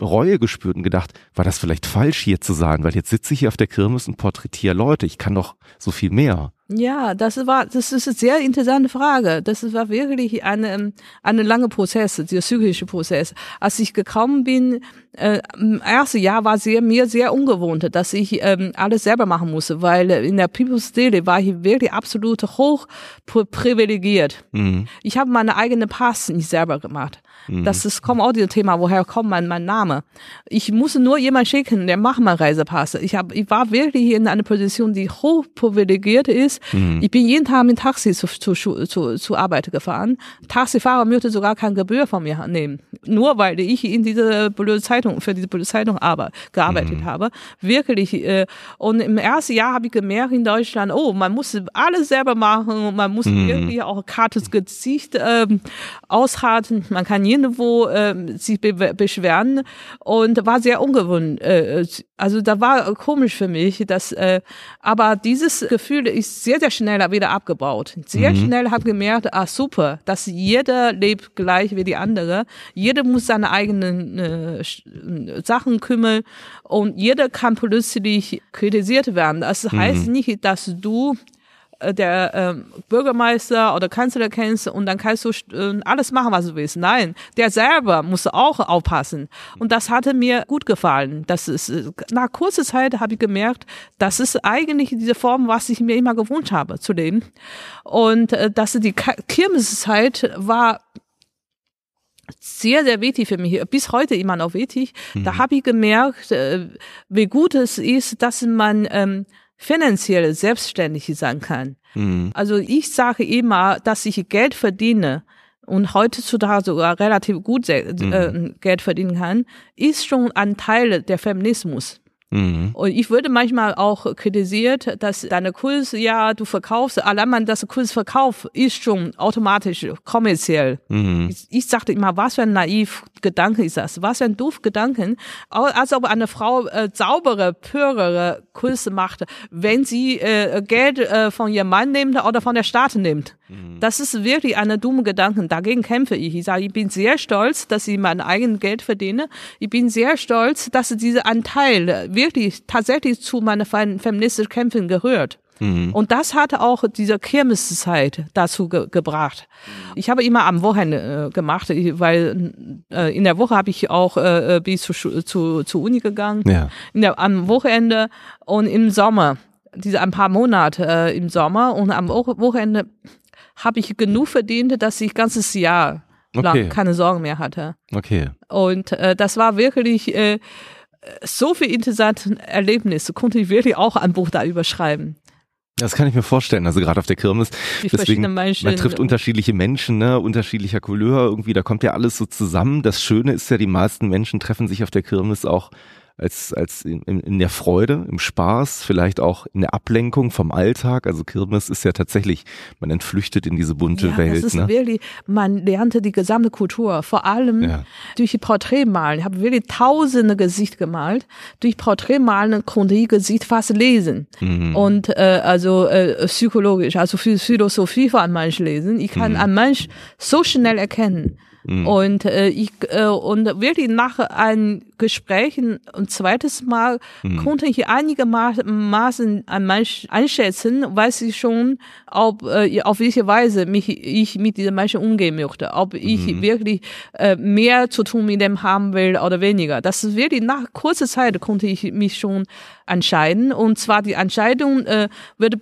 Reue gespürt und gedacht, war das vielleicht falsch hier zu sein? Weil jetzt sitze ich hier auf der Kirmes und porträtiere Leute, ich kann doch so viel mehr. Ja, das war, das ist eine sehr interessante Frage. Das war wirklich eine, eine lange Prozess, dieser psychische Prozess. Als ich gekommen bin, äh, im ersten Jahr war sehr, mir sehr ungewohnt, dass ich ähm, alles selber machen musste, weil in der People's Daily war ich wirklich absolut hoch privilegiert. Mhm. Ich habe meine eigene Pass nicht selber gemacht. Mhm. Das ist kommt auch dieses Thema, woher kommt mein, mein Name? Ich musste nur jemand schicken, der macht mal Reisepass. Ich habe, ich war wirklich in einer Position, die hoch privilegiert ist. Mhm. Ich bin jeden Tag mit Taxi zu, zu, zu, zu Arbeit gefahren. Taxifahrer möchte sogar keine Gebühr von mir nehmen. Nur weil ich in dieser blöde Zeitung, für diese blöde Zeitung aber, gearbeitet mhm. habe. Wirklich. Äh, und im ersten Jahr habe ich gemerkt in Deutschland, oh, man muss alles selber machen. Man muss mhm. wirklich auch Kartes Gesicht ähm, aushalten. Man kann nirgendwo äh, sich be beschweren und war sehr ungewohnt. Äh, also da war komisch für mich, dass äh, aber dieses Gefühl ist sehr sehr schnell wieder abgebaut. Sehr mhm. schnell habe gemerkt, ah super, dass jeder lebt gleich wie die andere. Jeder muss seine eigenen äh, Sachen kümmern und jeder kann plötzlich kritisiert werden. Das heißt mhm. nicht, dass du der äh, Bürgermeister oder Kanzler kennst und dann kannst du äh, alles machen, was du willst. Nein, der selber muss auch aufpassen. Und das hatte mir gut gefallen. Das ist, äh, nach kurzer Zeit habe ich gemerkt, das ist eigentlich diese Form, was ich mir immer gewünscht habe zu leben. Und äh, dass die Kirmeszeit war sehr, sehr wichtig für mich, bis heute immer noch wichtig. Mhm. Da habe ich gemerkt, äh, wie gut es ist, dass man ähm, finanziell selbstständig sein kann. Mhm. Also ich sage immer, dass ich Geld verdiene und heutzutage sogar relativ gut äh, mhm. Geld verdienen kann, ist schon ein Teil der Feminismus. Mhm. Und ich würde manchmal auch kritisiert, dass deine Kurs, ja, du verkaufst, allein man das Kurs verkauft, ist schon automatisch kommerziell. Mhm. Ich, ich sagte immer, was für ein naiv Gedanke ist das? Was für ein doof Gedanken? Als ob eine Frau äh, saubere, pürere Kurse macht, wenn sie äh, Geld äh, von ihrem Mann nimmt oder von der Staat nimmt. Mhm. Das ist wirklich eine dumme Gedanke. Dagegen kämpfe ich. Ich sage, ich bin sehr stolz, dass ich mein eigenes Geld verdiene. Ich bin sehr stolz, dass dieser Anteil wirklich tatsächlich zu meiner feministischen Kämpfen gehört. Mhm. Und das hatte auch diese Kirmeszeit dazu ge gebracht. Ich habe immer am Wochenende äh, gemacht, weil äh, in der Woche habe ich auch äh, äh, bis zu, zu, zu Uni gegangen. Ja. In der, am Wochenende und im Sommer, diese ein paar Monate äh, im Sommer und am Wochenende habe ich genug verdient, dass ich ganzes Jahr okay. lang keine Sorgen mehr hatte. Okay. Und äh, das war wirklich äh, so viel interessante Erlebnisse, konnte ich wirklich auch ein Buch da überschreiben. Das kann ich mir vorstellen, also gerade auf der Kirmes. Die Deswegen, man trifft unterschiedliche Menschen, ne, unterschiedlicher Couleur, irgendwie, da kommt ja alles so zusammen. Das Schöne ist ja, die meisten Menschen treffen sich auf der Kirmes auch als, als in, in der Freude, im Spaß, vielleicht auch in der Ablenkung vom Alltag. Also Kirmes ist ja tatsächlich, man entflüchtet in diese bunte ja, Welt. Das ist ne? wirklich, man lernte die gesamte Kultur, vor allem ja. durch die Porträtmalen. Ich habe wirklich tausende Gesichter gemalt. Durch Porträtmalen konnte ich Gesicht fast lesen. Mhm. Und äh, also äh, psychologisch, also für Philosophie von einem Mensch lesen. Ich kann mhm. einen Mensch so schnell erkennen. Mhm. Und äh, ich äh, und wirklich nach einem Gespräch ein zweites Mal mhm. konnte ich einigermaßen einschätzen, weiß ich schon, ob äh, auf welche Weise mich ich mit diesen Menschen umgehen möchte, ob ich mhm. wirklich äh, mehr zu tun mit dem haben will oder weniger. Das ist wirklich nach kurzer Zeit konnte ich mich schon entscheiden und zwar die Entscheidung äh, wird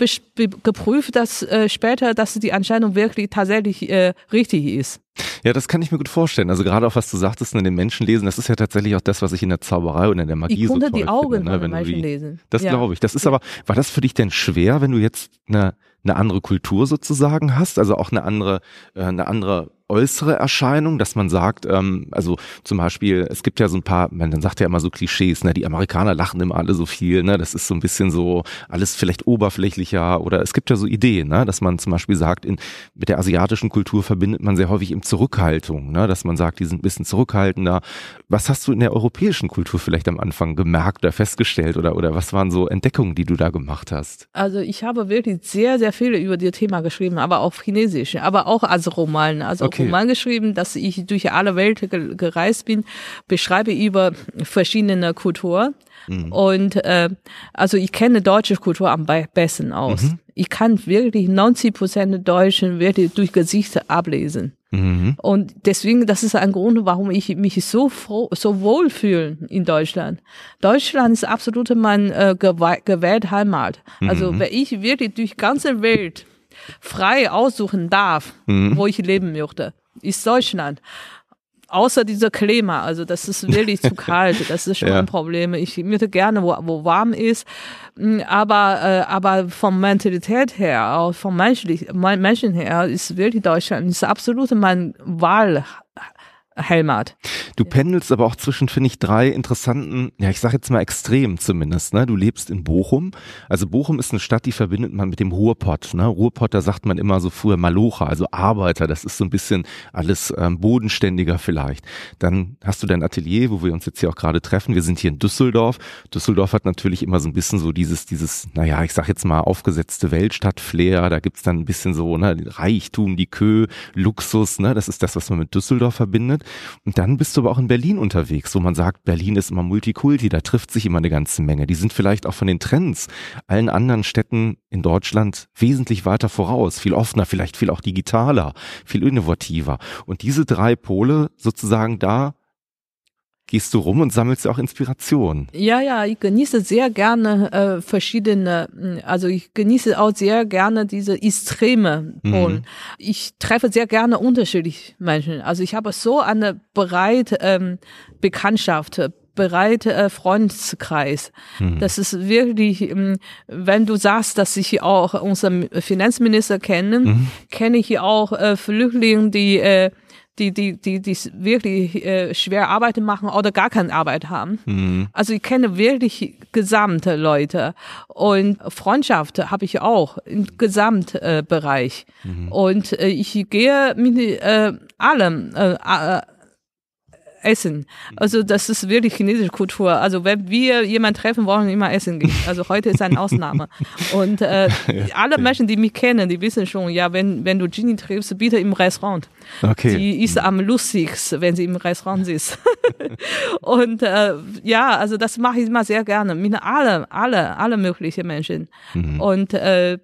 geprüft, dass äh, später, dass die Entscheidung wirklich tatsächlich äh, richtig ist. Ja, das kann ich mir gut vorstellen. Also gerade auch was du sagtest, in den Menschen lesen, das ist ja tatsächlich auch das, was ich in der Zauberei und in der Magie ich so toll die Augen finde, ne, wenn Menschen die, lesen. Das ja. glaube ich. Das ist aber, war das für dich denn schwer, wenn du jetzt eine, eine andere Kultur sozusagen hast, also auch eine andere, äh, eine andere äußere Erscheinung, dass man sagt, ähm, also zum Beispiel, es gibt ja so ein paar, man dann sagt ja immer so Klischees, ne, die Amerikaner lachen immer alle so viel, ne, das ist so ein bisschen so alles vielleicht oberflächlicher oder es gibt ja so Ideen, ne, dass man zum Beispiel sagt, in, mit der asiatischen Kultur verbindet man sehr häufig im Zurückhaltung, ne, dass man sagt, die sind ein bisschen zurückhaltender. Was hast du in der europäischen Kultur vielleicht am Anfang gemerkt oder festgestellt oder, oder was waren so Entdeckungen, die du da gemacht hast? Also ich habe wirklich sehr, sehr viele über das Thema geschrieben, aber auch Chinesisch, aber auch als Roman, also okay okay. Roman geschrieben, dass ich durch alle Welt gereist bin, beschreibe über verschiedene Kulturen. Mhm. Und äh, also ich kenne deutsche Kultur am besten aus. Mhm. Ich kann wirklich 90 Prozent der Deutschen wirklich durch Gesichter ablesen. Mhm. Und deswegen, das ist ein Grund, warum ich mich so froh, so wohl fühle in Deutschland. Deutschland ist absolut mein äh, gewählte Heimat. Also mhm. wenn ich wirklich durch ganze Welt frei aussuchen darf, mhm. wo ich leben möchte, ist Deutschland. Außer dieser Klima, also das ist wirklich zu kalt, das ist schon ja. ein Problem. Ich möchte gerne, wo, wo warm ist, mm, aber, äh, aber vom Mentalität her, auch vom menschlich, Menschen her, ist wirklich Deutschland, ist absolut mein Wahl, Helmert. Du pendelst aber auch zwischen, finde ich, drei interessanten, ja, ich sage jetzt mal extrem zumindest. Ne? Du lebst in Bochum. Also Bochum ist eine Stadt, die verbindet man mit dem Ruhrpott. Ne? Ruhrpott, da sagt man immer so früher Malocha, also Arbeiter. Das ist so ein bisschen alles ähm, bodenständiger vielleicht. Dann hast du dein Atelier, wo wir uns jetzt hier auch gerade treffen. Wir sind hier in Düsseldorf. Düsseldorf hat natürlich immer so ein bisschen so dieses, dieses, naja, ich sag jetzt mal aufgesetzte Weltstadt-Flair. Da gibt's dann ein bisschen so, ne, Reichtum, die Kö, Luxus, ne? Das ist das, was man mit Düsseldorf verbindet. Und dann bist du aber auch in Berlin unterwegs, wo man sagt, Berlin ist immer Multikulti, da trifft sich immer eine ganze Menge. Die sind vielleicht auch von den Trends allen anderen Städten in Deutschland wesentlich weiter voraus, viel offener, vielleicht viel auch digitaler, viel innovativer. Und diese drei Pole sozusagen da gehst du rum und sammelst auch Inspiration. Ja, ja, ich genieße sehr gerne äh, verschiedene, also ich genieße auch sehr gerne diese extreme. Mhm. Ich treffe sehr gerne unterschiedliche Menschen. Also ich habe so eine breite ähm, Bekanntschaft, breite äh, Freundeskreis. Mhm. Das ist wirklich, ähm, wenn du sagst, dass ich auch unseren Finanzminister kenne, mhm. kenne ich auch äh, Flüchtlinge, die äh, die, die, die, die wirklich äh, schwer Arbeit machen oder gar keine Arbeit haben. Mhm. Also ich kenne wirklich gesamte Leute und Freundschaft habe ich auch im Gesamtbereich. Äh, mhm. Und äh, ich gehe mit äh, allem äh, äh Essen. Also das ist wirklich chinesische Kultur. Also wenn wir jemanden treffen, wollen immer essen gehen. Also heute ist eine Ausnahme. Und äh, alle Menschen, die mich kennen, die wissen schon, ja, wenn, wenn du Ginny triffst, bitte im Restaurant. Okay. Die ist am lustigsten, wenn sie im Restaurant ist. und äh, ja, also das mache ich immer sehr gerne. Mit alle, alle, alle möglichen Menschen. Mhm. Und äh,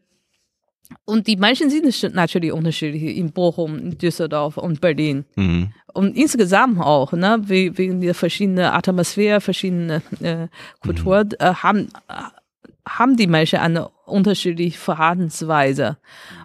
und die Menschen sind natürlich unterschiedlich in Bochum, in Düsseldorf und Berlin. Mhm. Und insgesamt auch, ne, wegen der verschiedenen Atmosphäre, verschiedene äh, Kulturen, mhm. äh, haben, haben die Menschen eine unterschiedliche Verhaltensweise.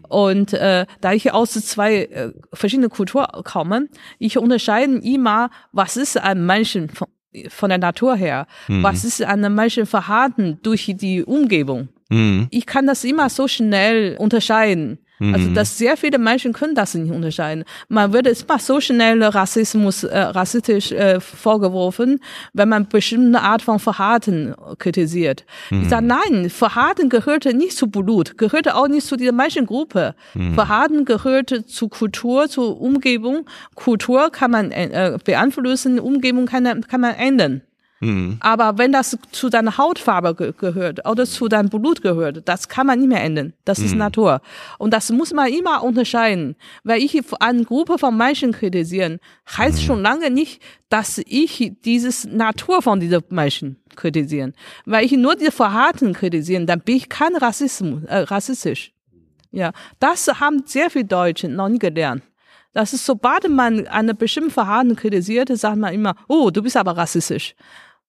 Und äh, da ich aus zwei äh, verschiedenen Kulturen komme, ich unterscheide immer, was ist ein Menschen von, von der Natur her, mhm. was ist ein Menschenverhalten durch die Umgebung. Mhm. Ich kann das immer so schnell unterscheiden. Also, mhm. Dass sehr viele Menschen können das nicht unterscheiden. Man wird immer so schnell Rassismus, äh, rassistisch äh, vorgeworfen, wenn man bestimmte Art von Verhalten kritisiert. Mhm. Ich sage, nein, Verhalten gehört nicht zu Blut, gehört auch nicht zu dieser Menschengruppe. Mhm. Verhalten gehört zu Kultur, zur Umgebung. Kultur kann man äh, beeinflussen, Umgebung kann, kann man ändern. Mhm. Aber wenn das zu deiner Hautfarbe ge gehört oder zu deinem Blut gehört, das kann man nicht mehr ändern. Das mhm. ist Natur. Und das muss man immer unterscheiden. Weil ich eine Gruppe von Menschen kritisieren, heißt mhm. schon lange nicht, dass ich dieses Natur von diesen Menschen kritisieren. Weil ich nur diese Verhalten kritisieren, dann bin ich kein Rassismus, äh, rassistisch. Ja, das haben sehr viele Deutsche noch nie gelernt. Das ist, sobald man eine bestimmte Verhalten kritisiert, sagt man immer, oh, du bist aber rassistisch.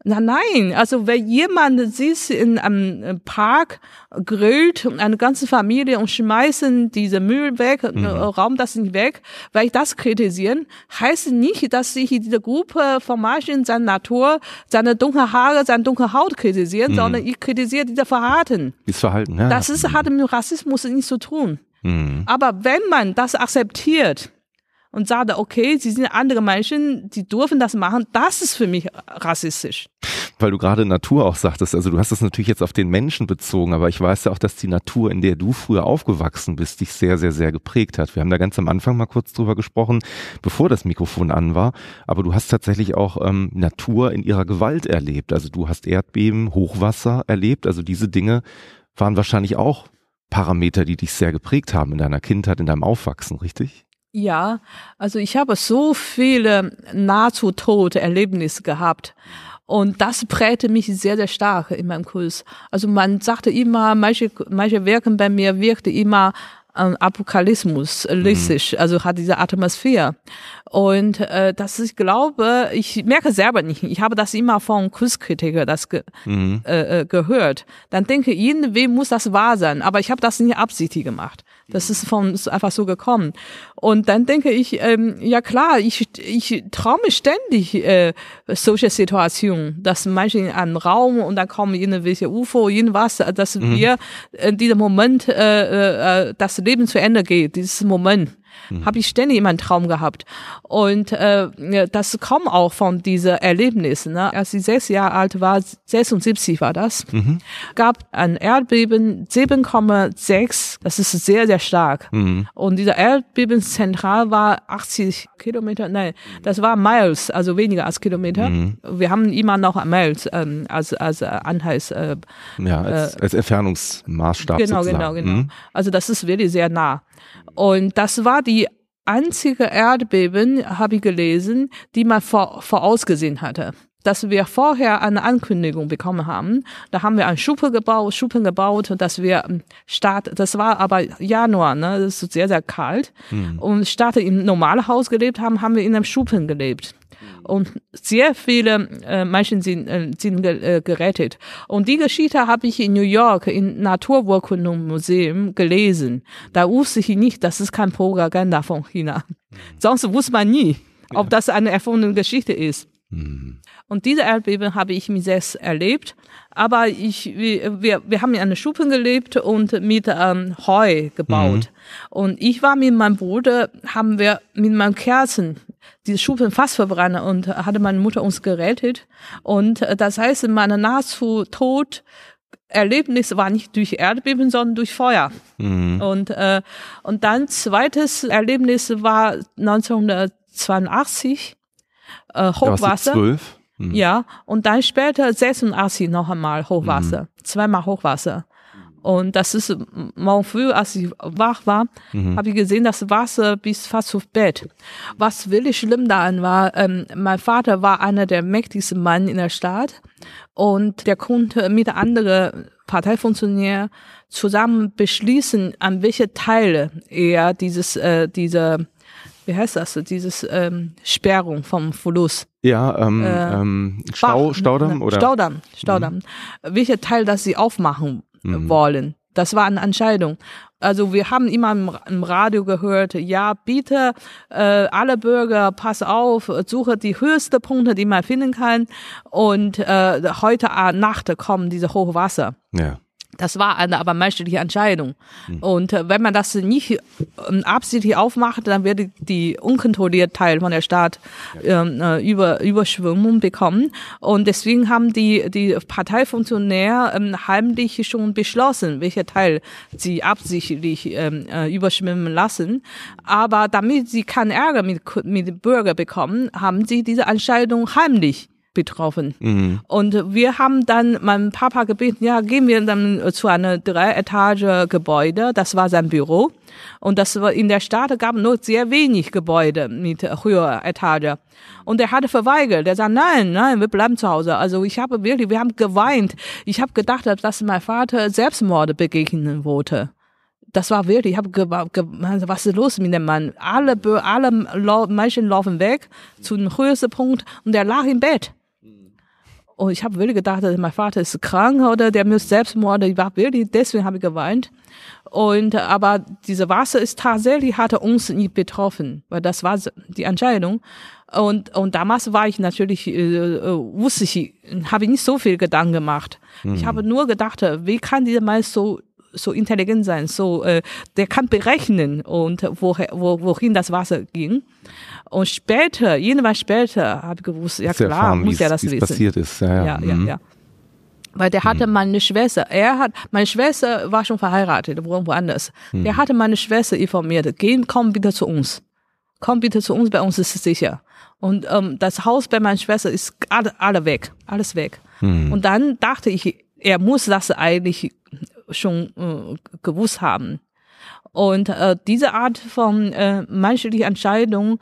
Na nein, also wenn jemand sitzt in einem äh, Park, grillt und eine ganze Familie und schmeißen diese Müll weg, mhm. Raum das nicht weg, weil ich das kritisieren, heißt nicht, dass ich diese Gruppe von Menschen seine Natur, seine dunkle Haare, seine dunkle Haut kritisieren, mhm. sondern ich kritisiere diese Verhalten. Das Verhalten, ja. Das ist, hat mit Rassismus nichts zu tun. Mhm. Aber wenn man das akzeptiert, und sagte, okay, sie sind andere Menschen, die dürfen das machen, das ist für mich rassistisch. Weil du gerade Natur auch sagtest, also du hast das natürlich jetzt auf den Menschen bezogen, aber ich weiß ja auch, dass die Natur, in der du früher aufgewachsen bist, dich sehr, sehr, sehr geprägt hat. Wir haben da ganz am Anfang mal kurz drüber gesprochen, bevor das Mikrofon an war, aber du hast tatsächlich auch ähm, Natur in ihrer Gewalt erlebt. Also du hast Erdbeben, Hochwasser erlebt, also diese Dinge waren wahrscheinlich auch Parameter, die dich sehr geprägt haben in deiner Kindheit, in deinem Aufwachsen, richtig? Ja, also ich habe so viele nahezu tote Erlebnisse gehabt. Und das prägte mich sehr, sehr stark in meinem Kurs. Also man sagte immer, manche, manche Werken bei mir wirkte immer ähm, Apokalypse, listisch, mhm. also hat diese Atmosphäre. Und äh, das ich glaube, ich merke selber nicht, ich habe das immer von Kunstkritiker das ge mhm. äh, äh gehört. Dann denke ich, irgendwie muss das wahr sein, aber ich habe das nicht absichtlich gemacht. Das ist von ist einfach so gekommen. Und dann denke ich, ähm, ja klar, ich, ich traume ständig äh, solche Situationen, dass manche in einem Raum und dann kommen irgendwelche UFO, irgendwas, dass mhm. wir in diesem Moment äh, äh, das Leben zu Ende geht, dieses Moment. Mhm. Habe ich ständig immer einen Traum gehabt. Und äh, das kommt auch von diesen Erlebnissen. Ne? Als ich sechs Jahre alt war, 76 war das, mhm. gab ein Erdbeben 7,6. Das ist sehr, sehr stark. Mhm. Und dieser Erdbebenzentral war 80 Kilometer, nein, das war Miles, also weniger als Kilometer. Mhm. Wir haben immer noch Miles ähm, als, als Anheiß. Äh, ja, als, äh, als Entfernungsmaßstab. Genau, sozusagen. genau, genau. Also das ist wirklich sehr nah. Und das war die einzige Erdbeben, habe ich gelesen, die man vor, vorausgesehen hatte. Dass wir vorher eine Ankündigung bekommen haben. Da haben wir ein Schuppen gebaut, Schuppen gebaut, dass wir Start, das war aber Januar, ne, das ist sehr, sehr kalt. Mhm. Und statt im normalen Haus gelebt haben, haben wir in einem Schuppen gelebt. Und sehr viele äh, Menschen sind, äh, sind äh, gerettet. Und die Geschichte habe ich in New York im Natururkundenmuseum gelesen. Da wusste ich nicht, das ist kein Propaganda von China. Sonst wusste man nie, ob das eine erfundene Geschichte ist. Mhm. Und diese Erdbeben habe ich mit selbst erlebt. Aber ich, wir, wir haben in einer Schuppen gelebt und mit ähm, Heu gebaut. Mhm. Und ich war mit meinem Bruder, haben wir mit meinem Kerzen diese Schuppen fast verbrannt und hatte meine Mutter uns gerettet. Und äh, das heißt, meine nahezu Tod Erlebnis war nicht durch Erdbeben, sondern durch Feuer. Mhm. Und, äh, und dann zweites Erlebnis war 1982, äh, Hochwasser. Mhm. Ja, und dann später 86 noch einmal Hochwasser, mhm. zweimal Hochwasser. Und das ist morgen früh, als ich wach war, mhm. habe ich gesehen, das Wasser bis fast aufs Bett. Was wirklich schlimm daran war, ähm, mein Vater war einer der mächtigsten Mann in der Stadt und der konnte mit anderen Parteifunktionären zusammen beschließen, an welche Teile er dieses, äh, diese, wie heißt das, dieses ähm, Sperrung vom Fluss. Ja, ähm, äh, ähm, Stau, Staudamm oder? Staudamm, Staudamm. Mhm. Welche Teil, dass sie aufmachen mhm. wollen. Das war eine Entscheidung. Also wir haben immer im, Radio gehört, ja, bitte äh, alle Bürger, pass auf, suche die höchsten Punkte, die man finden kann. Und äh, heute Nacht kommen diese Hochwasser. Ja. Das war eine aber menschliche Entscheidung. Mhm. Und äh, wenn man das nicht äh, absichtlich aufmacht, dann wird die unkontrollierte Teil von der Stadt ähm, äh, über Überschwemmung bekommen. Und deswegen haben die die Parteifunktionäre ähm, heimlich schon beschlossen, welcher Teil sie absichtlich ähm, äh, überschwemmen lassen. Aber damit sie keinen Ärger mit mit den Bürgern bekommen, haben sie diese Entscheidung heimlich betroffen. Mhm. Und wir haben dann meinem Papa gebeten, ja, gehen wir dann zu einer Dreietage Gebäude. Das war sein Büro. Und das war in der Stadt gab nur sehr wenig Gebäude mit höherer Etage. Und er hatte verweigert. Er sagt, nein, nein, wir bleiben zu Hause. Also ich habe wirklich, wir haben geweint. Ich habe gedacht, dass mein Vater Selbstmorde begegnen wollte das war wirklich, ich habe was ist los mit dem Mann? Alle, alle Menschen laufen weg zu dem höchsten Punkt und er lag im Bett. Und ich habe wirklich gedacht, mein Vater ist krank oder der muss Selbstmord. Ich war wirklich, deswegen habe ich geweint. Und aber diese Wasser ist tatsächlich hatte uns nicht betroffen, weil das war die Entscheidung. Und und damals war ich natürlich äh, äh wusste ich, habe ich nicht so viel Gedanken gemacht. Mhm. Ich habe nur gedacht, wie kann dieser Mann so so intelligent sein, so äh, der kann berechnen und woher, wo, wohin das Wasser ging. Und später, irgendwann später, habe ich gewusst, ja klar, erfahren, muss er das wissen. passiert ist. Ja, ja, ja. ja, mhm. ja. Weil der hatte mhm. meine Schwester, er hat, meine Schwester war schon verheiratet, woanders. Mhm. Der hatte meine Schwester informiert, geh, komm bitte zu uns. Komm bitte zu uns, bei uns ist es sicher. Und ähm, das Haus bei meiner Schwester ist alle, alle weg, alles weg. Mhm. Und dann dachte ich, er muss das eigentlich schon äh, gewusst haben. Und äh, diese Art von äh, menschlicher Entscheidung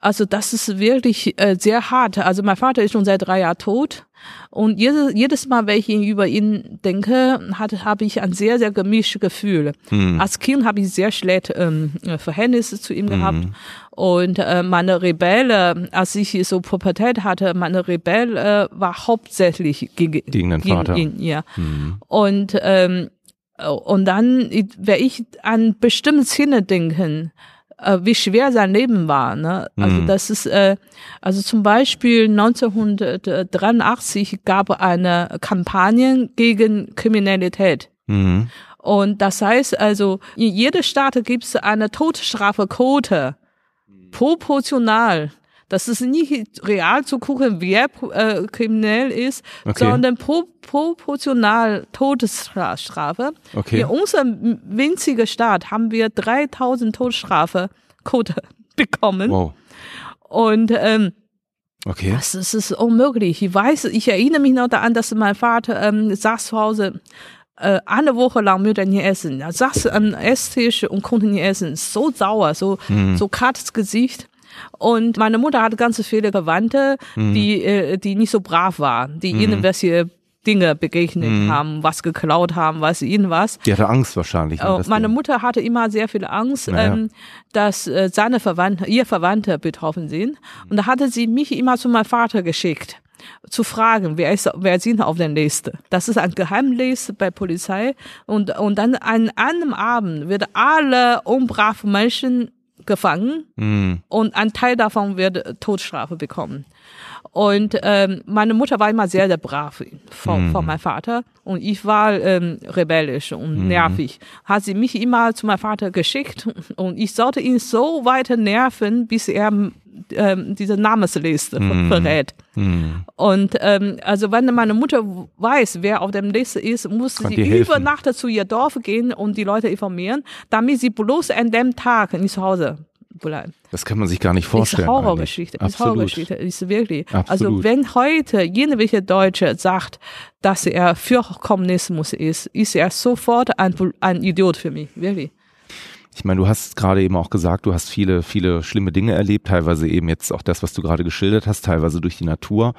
also das ist wirklich äh, sehr hart. Also mein Vater ist schon seit drei Jahren tot und jedes, jedes Mal, wenn ich über ihn denke, habe ich ein sehr, sehr gemischtes Gefühl. Hm. Als Kind habe ich sehr schlecht ähm, Verhältnisse zu ihm hm. gehabt und äh, meine Rebelle, als ich so Pubertät hatte, meine Rebelle äh, war hauptsächlich gegen, gegen den Vater. Gegen ihn, ja. Hm. Und ähm, und dann, wenn ich an bestimmte Szene denken, äh, wie schwer sein Leben war. Ne? Also mhm. das ist, äh, also zum Beispiel 1983 gab eine Kampagne gegen Kriminalität. Mhm. Und das heißt also, in jeder Staat gibt es eine Todesstrafequote, proportional das ist nicht real zu gucken, wer äh, kriminell ist, okay. sondern pro, proportional Todesstrafe. Okay. In unserem winzigen Staat haben wir 3000 Todesstrafe Quote bekommen. Wow. Und ähm, Okay. Das, das ist unmöglich. Ich weiß, ich erinnere mich noch daran, dass mein Vater ähm, saß zu Hause äh, eine Woche lang mit nicht essen. Er saß am Esstisch und konnte nicht essen. So sauer, so, mhm. so kaltes Gesicht. Und meine Mutter hatte ganz viele Verwandte, mhm. die, äh, die nicht so brav waren, die mhm. irgendwelche Dinge begegnet mhm. haben, was geklaut haben, was irgendwas. Die hatte Angst wahrscheinlich. Ne, meine Mutter hatte immer sehr viel Angst, naja. ähm, dass äh, seine Verwandte, ihr Verwandte betroffen sind. Und da hatte sie mich immer zu meinem Vater geschickt zu fragen, wer ist, wer sind auf der Liste. Das ist ein Geheimliste bei Polizei und und dann an einem Abend wird alle unbraven Menschen gefangen mhm. und ein Teil davon wird Todesstrafe bekommen. Und ähm, meine Mutter war immer sehr, sehr brav von, Mhm. von meinem Vater und ich war ähm, rebellisch und Mhm. nervig. Hat sie mich immer zu meinem Vater geschickt und ich sollte ihn so weiter nerven, bis er ähm, diese Namensliste Mhm. verrät. Und ähm, also wenn meine Mutter weiß, wer auf dem Liste ist, muss Kann sie über. Nacht zu ihr Dorf gehen und die Leute informieren, damit sie bloß an dem Tag nicht zu Hause bleiben. Das kann man sich gar nicht vorstellen. Ist Horrorgeschichte. Ist Horrorgeschichte. Ist wirklich. Absolut. Also wenn heute irgendwelche Deutsche sagt, dass er für Kommunismus ist, ist er sofort ein, ein Idiot für mich. Wirklich. Ich meine, du hast gerade eben auch gesagt, du hast viele, viele schlimme Dinge erlebt, teilweise eben jetzt auch das, was du gerade geschildert hast, teilweise durch die Natur.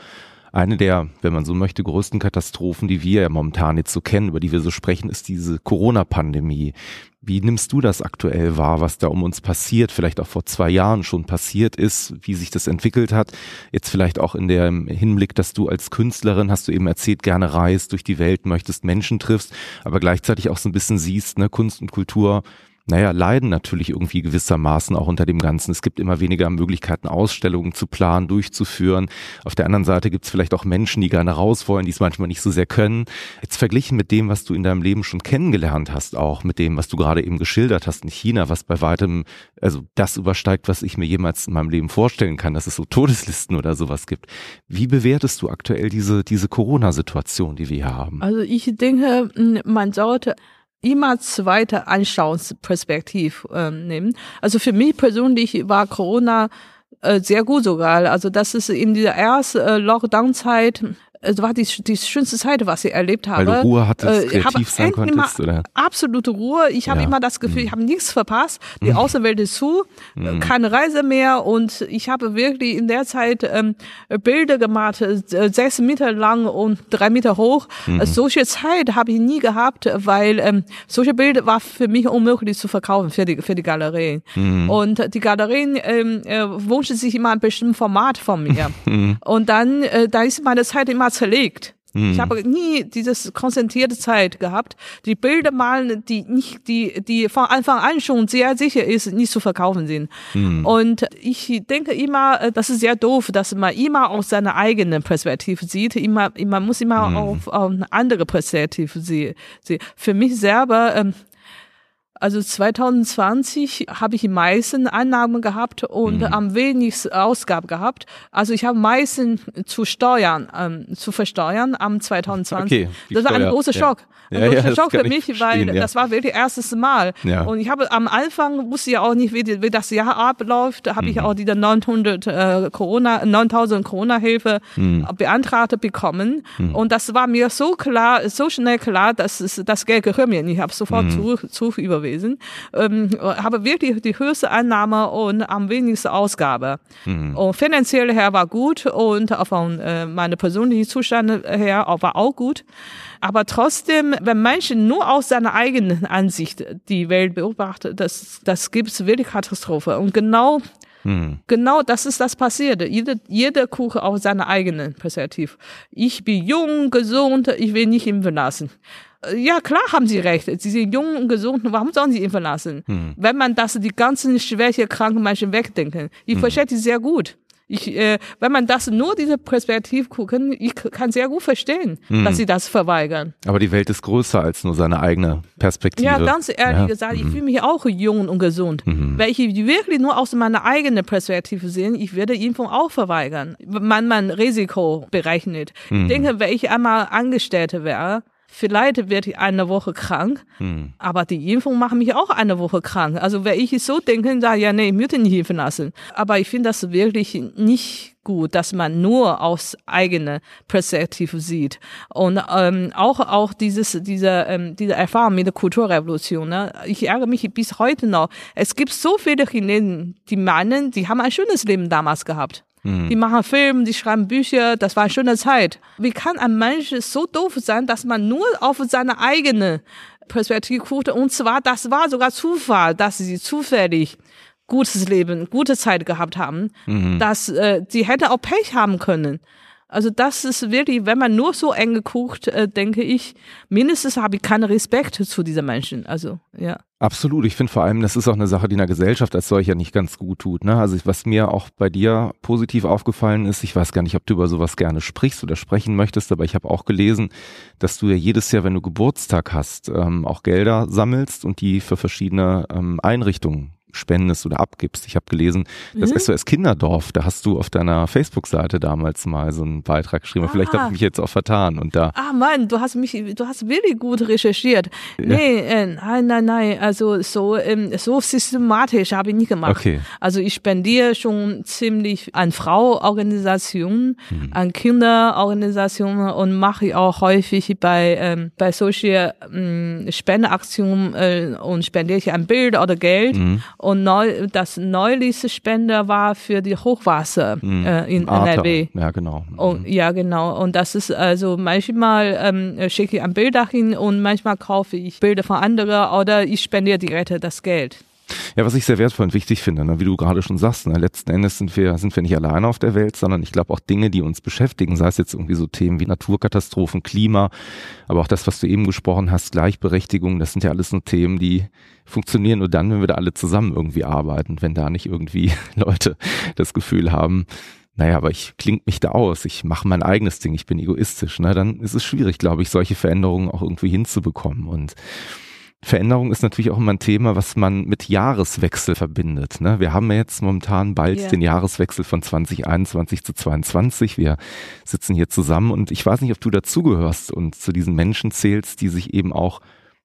Eine der, wenn man so möchte, größten Katastrophen, die wir ja momentan jetzt so kennen, über die wir so sprechen, ist diese Corona-Pandemie. Wie nimmst du das aktuell wahr, was da um uns passiert, vielleicht auch vor zwei Jahren schon passiert ist, wie sich das entwickelt hat? Jetzt vielleicht auch in dem Hinblick, dass du als Künstlerin, hast du eben erzählt, gerne reist durch die Welt, möchtest Menschen triffst, aber gleichzeitig auch so ein bisschen siehst, ne, Kunst und Kultur naja, leiden natürlich irgendwie gewissermaßen auch unter dem Ganzen. Es gibt immer weniger Möglichkeiten, Ausstellungen zu planen, durchzuführen. Auf der anderen Seite gibt es vielleicht auch Menschen, die gerne raus wollen, die es manchmal nicht so sehr können. Jetzt verglichen mit dem, was du in deinem Leben schon kennengelernt hast, auch mit dem, was du gerade eben geschildert hast in China, was bei weitem, also das übersteigt, was ich mir jemals in meinem Leben vorstellen kann, dass es so Todeslisten oder sowas gibt. Wie bewertest du aktuell diese, diese Corona-Situation, die wir hier haben? Also ich denke, mh, man sollte immer zweite Anschauungsperspektiv ähm, nehmen. Also für mich persönlich war Corona äh, sehr gut sogar. Also das ist in dieser ersten äh, Lockdown-Zeit, äh, war die, die schönste Zeit, was ich erlebt habe. Weil du Ruhe hattest, Äh, kreativ sein konntest, oder? Absolute Ruhe. Ich habe Ja. immer das Gefühl, ich habe nichts verpasst. Mhm. Die Außenwelt ist zu, äh, keine Reise mehr und ich habe wirklich in der Zeit ähm, Bilder gemacht, äh, sechs Meter lang und drei Meter hoch. Mhm. Äh, solche Zeit habe ich nie gehabt, weil ähm, solche Bilder war für mich unmöglich zu verkaufen für die für die Galerien. Mhm. Und die Galerien ähm, äh, wünschen sich immer ein bestimmtes Format von mir. Mhm. Und dann äh, da ist meine Zeit immer zerlegt. Ich habe nie dieses konzentrierte Zeit gehabt. Die Bilder malen, die nicht, die, die von Anfang an schon sehr sicher ist, nicht zu verkaufen sind. Und ich denke immer, äh, das ist sehr doof, dass man immer aus seiner eigenen Perspektive sieht. Immer, man muss immer auf, auf eine andere Perspektive sehen. Für mich selber, ähm, also 2020 habe ich die meisten Einnahmen gehabt und am wenigsten Ausgaben gehabt. Also ich habe meisten zu steuern, ähm, zu versteuern am 2020. Okay, das war ein großer ja. Schock. Ein Ja, ja, großer das Schock für ich mich, weil ja. das war wirklich erstes Mal. Ja. Und ich habe am Anfang wusste ja auch nicht, wie, wie das Jahr abläuft. Da habe Mhm. ich auch diese 900 äh, Corona, 9000 Corona-Hilfe Mhm. beantragt bekommen. Und das war mir so klar, so schnell klar, dass es, das Geld gehört mir nicht. Ich habe sofort Mhm. zurück, zurück überwiesen. Ähm, habe wirklich die höchste Einnahme und am wenigsten Ausgabe. Mhm. Und finanziell her war gut und auch von äh, meiner persönlichen Zustand her auch, war auch gut. Aber trotzdem, wenn Menschen nur aus seiner eigenen Ansicht die Welt beobachten, das, das gibt es wirklich Katastrophe. Und genau Genau das ist das passiert. Jeder, jeder guckt aus seiner eigenen Perspektive. Ich bin jung, gesund, ich will nicht impfen lassen. Ja, klar haben Sie recht. Sie sind jung und gesund. Warum sollen Sie impfen lassen? Wenn man das, die ganzen schwäche, kranken Menschen wegdenken. Ich verstehe die sehr gut. Ich, äh, wenn man das nur diese Perspektive gucken, ich kann sehr gut verstehen, dass sie das verweigern. Aber die Welt ist größer als nur seine eigene Perspektive. Ja, ganz ehrlich Ja. Mhm. gesagt, ich fühle mich auch jung und gesund. Wenn ich wirklich nur aus meiner eigenen Perspektive sehe, ich werde Impfung auch verweigern. Man mein Risiko berechnet. Mhm. Ich denke, wenn ich einmal Angestellte wäre, vielleicht werde ich eine Woche krank, Mhm. aber die Impfung macht mich auch eine Woche krank. Also wenn ich so denke, sage ja, nee, ich möchte nicht impfen lassen. Aber ich finde das wirklich nicht gut, dass man nur aus eigener Perspektive sieht. Und ähm, auch auch dieses diese ähm, diese Erfahrung mit der Kulturrevolution. Ne? Ich ärgere mich bis heute noch. Es gibt so viele Chinesen, die meinen, die haben ein schönes Leben damals gehabt. Die machen Filme, die schreiben Bücher, das war eine schöne Zeit. Wie kann ein Mensch so doof sein, dass man nur auf seine eigene Perspektive guckt? Und zwar, das war sogar Zufall, dass sie zufällig gutes Leben, gute Zeit gehabt haben, dass äh, sie hätte auch Pech haben können. Also das ist wirklich, wenn man nur so eng guckt, äh, denke ich, mindestens habe ich keinen Respekt zu diesen Menschen. Also ja. Absolut. Ich finde vor allem, das ist auch eine Sache, die in der Gesellschaft als solcher nicht ganz gut tut. Ne? Also was mir auch bei dir positiv aufgefallen ist, ich weiß gar nicht, ob du über sowas gerne sprichst oder sprechen möchtest, aber ich habe auch gelesen, dass du ja jedes Jahr, wenn du Geburtstag hast, ähm, auch Gelder sammelst und die für verschiedene ähm, Einrichtungen spendest oder abgibst. Ich habe gelesen, das mhm. SOS Kinderdorf, da hast du auf deiner Facebook-Seite damals mal so einen Beitrag geschrieben. Ah. Vielleicht habe ich mich jetzt auch vertan. Und da ah Mann, du hast mich, du hast wirklich gut recherchiert. Ja. Nee, äh, nein, nein, nein, also so, ähm, so systematisch habe ich nicht gemacht. Okay. Also ich spendiere schon ziemlich an Frauorganisationen, mhm. an Kinderorganisationen und mache auch häufig bei, ähm, bei solchen ähm, Spendeaktionen äh, und spendiere ich ein Bild oder Geld. Mhm. Und neu, das neulichste Spender war für die Hochwasser mhm. äh, in Arter. NRW. Ja, genau. Mhm. Und, ja, genau. Und das ist also manchmal ähm, schicke ich ein Bild dahin und manchmal kaufe ich Bilder von anderen oder ich spendiere direkt das Geld. Ja, was ich sehr wertvoll und wichtig finde, ne, wie du gerade schon sagst, ne, letzten Endes sind wir, sind wir nicht alleine auf der Welt, sondern ich glaube auch Dinge, die uns beschäftigen, sei es jetzt irgendwie so Themen wie Naturkatastrophen, Klima, aber auch das, was du eben gesprochen hast, Gleichberechtigung, das sind ja alles nur Themen, die funktionieren nur dann, wenn wir da alle zusammen irgendwie arbeiten, wenn da nicht irgendwie Leute das Gefühl haben, naja, aber ich klingt mich da aus, ich mache mein eigenes Ding, ich bin egoistisch, ne, dann ist es schwierig, glaube ich, solche Veränderungen auch irgendwie hinzubekommen und Veränderung ist natürlich auch immer ein Thema, was man mit Jahreswechsel verbindet. Ne? Wir haben ja jetzt momentan bald yeah. den Jahreswechsel von 2021 zu 2022. Wir sitzen hier zusammen und ich weiß nicht, ob du dazugehörst und zu diesen Menschen zählst, die sich eben auch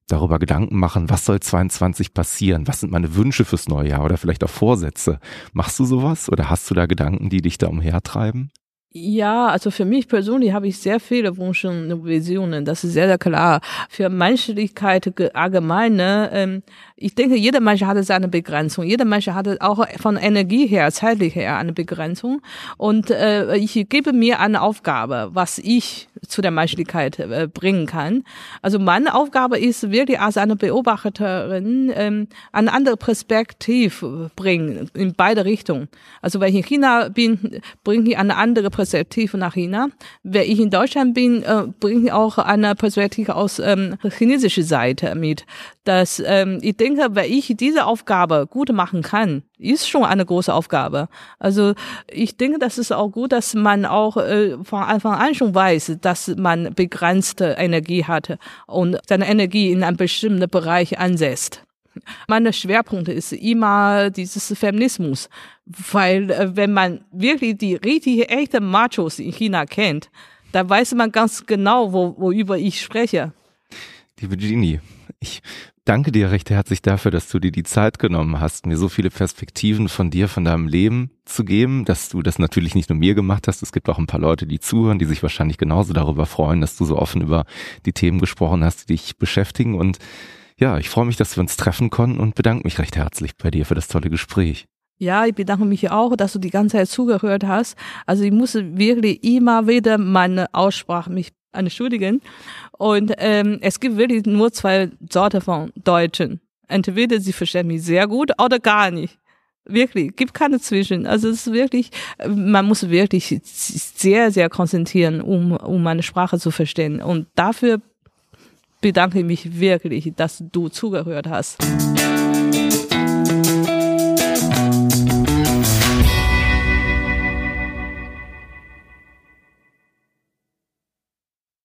darüber Gedanken machen, was soll 22 passieren? Was sind meine Wünsche fürs neue Jahr oder vielleicht auch Vorsätze? Machst du sowas oder hast du da Gedanken, die dich da umhertreiben? Ja, also für mich persönlich habe ich sehr viele Wünsche und Visionen. Das ist sehr, sehr klar. Für Menschlichkeit allgemeine, ähm, ich denke, jeder Mensch hatte seine Begrenzung. Jeder Mensch hatte auch von Energie her, zeitlich her eine Begrenzung. Und äh, ich gebe mir eine Aufgabe, was ich zu der Menschlichkeit äh, bringen kann. Also meine Aufgabe ist wirklich als eine Beobachterin ähm, eine andere Perspektive bringen in beide Richtungen. Also wenn ich in China bin, bringe ich eine andere Perspektive nach China. Wenn ich in Deutschland bin, äh, bringe ich auch eine Perspektive aus ähm, chinesischer Seite mit. Dass ähm, ich denke, wenn ich diese Aufgabe gut machen kann, ist schon eine große Aufgabe. Also ich denke, das ist auch gut, dass man auch äh, von Anfang an schon weiß, dass man begrenzte Energie hatte und seine Energie in einem bestimmten Bereich ansetzt. Meine Schwerpunkte ist immer dieses Feminismus, weil äh, wenn man wirklich die richtig echten Machos in China kennt, da weiß man ganz genau, wo, worüber ich spreche. Liebe Genie, ich danke dir recht herzlich dafür, dass du dir die Zeit genommen hast, mir so viele Perspektiven von dir, von deinem Leben zu geben, dass du das natürlich nicht nur mir gemacht hast. Es gibt auch ein paar Leute, die zuhören, die sich wahrscheinlich genauso darüber freuen, dass du so offen über die Themen gesprochen hast, die dich beschäftigen. Und ja, ich freue mich, dass wir uns treffen konnten und bedanke mich recht herzlich bei dir für das tolle Gespräch. Ja, ich bedanke mich auch, dass du die ganze Zeit zugehört hast. Also ich muss wirklich immer wieder meine Aussprache mich entschuldigen. Und ähm, es gibt wirklich nur zwei Sorte von Deutschen. Entweder sie verstehen mich sehr gut oder gar nicht. Wirklich, gibt keine Zwischen. Also es ist wirklich, man muss wirklich sehr, sehr konzentrieren, um, um meine Sprache zu verstehen. Und dafür bedanke ich mich wirklich, dass du zugehört hast.